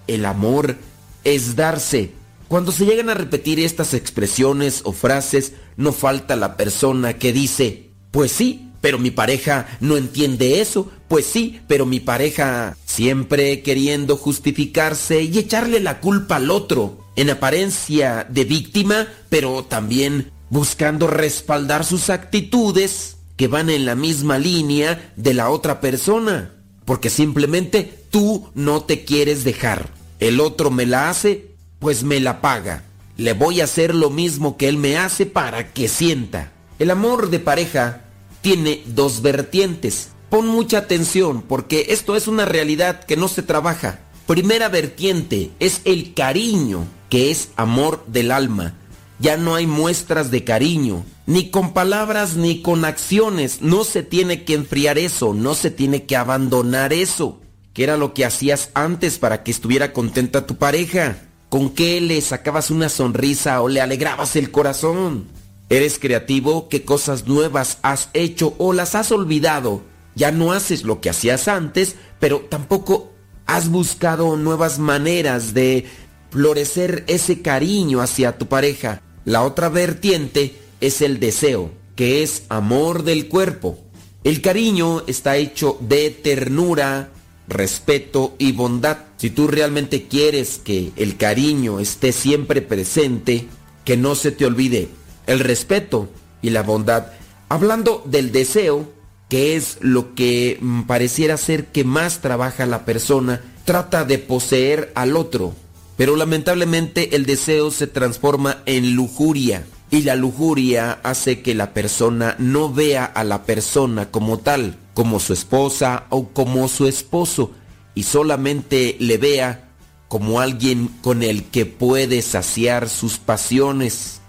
El amor es darse. Cuando se llegan a repetir estas expresiones o frases, no falta la persona que dice, pues sí, pero mi pareja no entiende eso, pues sí, pero mi pareja siempre queriendo justificarse y echarle la culpa al otro, en apariencia de víctima, pero también buscando respaldar sus actitudes que van en la misma línea de la otra persona, porque simplemente tú no te quieres dejar. El otro me la hace, pues me la paga. Le voy a hacer lo mismo que él me hace para que sienta. El amor de pareja tiene dos vertientes. Pon mucha atención porque esto es una realidad que no se trabaja. Primera vertiente es el cariño, que es amor del alma. Ya no hay muestras de cariño, ni con palabras ni con acciones. No se tiene que enfriar eso, no se tiene que abandonar eso. ¿Qué era lo que hacías antes para que estuviera contenta tu pareja? ¿Con qué le sacabas una sonrisa o le alegrabas el corazón? ¿Eres creativo? ¿Qué cosas nuevas has hecho o las has olvidado? Ya no haces lo que hacías antes, pero tampoco has buscado nuevas maneras de florecer ese cariño hacia tu pareja. La otra vertiente es el deseo, que es amor del cuerpo. El cariño está hecho de ternura, respeto y bondad. Si tú realmente quieres que el cariño esté siempre presente, que no se te olvide el respeto y la bondad. Hablando del deseo, que es lo que mm, pareciera ser que más trabaja la persona, trata de poseer al otro. Pero lamentablemente el deseo se transforma en lujuria y la lujuria hace que la persona no vea a la persona como tal, como su esposa o como su esposo, y solamente le vea como alguien con el que puede saciar sus pasiones.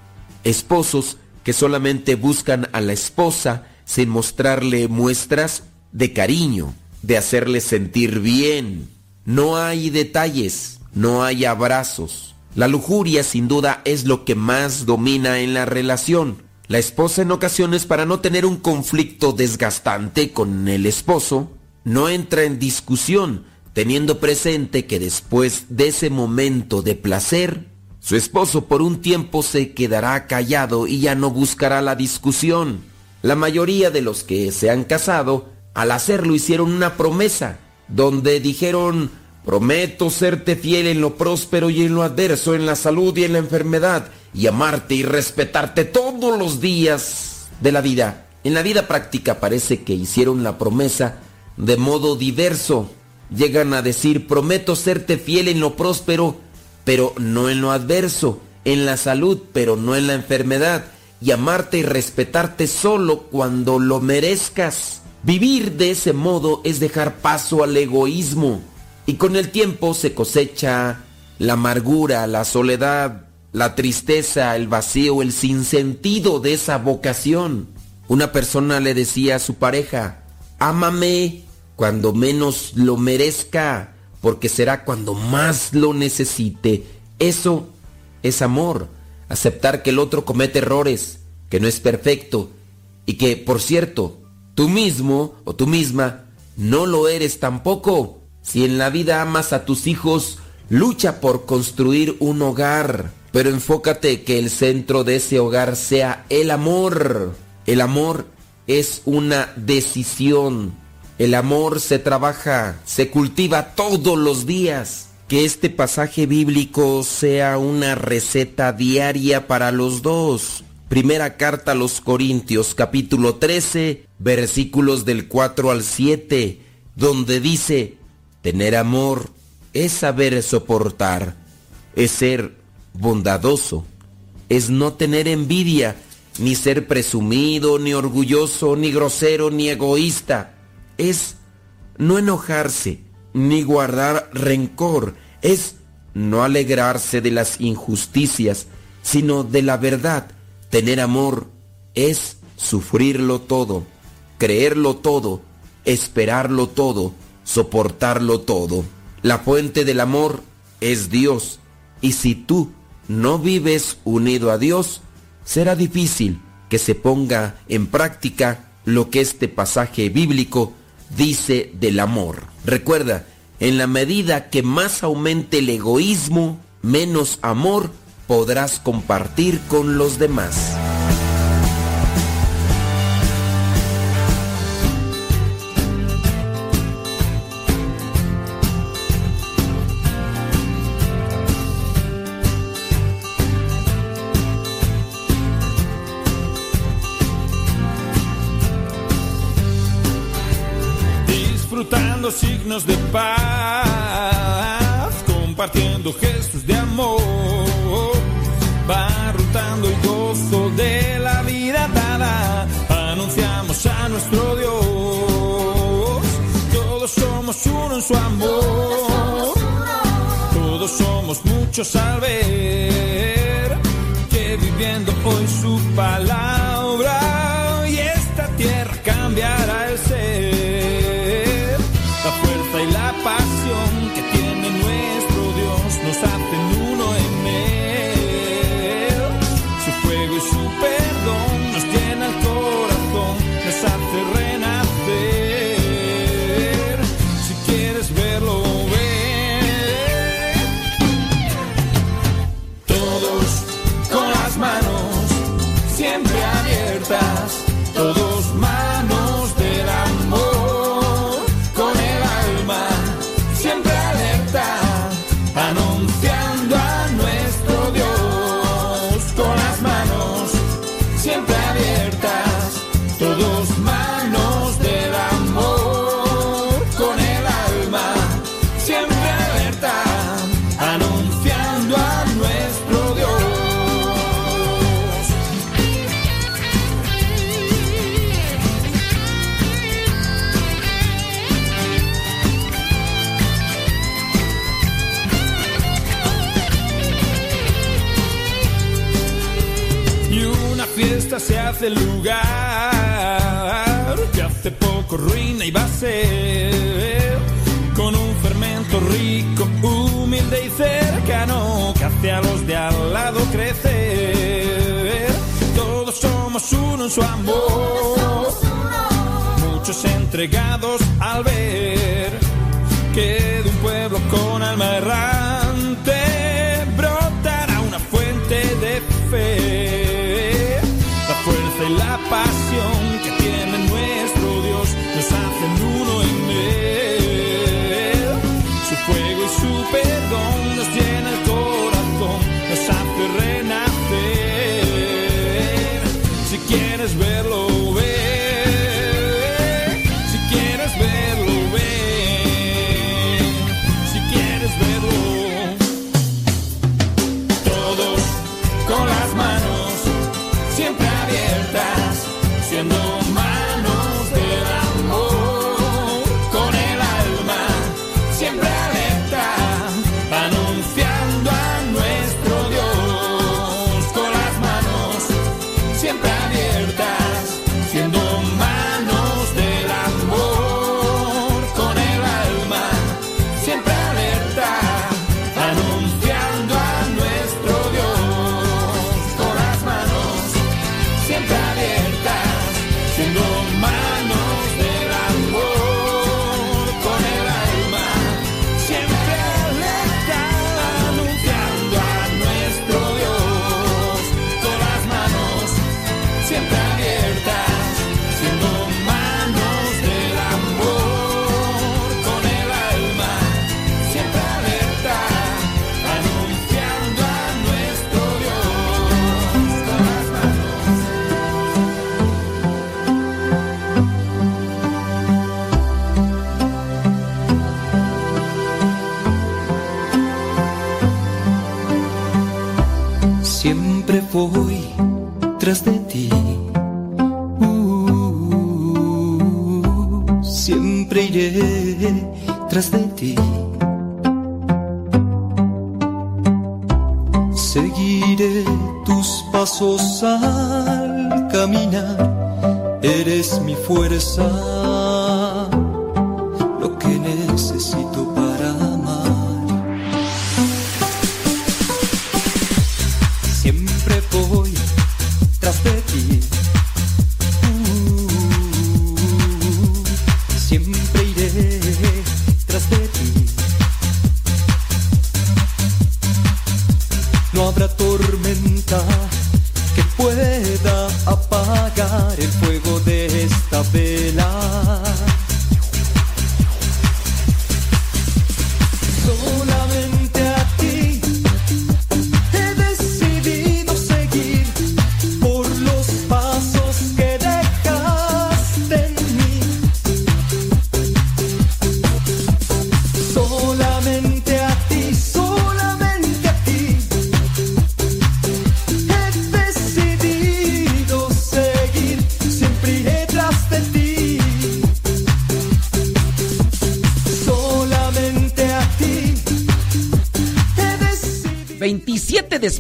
Esposos que solamente buscan a la esposa sin mostrarle muestras de cariño, de hacerle sentir bien. No hay detalles, no hay abrazos. La lujuria sin duda es lo que más domina en la relación. La esposa en ocasiones para no tener un conflicto desgastante con el esposo, no entra en discusión, teniendo presente que después de ese momento de placer, su esposo por un tiempo se quedará callado y ya no buscará la discusión. La mayoría de los que se han casado, al hacerlo hicieron una promesa, donde dijeron, Prometo serte fiel en lo próspero y en lo adverso, en la salud y en la enfermedad, y amarte y respetarte todos los días de la vida. En la vida práctica parece que hicieron la promesa de modo diverso. Llegan a decir, prometo serte fiel en lo próspero, pero no en lo adverso, en la salud, pero no en la enfermedad, y amarte y respetarte solo cuando lo merezcas. Vivir de ese modo es dejar paso al egoísmo, y con el tiempo se cosecha la amargura, la soledad, la tristeza, el vacío, el sinsentido de esa vocación. Una persona le decía a su pareja, ámame cuando menos lo merezca, porque será cuando más lo necesite. Eso es amor, aceptar que el otro comete errores, que no es perfecto y que, por cierto, tú mismo o tú misma no lo eres tampoco. Si en la vida amas a tus hijos, lucha por construir un hogar, pero enfócate que el centro de ese hogar sea el amor. El amor es una decisión. El amor se trabaja, se cultiva todos los días. Que este pasaje bíblico sea una receta diaria para los dos. Primera carta a los Corintios, capítulo 13, versículos del 4 al 7, donde dice, tener amor es saber soportar, es ser bondadoso, es no tener envidia, ni ser presumido, ni orgulloso, ni grosero, ni egoísta. Es no enojarse, ni guardar rencor. Es no alegrarse de las injusticias, sino de la verdad. Tener amor es sufrirlo todo, creerlo todo, esperarlo todo, soportarlo todo. La fuente del amor es Dios. Y si tú no vives unido a Dios, será difícil que se ponga en práctica lo que este pasaje bíblico dice del amor. Recuerda, en la medida que más aumente el egoísmo, menos amor podrás compartir con los demás. Compartiendo gestos de amor, va rotando el gozo de la vida dada, anunciamos a nuestro Dios, todos somos uno en su amor, todos somos muchos al ver que viviendo hoy su palabra hace lugar que hace poco ruina y va a ser con un fermento rico, humilde y cercano que hace a los de al lado crecer. Todos somos uno en su amor, muchos entregados al ver que de un pueblo con alma errante Siempre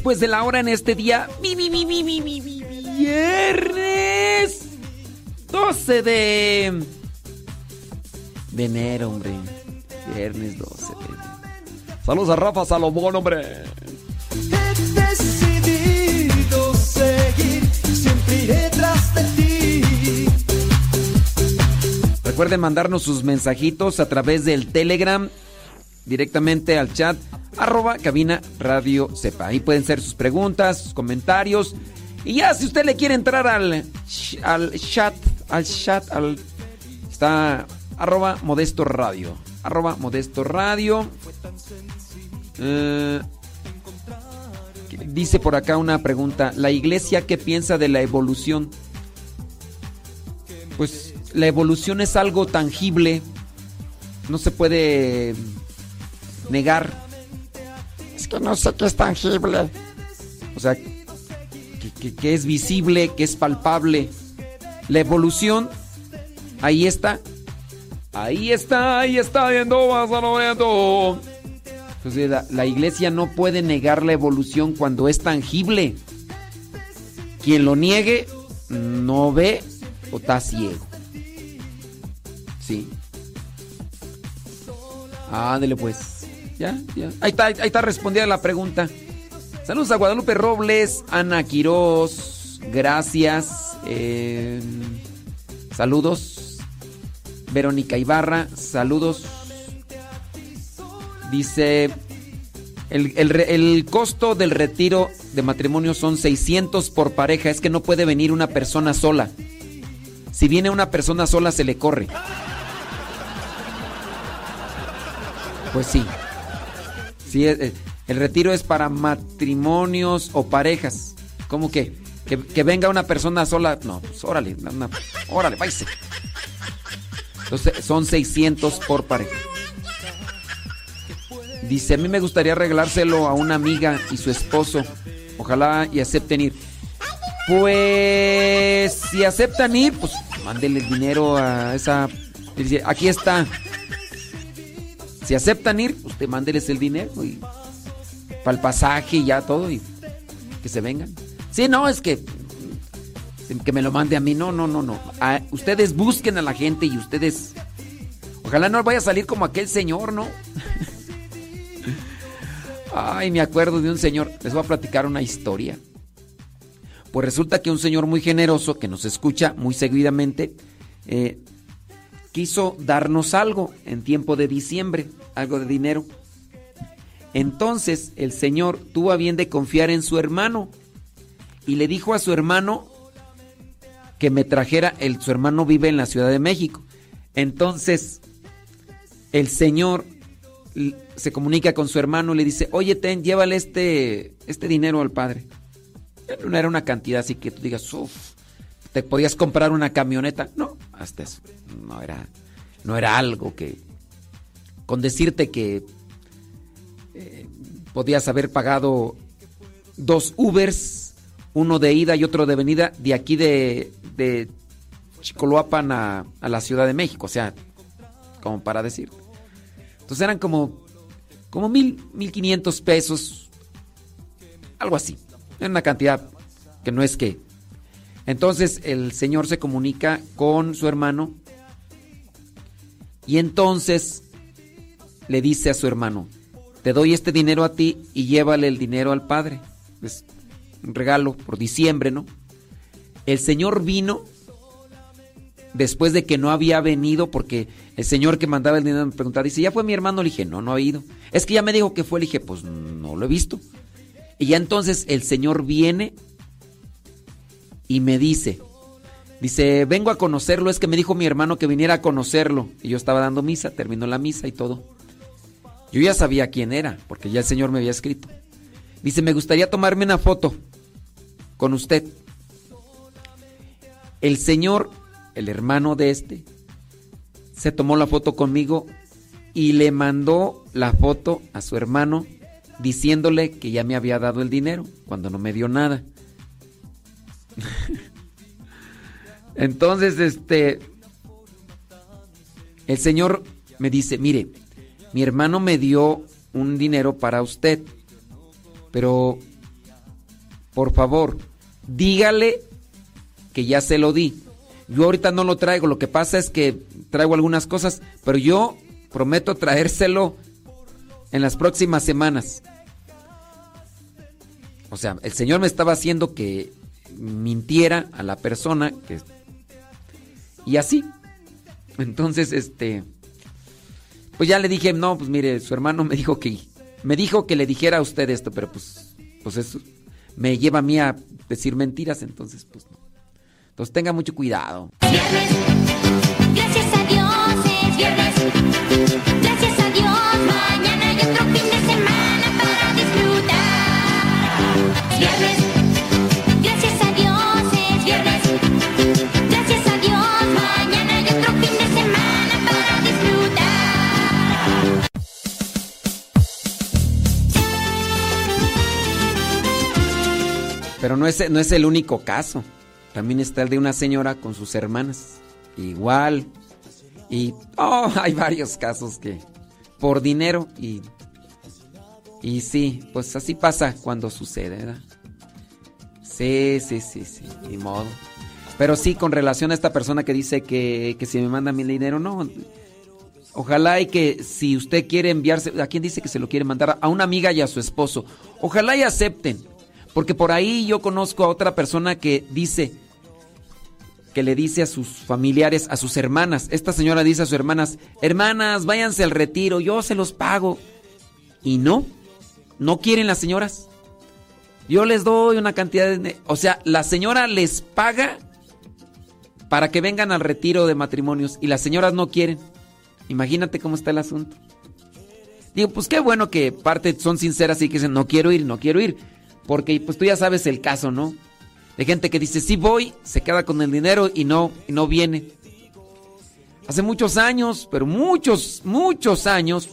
después de la hora en este día. mi, mi, mi, mi, mi, mi, mi, Viernes 12 de. De enero, hombre. Viernes 12 de enero. Saludos a Rafa Salomón, hombre. decidido seguir, siempre iré tras de ti. Recuerden mandarnos sus mensajitos a través del Telegram directamente al chat arroba cabina radio sepa. Ahí pueden ser sus preguntas, sus comentarios. Y ya si usted le quiere entrar al, al chat, al chat, al está arroba modesto radio. Arroba modesto radio. Eh, dice por acá una pregunta. ¿La iglesia qué piensa de la evolución? Pues la evolución es algo tangible. No se puede negar. Que no sé qué es tangible. O sea, que, que- que es visible, que es palpable. La evolución, ahí está. Ahí está, ahí está viendo, vas a lo viendo. Entonces la, la iglesia no puede negar la evolución cuando es tangible. Quien lo niegue no ve o está ciego. Sí. Ándele pues. Ya, ya. Ahí está, ahí está respondida la pregunta. Saludos a Guadalupe Robles, Ana Quiroz, gracias. eh, saludos. Verónica Ibarra, saludos. Dice, el, el el costo del retiro de matrimonio son 600 por pareja. Es que no puede venir una persona sola. Si viene una persona sola, se le corre. Pues sí. Sí, eh, eh, el retiro es para matrimonios o parejas. ¿Cómo que? Que, venga una persona sola. No, pues órale, órale, váyase. Entonces son 600 por pareja. Dice, a mí me gustaría regalárselo a una amiga y su esposo. Ojalá y acepten ir. Pues si aceptan ir, pues mándele el dinero a esa... Aquí está. Si aceptan ir, usted mándeles el dinero y para el pasaje y ya todo y que se vengan. Sí, no, es que que me lo mande a mí. No, no, no, no. Ustedes busquen a la gente y ustedes Ojalá no vaya a salir como aquel señor, ¿no? Ay, me acuerdo de un señor. Les voy a platicar una historia. Pues resulta que un señor muy generoso que nos escucha muy seguidamente eh, quiso darnos algo en tiempo de diciembre, algo de dinero. Entonces el señor tuvo a bien de confiar en su hermano y le dijo a su hermano que me trajera, el, su hermano vive en la Ciudad de México. Entonces el señor se comunica con su hermano y le dice, oye, ten, llévale este, este dinero al padre. No era una cantidad así que tú digas, uff, te podías comprar una camioneta. No, hasta eso. No era, no era algo que, con decirte que eh, podías haber pagado dos Ubers uno de ida y otro de venida de aquí de, de Chicoloapan a, a la Ciudad de México, o sea, como para decir. Entonces eran como, como mil, mil quinientos pesos, algo así. Era una cantidad que no es que. Entonces el señor se comunica con su hermano y entonces le dice a su hermano, te doy este dinero a ti y llévale el dinero al padre. Es un regalo por diciembre, ¿no? El señor vino después de que no había venido porque el señor que mandaba el dinero me preguntaba, dice, ¿ya fue mi hermano? Le dije, no, no ha ido. Es que ya me dijo que fue, le dije, pues no lo he visto. Y ya entonces el señor viene y me dice, dice, vengo a conocerlo, es que me dijo mi hermano que viniera a conocerlo. Y yo estaba dando misa, terminó la misa y todo. Yo ya sabía quién era, porque ya el señor me había escrito. Dice, me gustaría tomarme una foto con usted. El señor, el hermano de este, se tomó la foto conmigo y le mandó la foto a su hermano diciéndole que ya me había dado el dinero cuando no me dio nada. Entonces, este, el señor me dice, mire, mi hermano me dio un dinero para usted, pero por favor, dígale que ya se lo di. Yo ahorita no lo traigo, lo que pasa es que traigo algunas cosas, pero yo prometo traérselo en las próximas semanas. O sea, el Señor me estaba haciendo que mintiera a la persona que y así. Entonces, este pues ya le dije, "No, pues mire, su hermano me dijo que me dijo que le dijera a usted esto, pero pues pues eso me lleva a mí a decir mentiras, entonces pues no. Entonces tenga mucho cuidado. Gracias a Dios es viernes. Gracias a Dios mañana hay otro fin de semana para disfrutar. Viernes. Pero no es, no es el único caso. También está el de una señora con sus hermanas. Igual. Y oh, hay varios casos que por dinero y y sí, pues así pasa cuando sucede, ¿verdad? Sí, sí, sí, sí, ni modo. Pero sí, con relación a esta persona que dice que, que si me manda mi dinero, no. Ojalá y que si usted quiere enviarse, ¿a quién dice que se lo quiere mandar? A una amiga y a su esposo. Ojalá y acepten. Porque por ahí yo conozco a otra persona que dice, que le dice a sus familiares, a sus hermanas. Esta señora dice a sus hermanas, hermanas, váyanse al retiro, yo se los pago. Y no, no quieren las señoras. Yo les doy una cantidad de... O sea, la señora les paga para que vengan al retiro de matrimonios y las señoras no quieren. Imagínate cómo está el asunto. Digo, pues qué bueno que parte son sinceras y que dicen, no quiero ir, no quiero ir. Porque pues tú ya sabes el caso, ¿no? De gente que dice, sí voy, se queda con el dinero y no, y no viene. Hace muchos años, pero muchos, muchos años,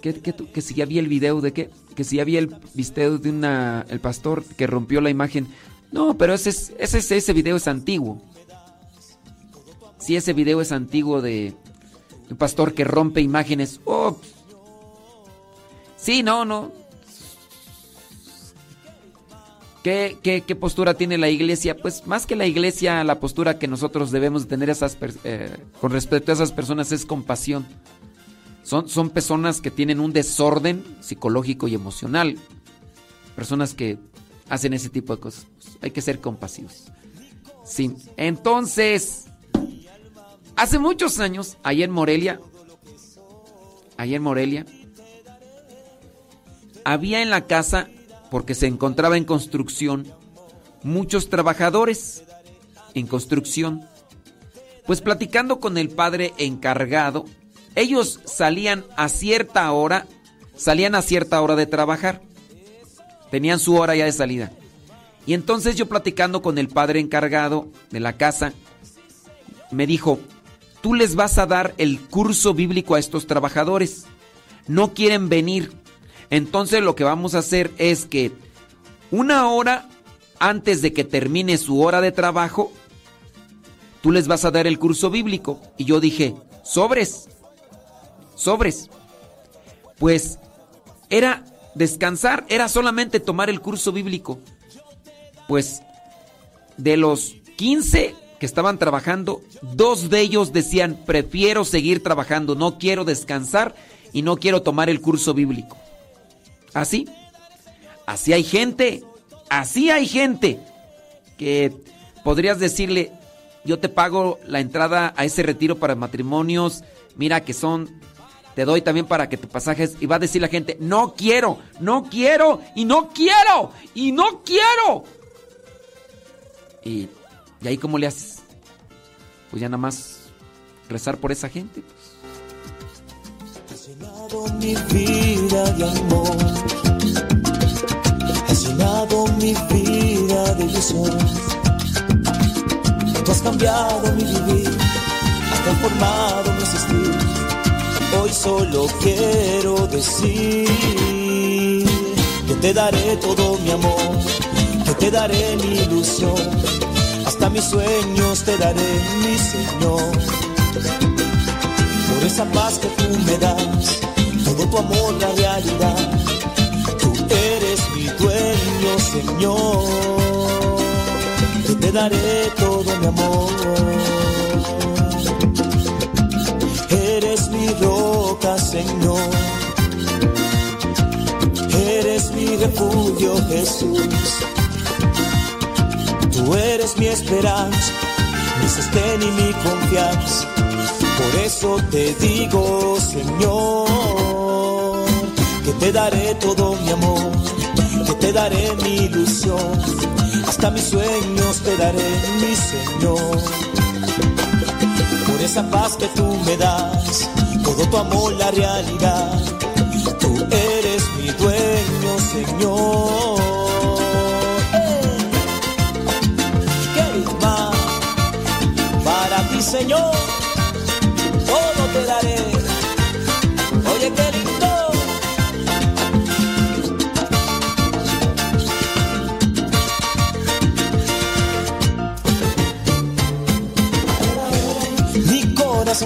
que, que, que si ya vi el video de qué, que si ya vi el video de una, el pastor que rompió la imagen. No, pero ese, es- ese, ese, video es antiguo. Sí, ese video es antiguo de un pastor que rompe imágenes. Oh, sí, no, no. ¿Qué, postura tiene la iglesia? Pues más que la iglesia, la postura que nosotros debemos tener eh, con respecto a esas personas es compasión. Son, son personas que tienen un desorden psicológico y emocional. Personas que hacen ese tipo de cosas. Pues, hay que ser compasivos. Sí. Entonces, hace muchos años, ahí en Morelia, ahí en Morelia, había en la casa, porque se encontraba en construcción, muchos trabajadores en construcción. Pues platicando con el padre encargado, ellos salían a cierta hora, salían a cierta hora de trabajar. Tenían su hora ya de salida. Y entonces yo platicando con el padre encargado de la casa, me dijo, tú les vas a dar el curso bíblico a estos trabajadores. No quieren venir. Entonces lo que vamos a hacer es que una hora antes de que termine su hora de trabajo, tú les vas a dar el curso bíblico. Y yo dije, sobres, sobres. Pues era descansar, era solamente tomar el curso bíblico. Pues de los 15 que estaban trabajando, dos de ellos decían, prefiero seguir trabajando, no quiero descansar y no quiero tomar el curso bíblico. Así, así hay gente, así hay gente que podrías decirle, yo te pago la entrada a ese retiro para matrimonios, mira que son, te doy también para que te pasajes y va a decir la gente, no quiero, no quiero y no quiero y no quiero. Y, y ahí cómo le haces? Pues ya nada más rezar por esa gente. Mi vida de amor. Has llenado mi vida de ilusión. Tú has cambiado mi vivir, has transformado mi existir. Hoy solo quiero decir que te daré todo mi amor, que te daré mi ilusión. Hasta mis sueños te daré, mi Señor por esa paz que tú me das, todo tu amor la realidad. Tú eres mi dueño, Señor. Yo te daré todo mi amor. Eres mi roca, Señor. Eres mi refugio, Jesús. Tú eres mi esperanza, mi sostén y mi confianza. Por eso te digo, Señor, te daré todo mi amor, que te daré mi ilusión, hasta mis sueños te daré, mi Señor. Por esa paz que tú me das, todo tu amor la realidad, tú eres mi dueño, Señor. ¿Qué más para ti, Señor? todo te daré. Oye, qué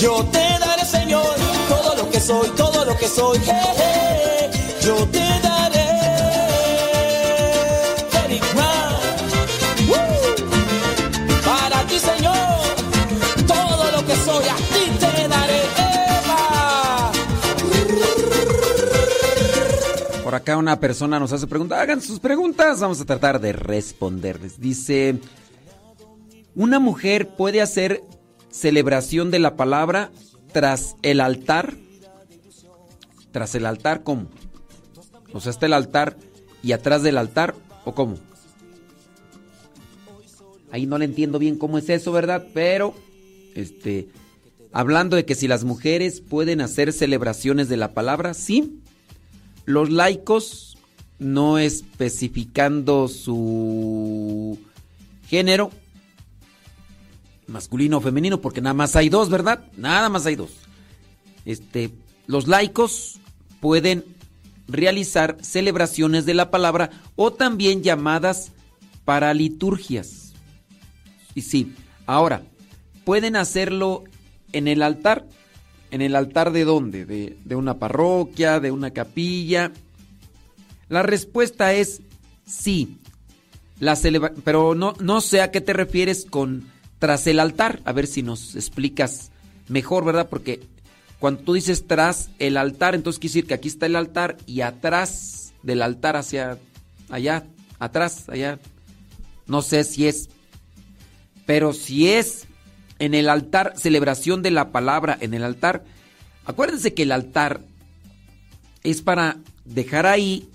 Yo te daré, Señor, todo lo que soy, todo lo que soy. Yo te daré. Para ti, Señor, todo lo que soy, a ti te daré. Eva. Por acá una persona nos hace preguntas. Hagan sus preguntas. Vamos a tratar de responderles. Dice, ¿una mujer puede hacer celebración de la palabra tras el altar? ¿Tras el altar cómo? O sea, está el altar y atrás del altar o cómo? Ahí no le entiendo bien cómo es eso, ¿verdad? Pero, este, hablando de que si las mujeres pueden hacer celebraciones de la palabra, sí. Los laicos, no especificando su género, masculino o femenino, porque nada más hay dos, ¿verdad? Nada más hay dos. Este, los laicos pueden realizar celebraciones de la palabra o también llamadas para liturgias. Y sí, ahora, pueden hacerlo en el altar. ¿En el altar de dónde? ¿De, de una parroquia? ¿De una capilla? La respuesta es sí. La pero no, no sé a qué te refieres con tras el altar. A ver si nos explicas mejor, ¿verdad? Porque cuando tú dices tras el altar, entonces quiere decir que aquí está el altar y atrás del altar hacia allá, atrás, allá. No sé si es. Pero si es en el altar, celebración de la palabra en el altar, acuérdense que el altar es para dejar ahí,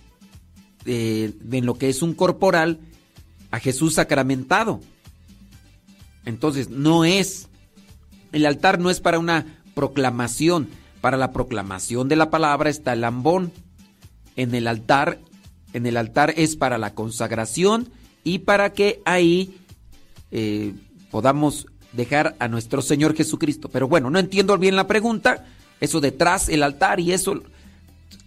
eh, en lo que es un corporal, a Jesús sacramentado. Entonces, no es, el altar no es para una proclamación, para la proclamación de la palabra está el ambón. En el altar, en el altar es para la consagración y para que ahí eh, podamos dejar a nuestro Señor Jesucristo. Pero bueno, no entiendo bien la pregunta, eso detrás el altar y eso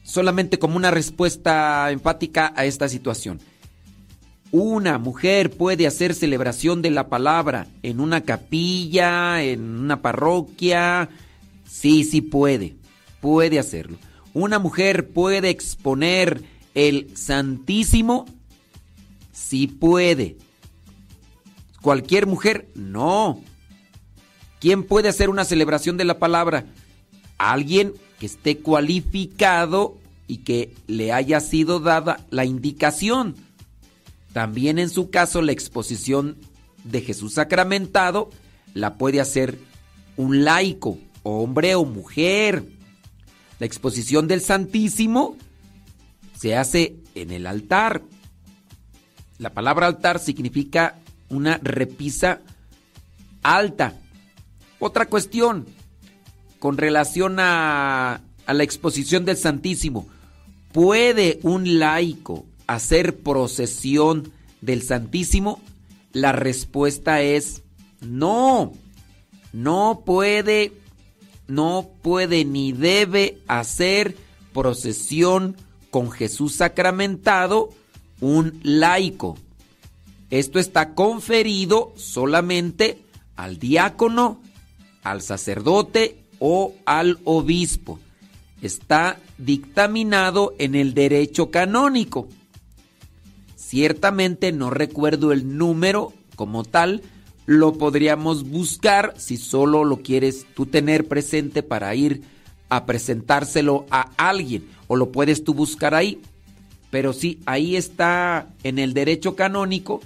solamente como una respuesta empática a esta situación. Una mujer puede hacer celebración de la palabra en una capilla, en una parroquia. Sí, sí puede. Puede hacerlo. Una mujer puede exponer el Santísimo. Sí puede. Cualquier mujer, no. ¿Quién puede hacer una celebración de la palabra? Alguien que esté cualificado y que le haya sido dada la indicación. También en su caso la exposición de Jesús sacramentado la puede hacer un laico, hombre o mujer. La exposición del Santísimo se hace en el altar. La palabra altar significa una repisa alta. Otra cuestión con relación a, a la exposición del Santísimo. ¿Puede un laico hacer procesión del Santísimo? La respuesta es no. No puede, no puede ni debe hacer procesión con Jesús sacramentado un laico. Esto está conferido solamente al diácono, al sacerdote o al obispo. Está dictaminado en el derecho canónico. Ciertamente no recuerdo el número como tal, lo podríamos buscar si solo lo quieres tú tener presente para ir a presentárselo a alguien o lo puedes tú buscar ahí. Pero sí, ahí está en el derecho canónico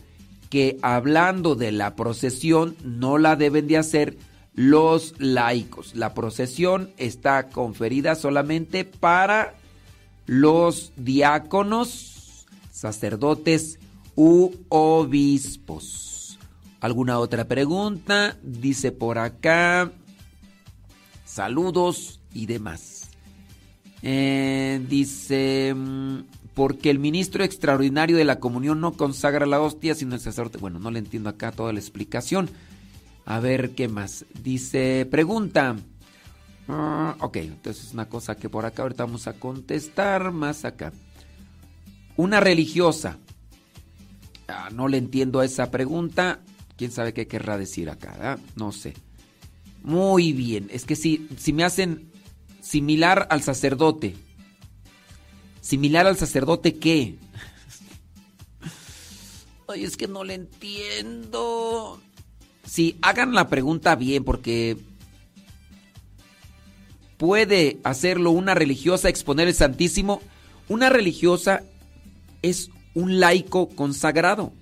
que hablando de la procesión no la deben de hacer los laicos. La procesión está conferida solamente para los diáconos, sacerdotes u obispos. ¿Alguna otra pregunta? Dice por acá. Saludos y demás. Eh, dice, mm, porque el ministro extraordinario de la comunión no consagra la hostia, sino el sacerdote. Bueno, no le entiendo acá toda la explicación. A ver, ¿qué más? Dice, pregunta. Ah, ok, entonces es una cosa que por acá ahorita vamos a contestar más acá. Una religiosa. Ah, no le entiendo a esa pregunta. ¿Quién sabe qué querrá decir acá? ah? No sé. Muy bien. Es que si, si me hacen similar al sacerdote. ¿Similar al sacerdote qué? Ay, es que no le entiendo. Sí, hagan la pregunta bien porque puede hacerlo una religiosa, exponer el Santísimo. Una religiosa es un laico consagrado.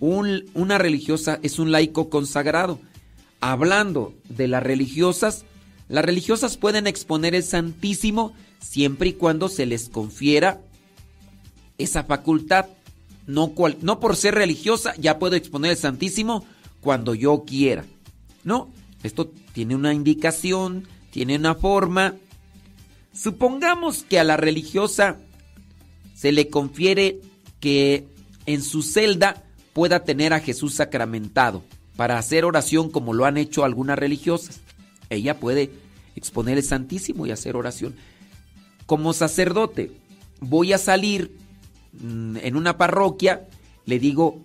Un- una religiosa es un laico consagrado. Hablando de las religiosas, las religiosas pueden exponer el Santísimo siempre y cuando se les confiera esa facultad. No, cual- no por ser religiosa ya puedo exponer el Santísimo cuando yo quiera. No, esto tiene una indicación, tiene una forma. Supongamos que a la religiosa se le confiere que en su celda pueda tener a Jesús sacramentado para hacer oración como lo han hecho algunas religiosas. Ella puede exponer el Santísimo y hacer oración. Como sacerdote, voy a salir mm, en una parroquia, le digo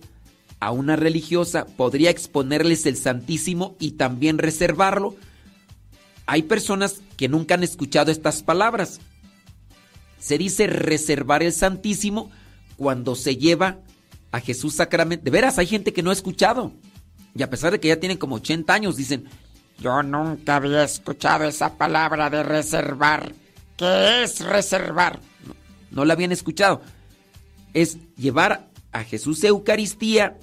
a una religiosa podría exponerles el Santísimo y también reservarlo. Hay personas que nunca han escuchado estas palabras. Se dice reservar el Santísimo cuando se lleva a Jesús sacramento. De veras, hay gente que no ha escuchado. Y a pesar de que ya tienen como 80 años, dicen, Yo nunca había escuchado esa palabra de reservar. ¿Qué es reservar? no la habían escuchado. Es llevar a Jesús Eucaristía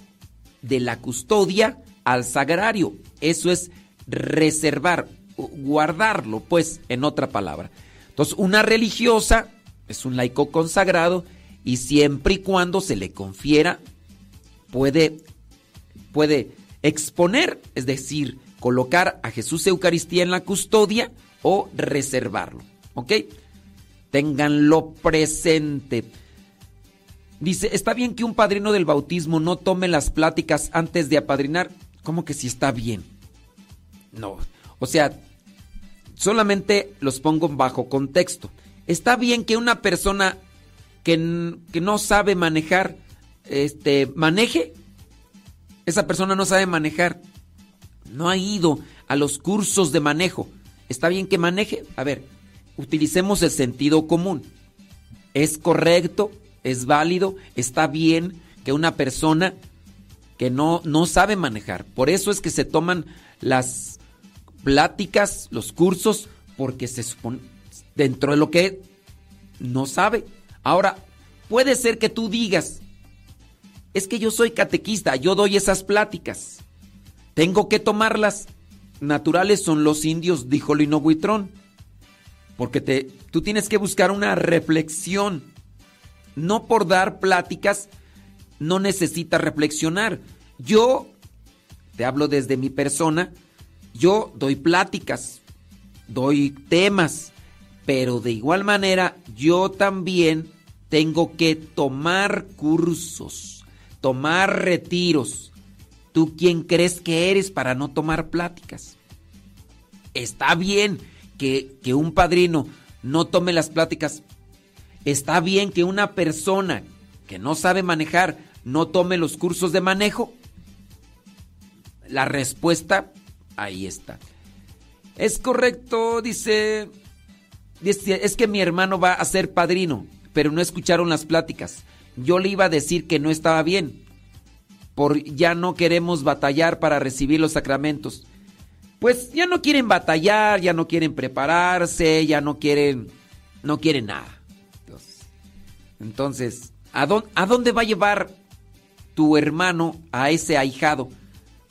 de la custodia al sagrario. Eso es reservar, guardarlo, pues, en otra palabra. Entonces, una religiosa es un laico consagrado y siempre y cuando se le confiera, puede, puede exponer, es decir, colocar a Jesús Eucaristía en la custodia o reservarlo. ¿Ok? Ténganlo presente. Dice, ¿está bien que un padrino del bautismo no tome las pláticas antes de apadrinar? ¿Cómo que si está bien? No. O sea, solamente los pongo bajo contexto. ¿Está bien que una persona que, que no sabe manejar, este, maneje? Esa persona no sabe manejar. No ha ido a los cursos de manejo. ¿Está bien que maneje? A ver, utilicemos el sentido común. ¿Es correcto? ¿Es válido? ¿Está bien que una persona que no, no sabe manejar? Por eso es que se toman las pláticas, los cursos, porque se supone dentro de lo que no sabe. Ahora, puede ser que tú digas, es que yo soy catequista, yo doy esas pláticas. Tengo que tomarlas. Naturales son los indios, dijo Lino Buitrón. Porque te, tú tienes que buscar una reflexión. No por dar pláticas, no necesitas reflexionar. Yo, te hablo desde mi persona, yo doy pláticas, doy temas, pero de igual manera yo también tengo que tomar cursos, tomar retiros. ¿Tú quién crees que eres para no tomar pláticas? Está bien que, que un padrino no tome las pláticas. Está bien que una persona que no sabe manejar no tome los cursos de manejo. La respuesta ahí está. Es correcto, dice, dice, es que mi hermano va a ser padrino, pero no escucharon las pláticas. Yo le iba a decir que no estaba bien, por ya no queremos batallar para recibir los sacramentos. Pues ya no quieren batallar, ya no quieren prepararse, ya no quieren, no quieren nada. Entonces, ¿a, dónde, ¿a dónde va a llevar tu hermano a ese ahijado?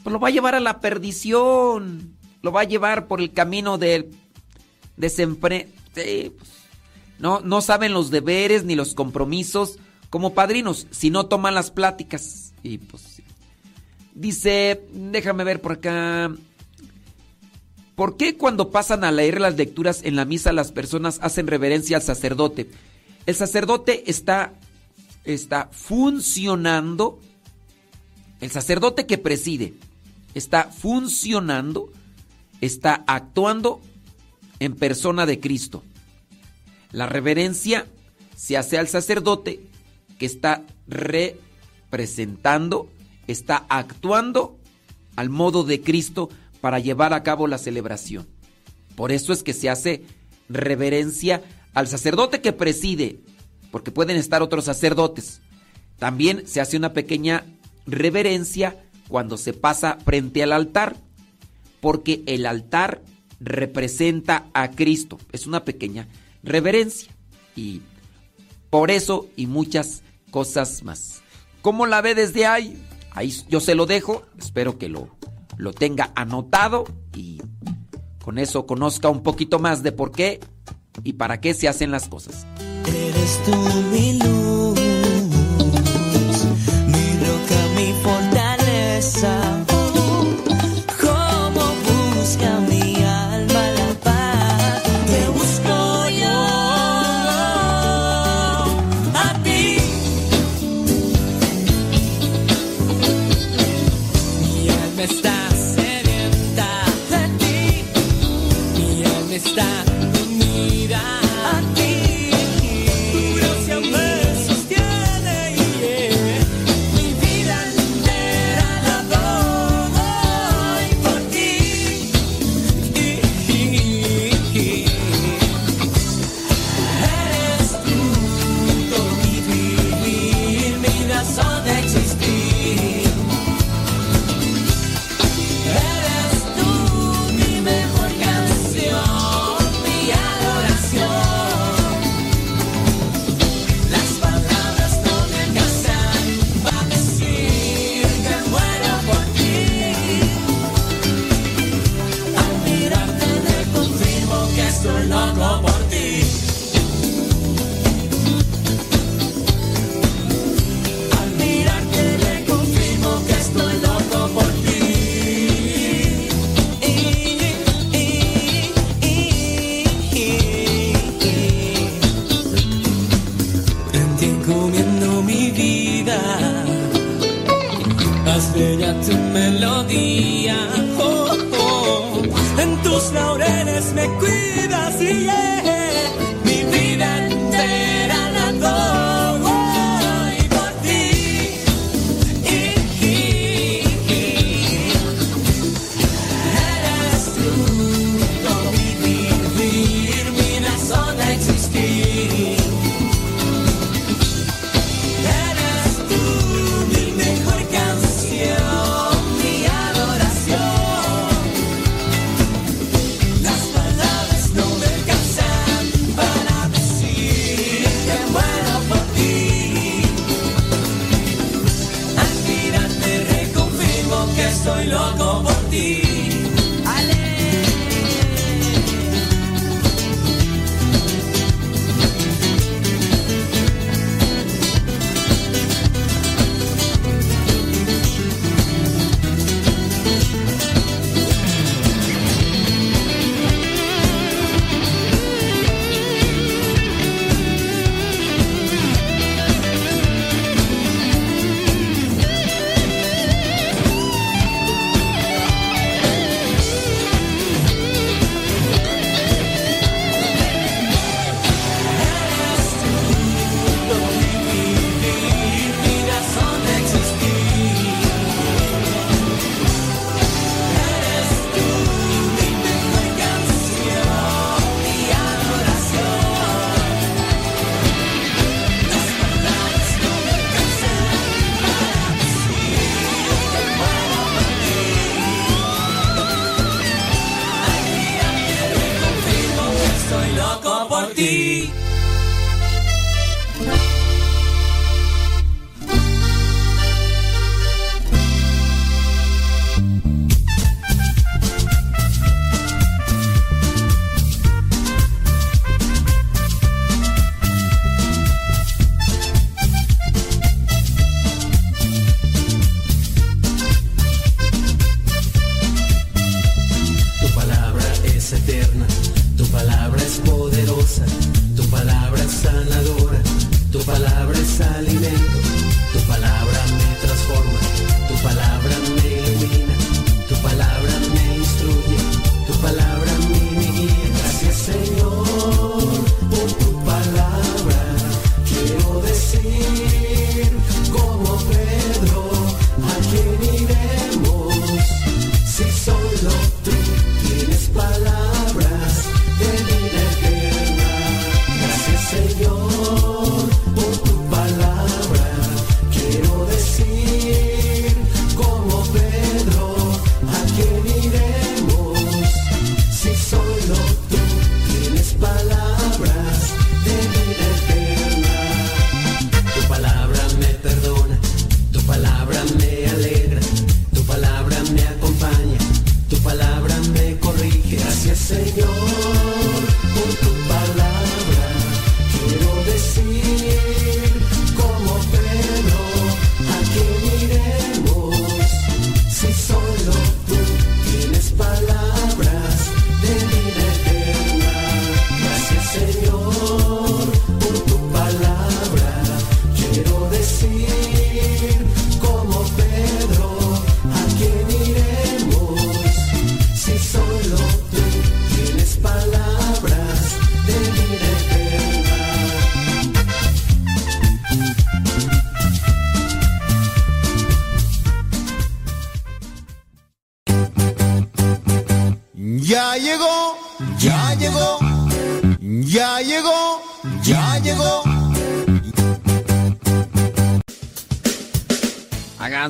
Pues lo va a llevar a la perdición. Lo va a llevar por el camino del desempre... sí, pues, no, no saben los deberes ni los compromisos como padrinos si no toman las pláticas. Y pues. Dice, déjame ver por acá. ¿Por qué cuando pasan a leer las lecturas en la misa las personas hacen reverencia al sacerdote? El sacerdote está, está funcionando, el sacerdote que preside está funcionando, está actuando en persona de Cristo. La reverencia se hace al sacerdote que está representando, está actuando al modo de Cristo para llevar a cabo la celebración. Por eso es que se hace reverencia al sacerdote que preside, porque pueden estar otros sacerdotes. También se hace una pequeña reverencia cuando se pasa frente al altar, porque el altar representa a Cristo. Es una pequeña reverencia. Y por eso y muchas cosas más. ¿Cómo la ve desde ahí? Ahí yo se lo dejo. Espero que lo, lo tenga anotado y con eso conozca un poquito más de por qué y para qué se hacen las cosas. Eres tú mi luz,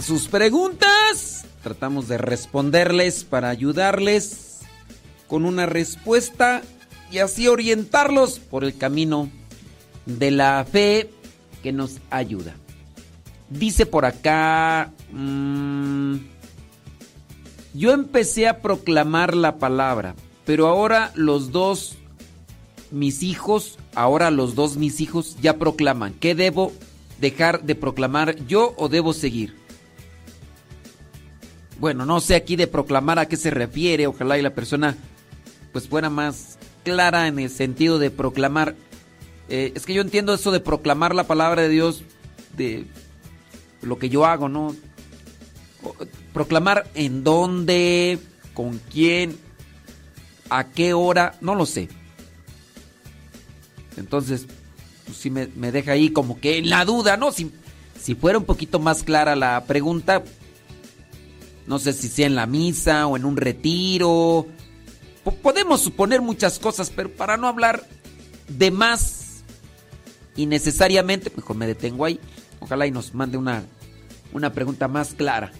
sus preguntas. Tratamos de responderles para ayudarles con una respuesta y así orientarlos por el camino de la fe que nos ayuda. Dice por acá, mm, yo empecé a proclamar la palabra, pero ahora los dos, mis hijos, ahora los dos, mis hijos ya proclaman. ¿Qué debo dejar de proclamar yo o debo seguir? Bueno, no sé aquí de proclamar a qué se refiere, ojalá y la persona pues fuera más clara en el sentido de proclamar. Eh, es que yo entiendo eso de proclamar la palabra de Dios de lo que yo hago, ¿no? Proclamar en dónde, con quién, a qué hora, no lo sé. Entonces, pues sí me, me deja ahí como que en la duda, ¿no? Si, si fuera un poquito más clara la pregunta, no sé si sea en la misa o en un retiro. Po- podemos suponer muchas cosas, pero para no hablar de más innecesariamente, mejor me detengo ahí. Ojalá y nos mande una, una pregunta más clara.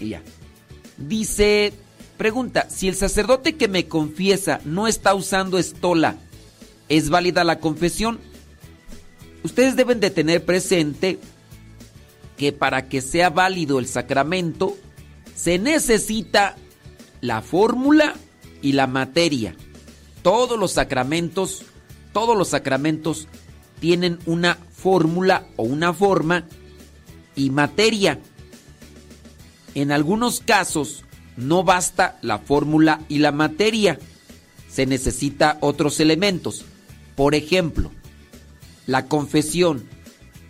Y ya. Dice, pregunta, si el sacerdote que me confiesa no está usando estola, ¿es válida la confesión? Ustedes deben de tener presente que para que sea válido el sacramento, se necesita la fórmula y la materia. Todos los sacramentos, todos los sacramentos tienen una fórmula o una forma y materia. En algunos casos no basta la fórmula y la materia. Se necesita otros elementos. Por ejemplo, la confesión.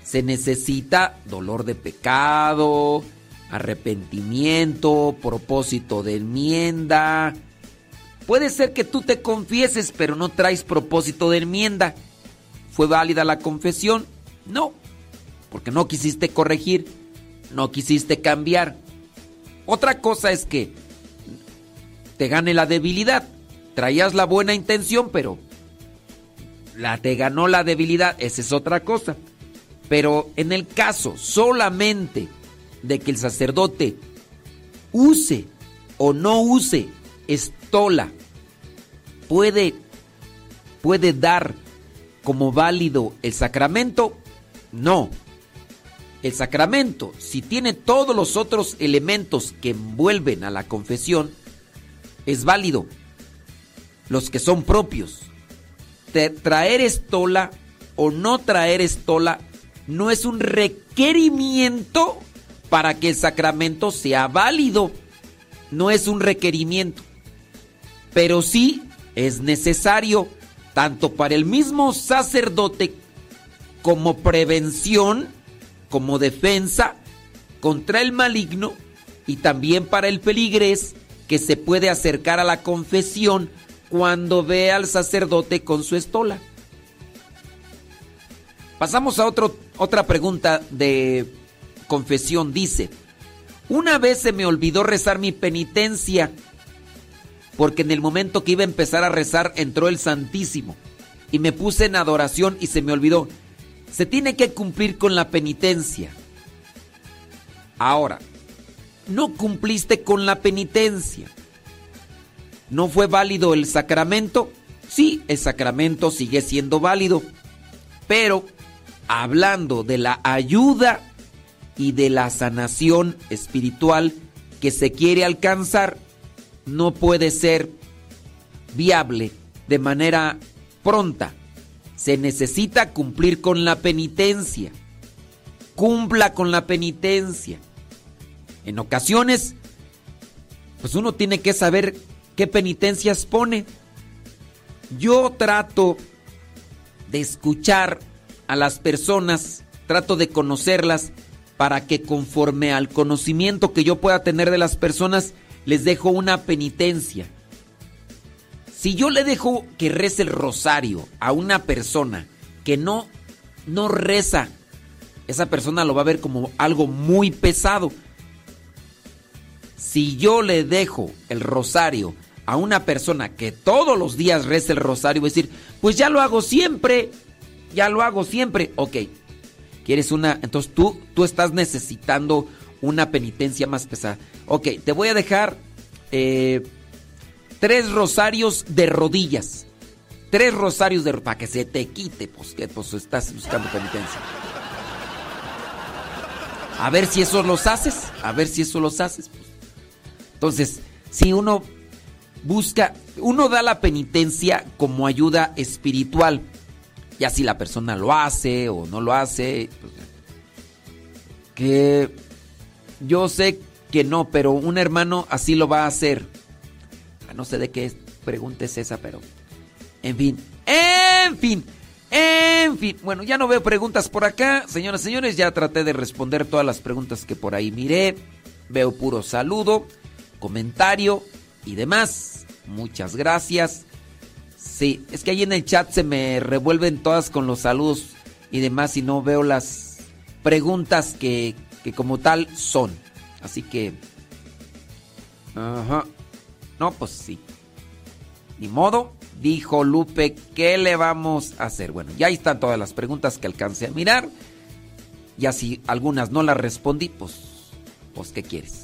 Se necesita dolor de pecado, arrepentimiento, propósito de enmienda. Puede ser que tú te confieses, pero no traes propósito de enmienda. ¿Fue válida la confesión? No, porque no quisiste corregir, no quisiste cambiar. Otra cosa es que te gane la debilidad. Traías la buena intención, pero la te ganó la debilidad, esa es otra cosa. Pero en el caso solamente de que el sacerdote use o no use estola, puede, puede dar como válido el sacramento, no. El sacramento, si tiene todos los otros elementos que envuelven a la confesión, es válido. Los que son propios. Traer estola o no traer estola no es un requerimiento para que el sacramento sea válido. No es un requerimiento. Pero sí es necesario, tanto para el mismo sacerdote como prevención, como defensa contra el maligno y también para el peligrés que se puede acercar a la confesión cuando ve al sacerdote con su estola. Pasamos a otro, otra pregunta de confesión. Dice, una vez se me olvidó rezar mi penitencia porque en el momento que iba a empezar a rezar entró el Santísimo y me puse en adoración y se me olvidó. Se tiene que cumplir con la penitencia. Ahora, no cumpliste con la penitencia. ¿No fue válido el sacramento? Sí, el sacramento sigue siendo válido. Pero hablando de la ayuda y de la sanación espiritual que se quiere alcanzar, no puede ser viable de manera pronta. Se necesita cumplir con la penitencia. Cumpla con la penitencia. En ocasiones, pues uno tiene que saber qué penitencias pone. Yo trato de escuchar a las personas, trato de conocerlas para que conforme al conocimiento que yo pueda tener de las personas, les dejo una penitencia. Si yo le dejo que rece el rosario a una persona que no no reza, esa persona lo va a ver como algo muy pesado. Si yo le dejo el rosario a una persona que todos los días reza el rosario, va a decir, pues ya lo hago siempre, ya lo hago siempre. Ok, quieres una, entonces tú, tú estás necesitando una penitencia más pesada. Ok, te voy a dejar eh, tres rosarios de rodillas. Tres rosarios de para que se te quite, pues que pues estás buscando penitencia. A ver si eso los haces, a ver si eso los haces. pues. Entonces, si uno busca, uno da la penitencia como ayuda espiritual. Ya si la persona lo hace o no lo hace, pues, que yo sé que no, pero un hermano así lo va a hacer. No sé de qué pregunta es esa, pero en fin, en fin, en fin. Bueno, ya no veo preguntas por acá, señoras y señores, ya traté de responder todas las preguntas que por ahí miré. Veo puro saludo, comentario y demás. Muchas gracias. Sí, es que ahí en el chat se me revuelven todas con los saludos y demás y no veo las preguntas que, que como tal son. Así que... Ajá. No, pues sí. Ni modo, dijo Lupe, ¿qué le vamos a hacer? Bueno, ya ahí están todas las preguntas que alcancé a mirar. Ya si algunas no las respondí, pues, pues ¿qué quieres?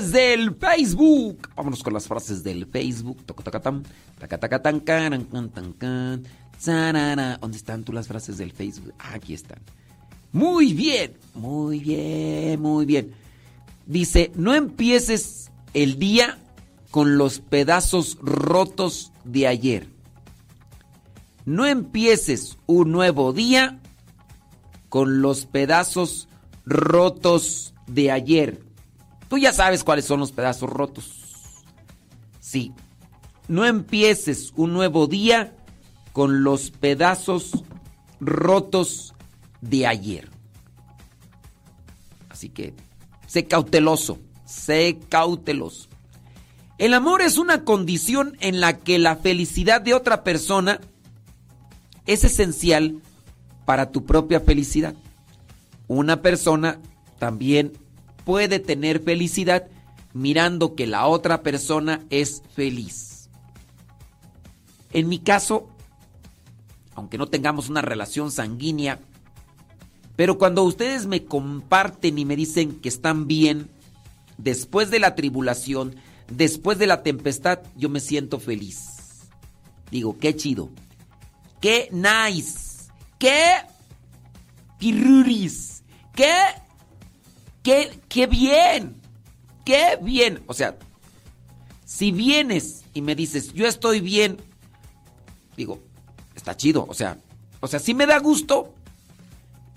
Del Facebook. Vámonos con las frases del Facebook. Tan. ¿Dónde están tú las frases del Facebook? Aquí están. Muy bien, muy bien, muy bien. Dice, no empieces el día con los pedazos rotos de ayer. No empieces un nuevo día con los pedazos rotos de ayer. Tú ya sabes cuáles son los pedazos rotos. Sí. No empieces un nuevo día con los pedazos rotos de ayer. Así que, sé cauteloso, sé cauteloso. El amor es una condición en la que la felicidad de otra persona es esencial para tu propia felicidad. Una persona también puede tener felicidad mirando que la otra persona es feliz. En mi caso, aunque no tengamos una relación sanguínea, pero cuando ustedes me comparten y me dicen que están bien, después de la tribulación, después de la tempestad, yo me siento feliz. Digo, qué chido. Qué nice. Qué pirruris. Qué qué qué bien. Qué bien. O sea, si vienes y me dices, "Yo estoy bien." Digo, está chido, o sea, o sea, sí me da gusto,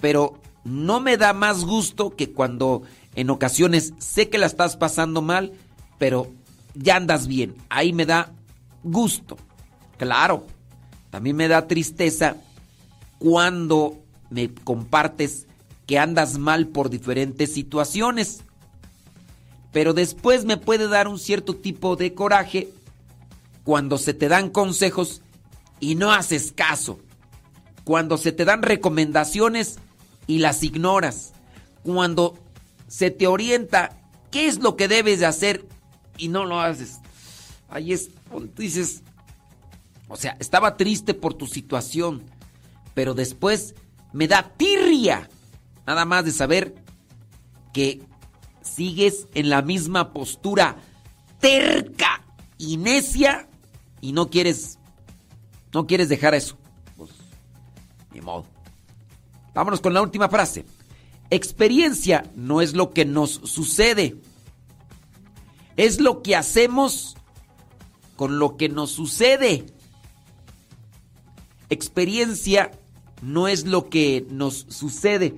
pero no me da más gusto que cuando en ocasiones sé que la estás pasando mal, pero ya andas bien. Ahí me da gusto. Claro, también me da tristeza cuando me compartes que andas mal por diferentes situaciones. Pero después me puede dar un cierto tipo de coraje cuando se te dan consejos y no haces caso. Cuando se te dan recomendaciones y las ignoras. Cuando se te orienta qué es lo que debes de hacer y no lo haces. Ahí es dices, o sea, estaba triste por tu situación, pero después me da tirria nada más de saber que sigues en la misma postura terca y necia y no quieres no quieres dejar eso. Pues ni modo. Vámonos con la última frase. Experiencia no es lo que nos sucede. Es lo que hacemos con lo que nos sucede. Experiencia no es lo que nos sucede,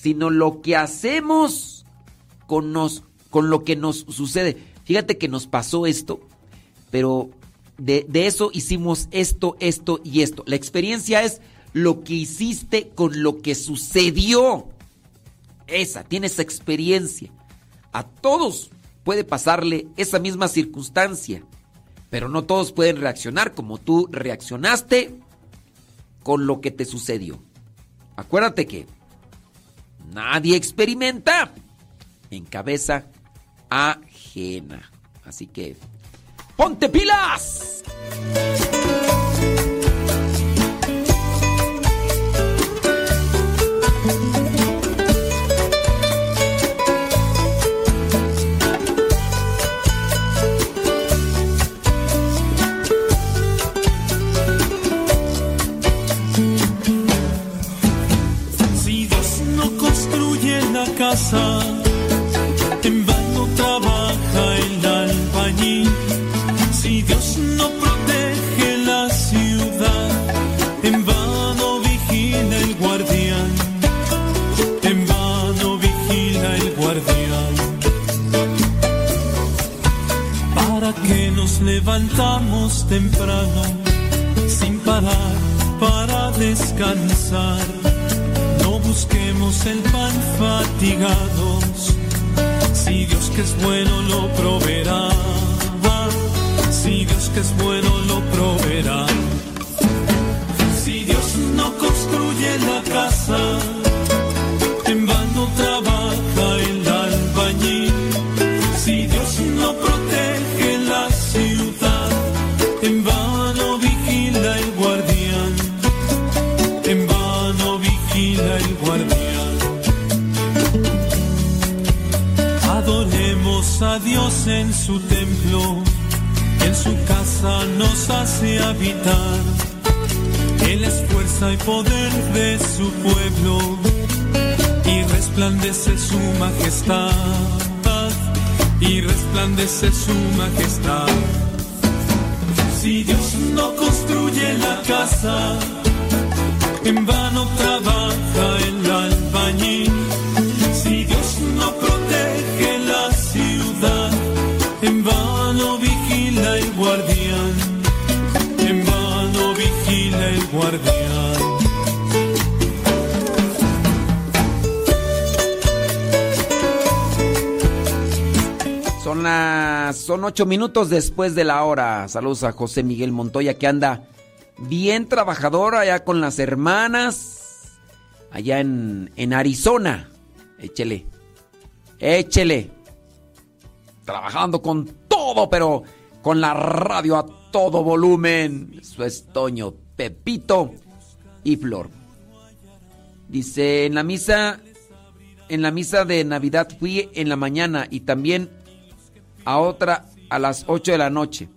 sino lo que hacemos con, nos, con lo que nos sucede. Fíjate que nos pasó esto, pero de, de eso hicimos esto, esto y esto. La experiencia es lo que hiciste con lo que sucedió. Esa, tienes experiencia. A todos puede pasarle esa misma circunstancia, pero no todos pueden reaccionar como tú reaccionaste con lo que te sucedió. Acuérdate que nadie experimenta en cabeza ajena. Así que, ¡ponte pilas! Levantamos temprano, sin parar para descansar? No busquemos el pan fatigados, si Dios que es bueno lo proveerá. Si Dios que es bueno lo proveerá. Si Dios no construye la casa, en vano trabaja el albañil. A Dios en su templo, en su casa nos hace habitar. Él es fuerza y poder de su pueblo y resplandece su majestad. Y resplandece su majestad. Si Dios no construye la casa, en vano trabaja el albañil. Si Dios no Son las. Son ocho minutos después de la hora. Saludos a José Miguel Montoya que anda bien trabajador allá con las hermanas. Allá en, en Arizona. Échele. Échele. Trabajando con todo, pero con la radio a todo volumen. Eso es Toño, Pepito y Flor. Dice, en la misa, en la misa de Navidad fui en la mañana y también a otra a las 8 de la noche.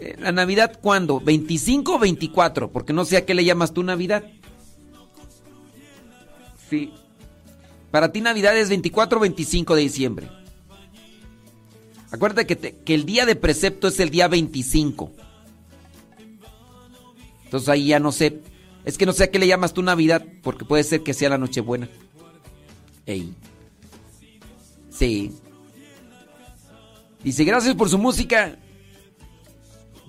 Eh, ¿La Navidad cuándo? ¿25 o 24? Porque no sé a qué le llamas tú Navidad. Sí. Para ti Navidad es 24 o 25 de diciembre. Acuérdate que, que el día de precepto es el día 25. Entonces ahí ya no sé. Es que no sé a qué le llamas tú Navidad, porque puede ser que sea la Nochebuena. Ey. Sí. Dice, gracias por su música.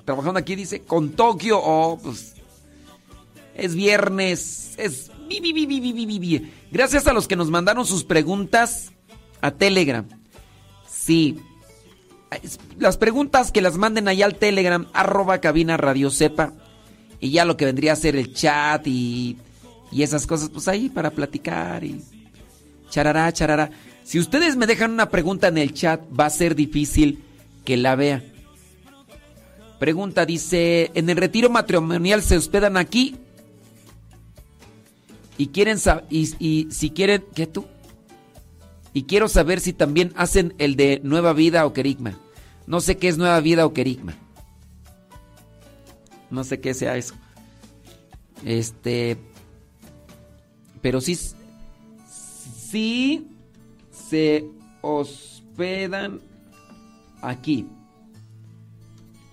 Trabajando aquí, dice, con Tokio. Oh, pues. Es viernes. Es. Gracias a los que nos mandaron sus preguntas a Telegram. Sí. Las preguntas que las manden allá al Telegram, arroba cabina radio sepa. Y ya lo que vendría a ser el chat y, y esas cosas, pues ahí para platicar y charará, charará. Si ustedes me dejan una pregunta en el chat, va a ser difícil que la vea. Pregunta dice, ¿en el retiro matrimonial se hospedan aquí? Y quieren y si quieren, ¿qué tú? Y quiero saber si también hacen el de Nueva Vida o Querigma. No sé qué es Nueva Vida o Querigma. No sé qué sea eso. Este. Pero sí. Sí se hospedan aquí.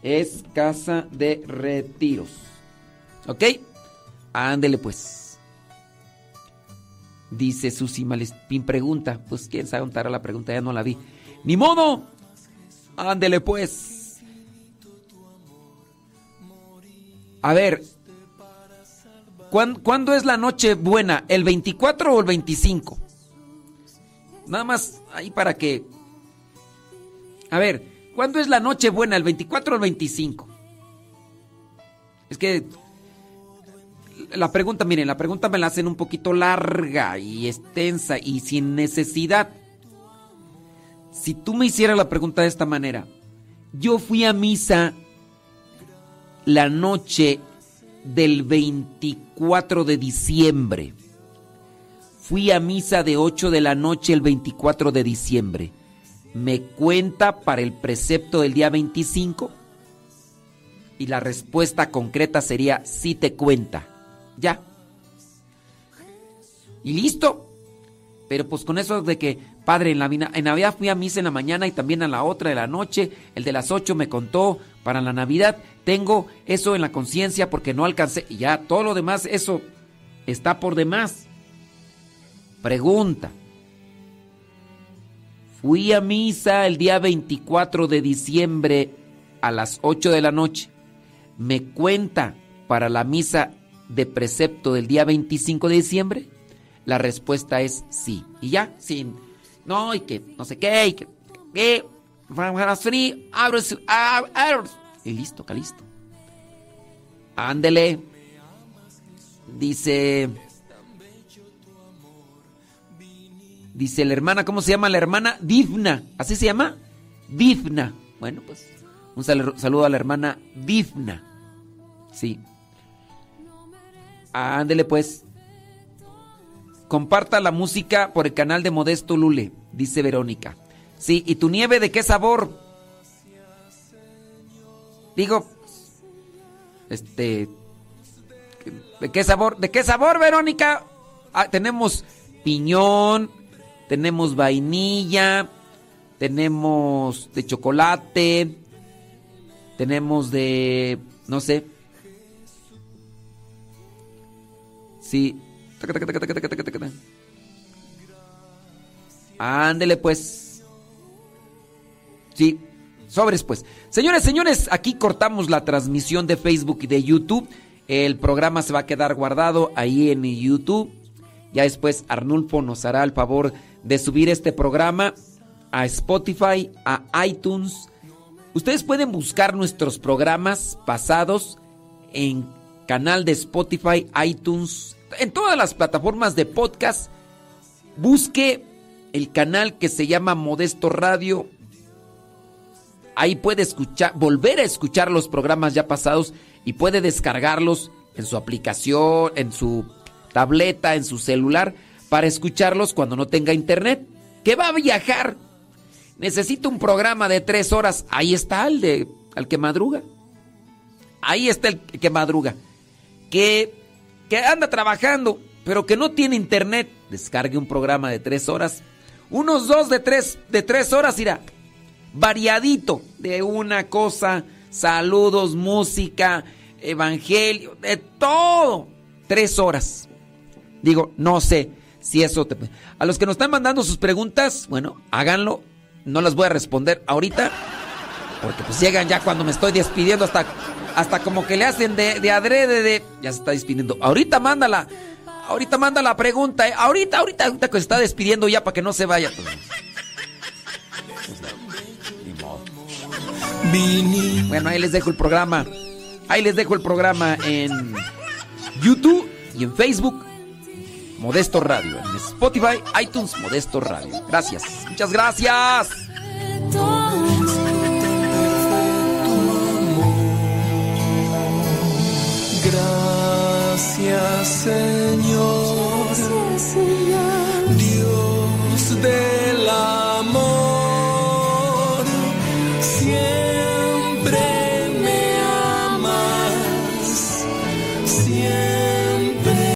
Es casa de retiros. ¿Ok? Ándele pues. Dice Susi Malespín, pregunta. Pues quién sabe estará la pregunta, ya no la vi. ¡Ni modo! Ándele pues. A ver. ¿cuán- ¿Cuándo es la noche buena? ¿El 24 o el 25? Nada más ahí para que... A ver, ¿cuándo es la noche buena? ¿El 24 o el 25? Es que... La pregunta, miren, la pregunta me la hacen un poquito larga y extensa y sin necesidad. Si tú me hicieras la pregunta de esta manera, yo fui a misa la noche del 24 de diciembre. Fui a misa de 8 de la noche el 24 de diciembre. ¿Me cuenta para el precepto del día 25? Y la respuesta concreta sería sí te cuenta. Ya. Y listo. Pero pues con eso de que, padre, en, la, en Navidad fui a misa en la mañana y también a la otra de la noche, el de las 8 me contó para la Navidad, tengo eso en la conciencia porque no alcancé. Y ya todo lo demás, eso está por demás. Pregunta. Fui a misa el día 24 de diciembre a las 8 de la noche. ¿Me cuenta para la misa de precepto del día 25 de diciembre? La respuesta es sí. Y ya, sin. No, y que no sé qué, y que. que abro- Y listo, listo. Ándele. Dice. Dice la hermana, ¿cómo se llama la hermana? Divna. ¿Así se llama? Divna. Bueno, pues un sal- saludo a la hermana Divna. Sí. Ándele pues. Comparta la música por el canal de Modesto Lule, dice Verónica. Sí, ¿y tu nieve de qué sabor? Digo, este, ¿de qué sabor? ¿De qué sabor, Verónica? Ah, tenemos piñón, tenemos vainilla, tenemos de chocolate, tenemos de, no sé. Sí. Ándele pues. Sí, sobres pues. Señores, señores, aquí cortamos la transmisión de Facebook y de YouTube. El programa se va a quedar guardado ahí en YouTube. Ya después Arnulfo nos hará el favor de subir este programa a Spotify, a iTunes. Ustedes pueden buscar nuestros programas pasados en canal de Spotify, iTunes, en todas las plataformas de podcast. Busque el canal que se llama Modesto Radio. Ahí puede escuchar, volver a escuchar los programas ya pasados y puede descargarlos en su aplicación, en su tableta, en su celular, para escucharlos cuando no tenga internet. Que va a viajar. Necesita un programa de tres horas. Ahí está el de al que madruga. Ahí está el que madruga. Que, anda trabajando, pero que no tiene internet. Descargue un programa de tres horas. Unos dos de tres, de tres horas irá. Variadito. De una cosa. Saludos, música, evangelio, de todo. Tres horas. Digo, no sé si eso te... A los que nos están mandando sus preguntas, bueno, háganlo. No las voy a responder ahorita. Porque pues llegan ya cuando me estoy despidiendo hasta, hasta como que le hacen de, de adrede de... Ya se está despidiendo. Ahorita mándala. Ahorita manda la pregunta. eh. Ahorita, ahorita, ahorita que se está despidiendo ya para que no se vaya. Bueno, ahí les dejo el programa. Ahí les dejo el programa en YouTube y en Facebook. Modesto Radio. En Spotify, iTunes, Modesto Radio. Gracias. Muchas gracias. Gracias Señor, Dios de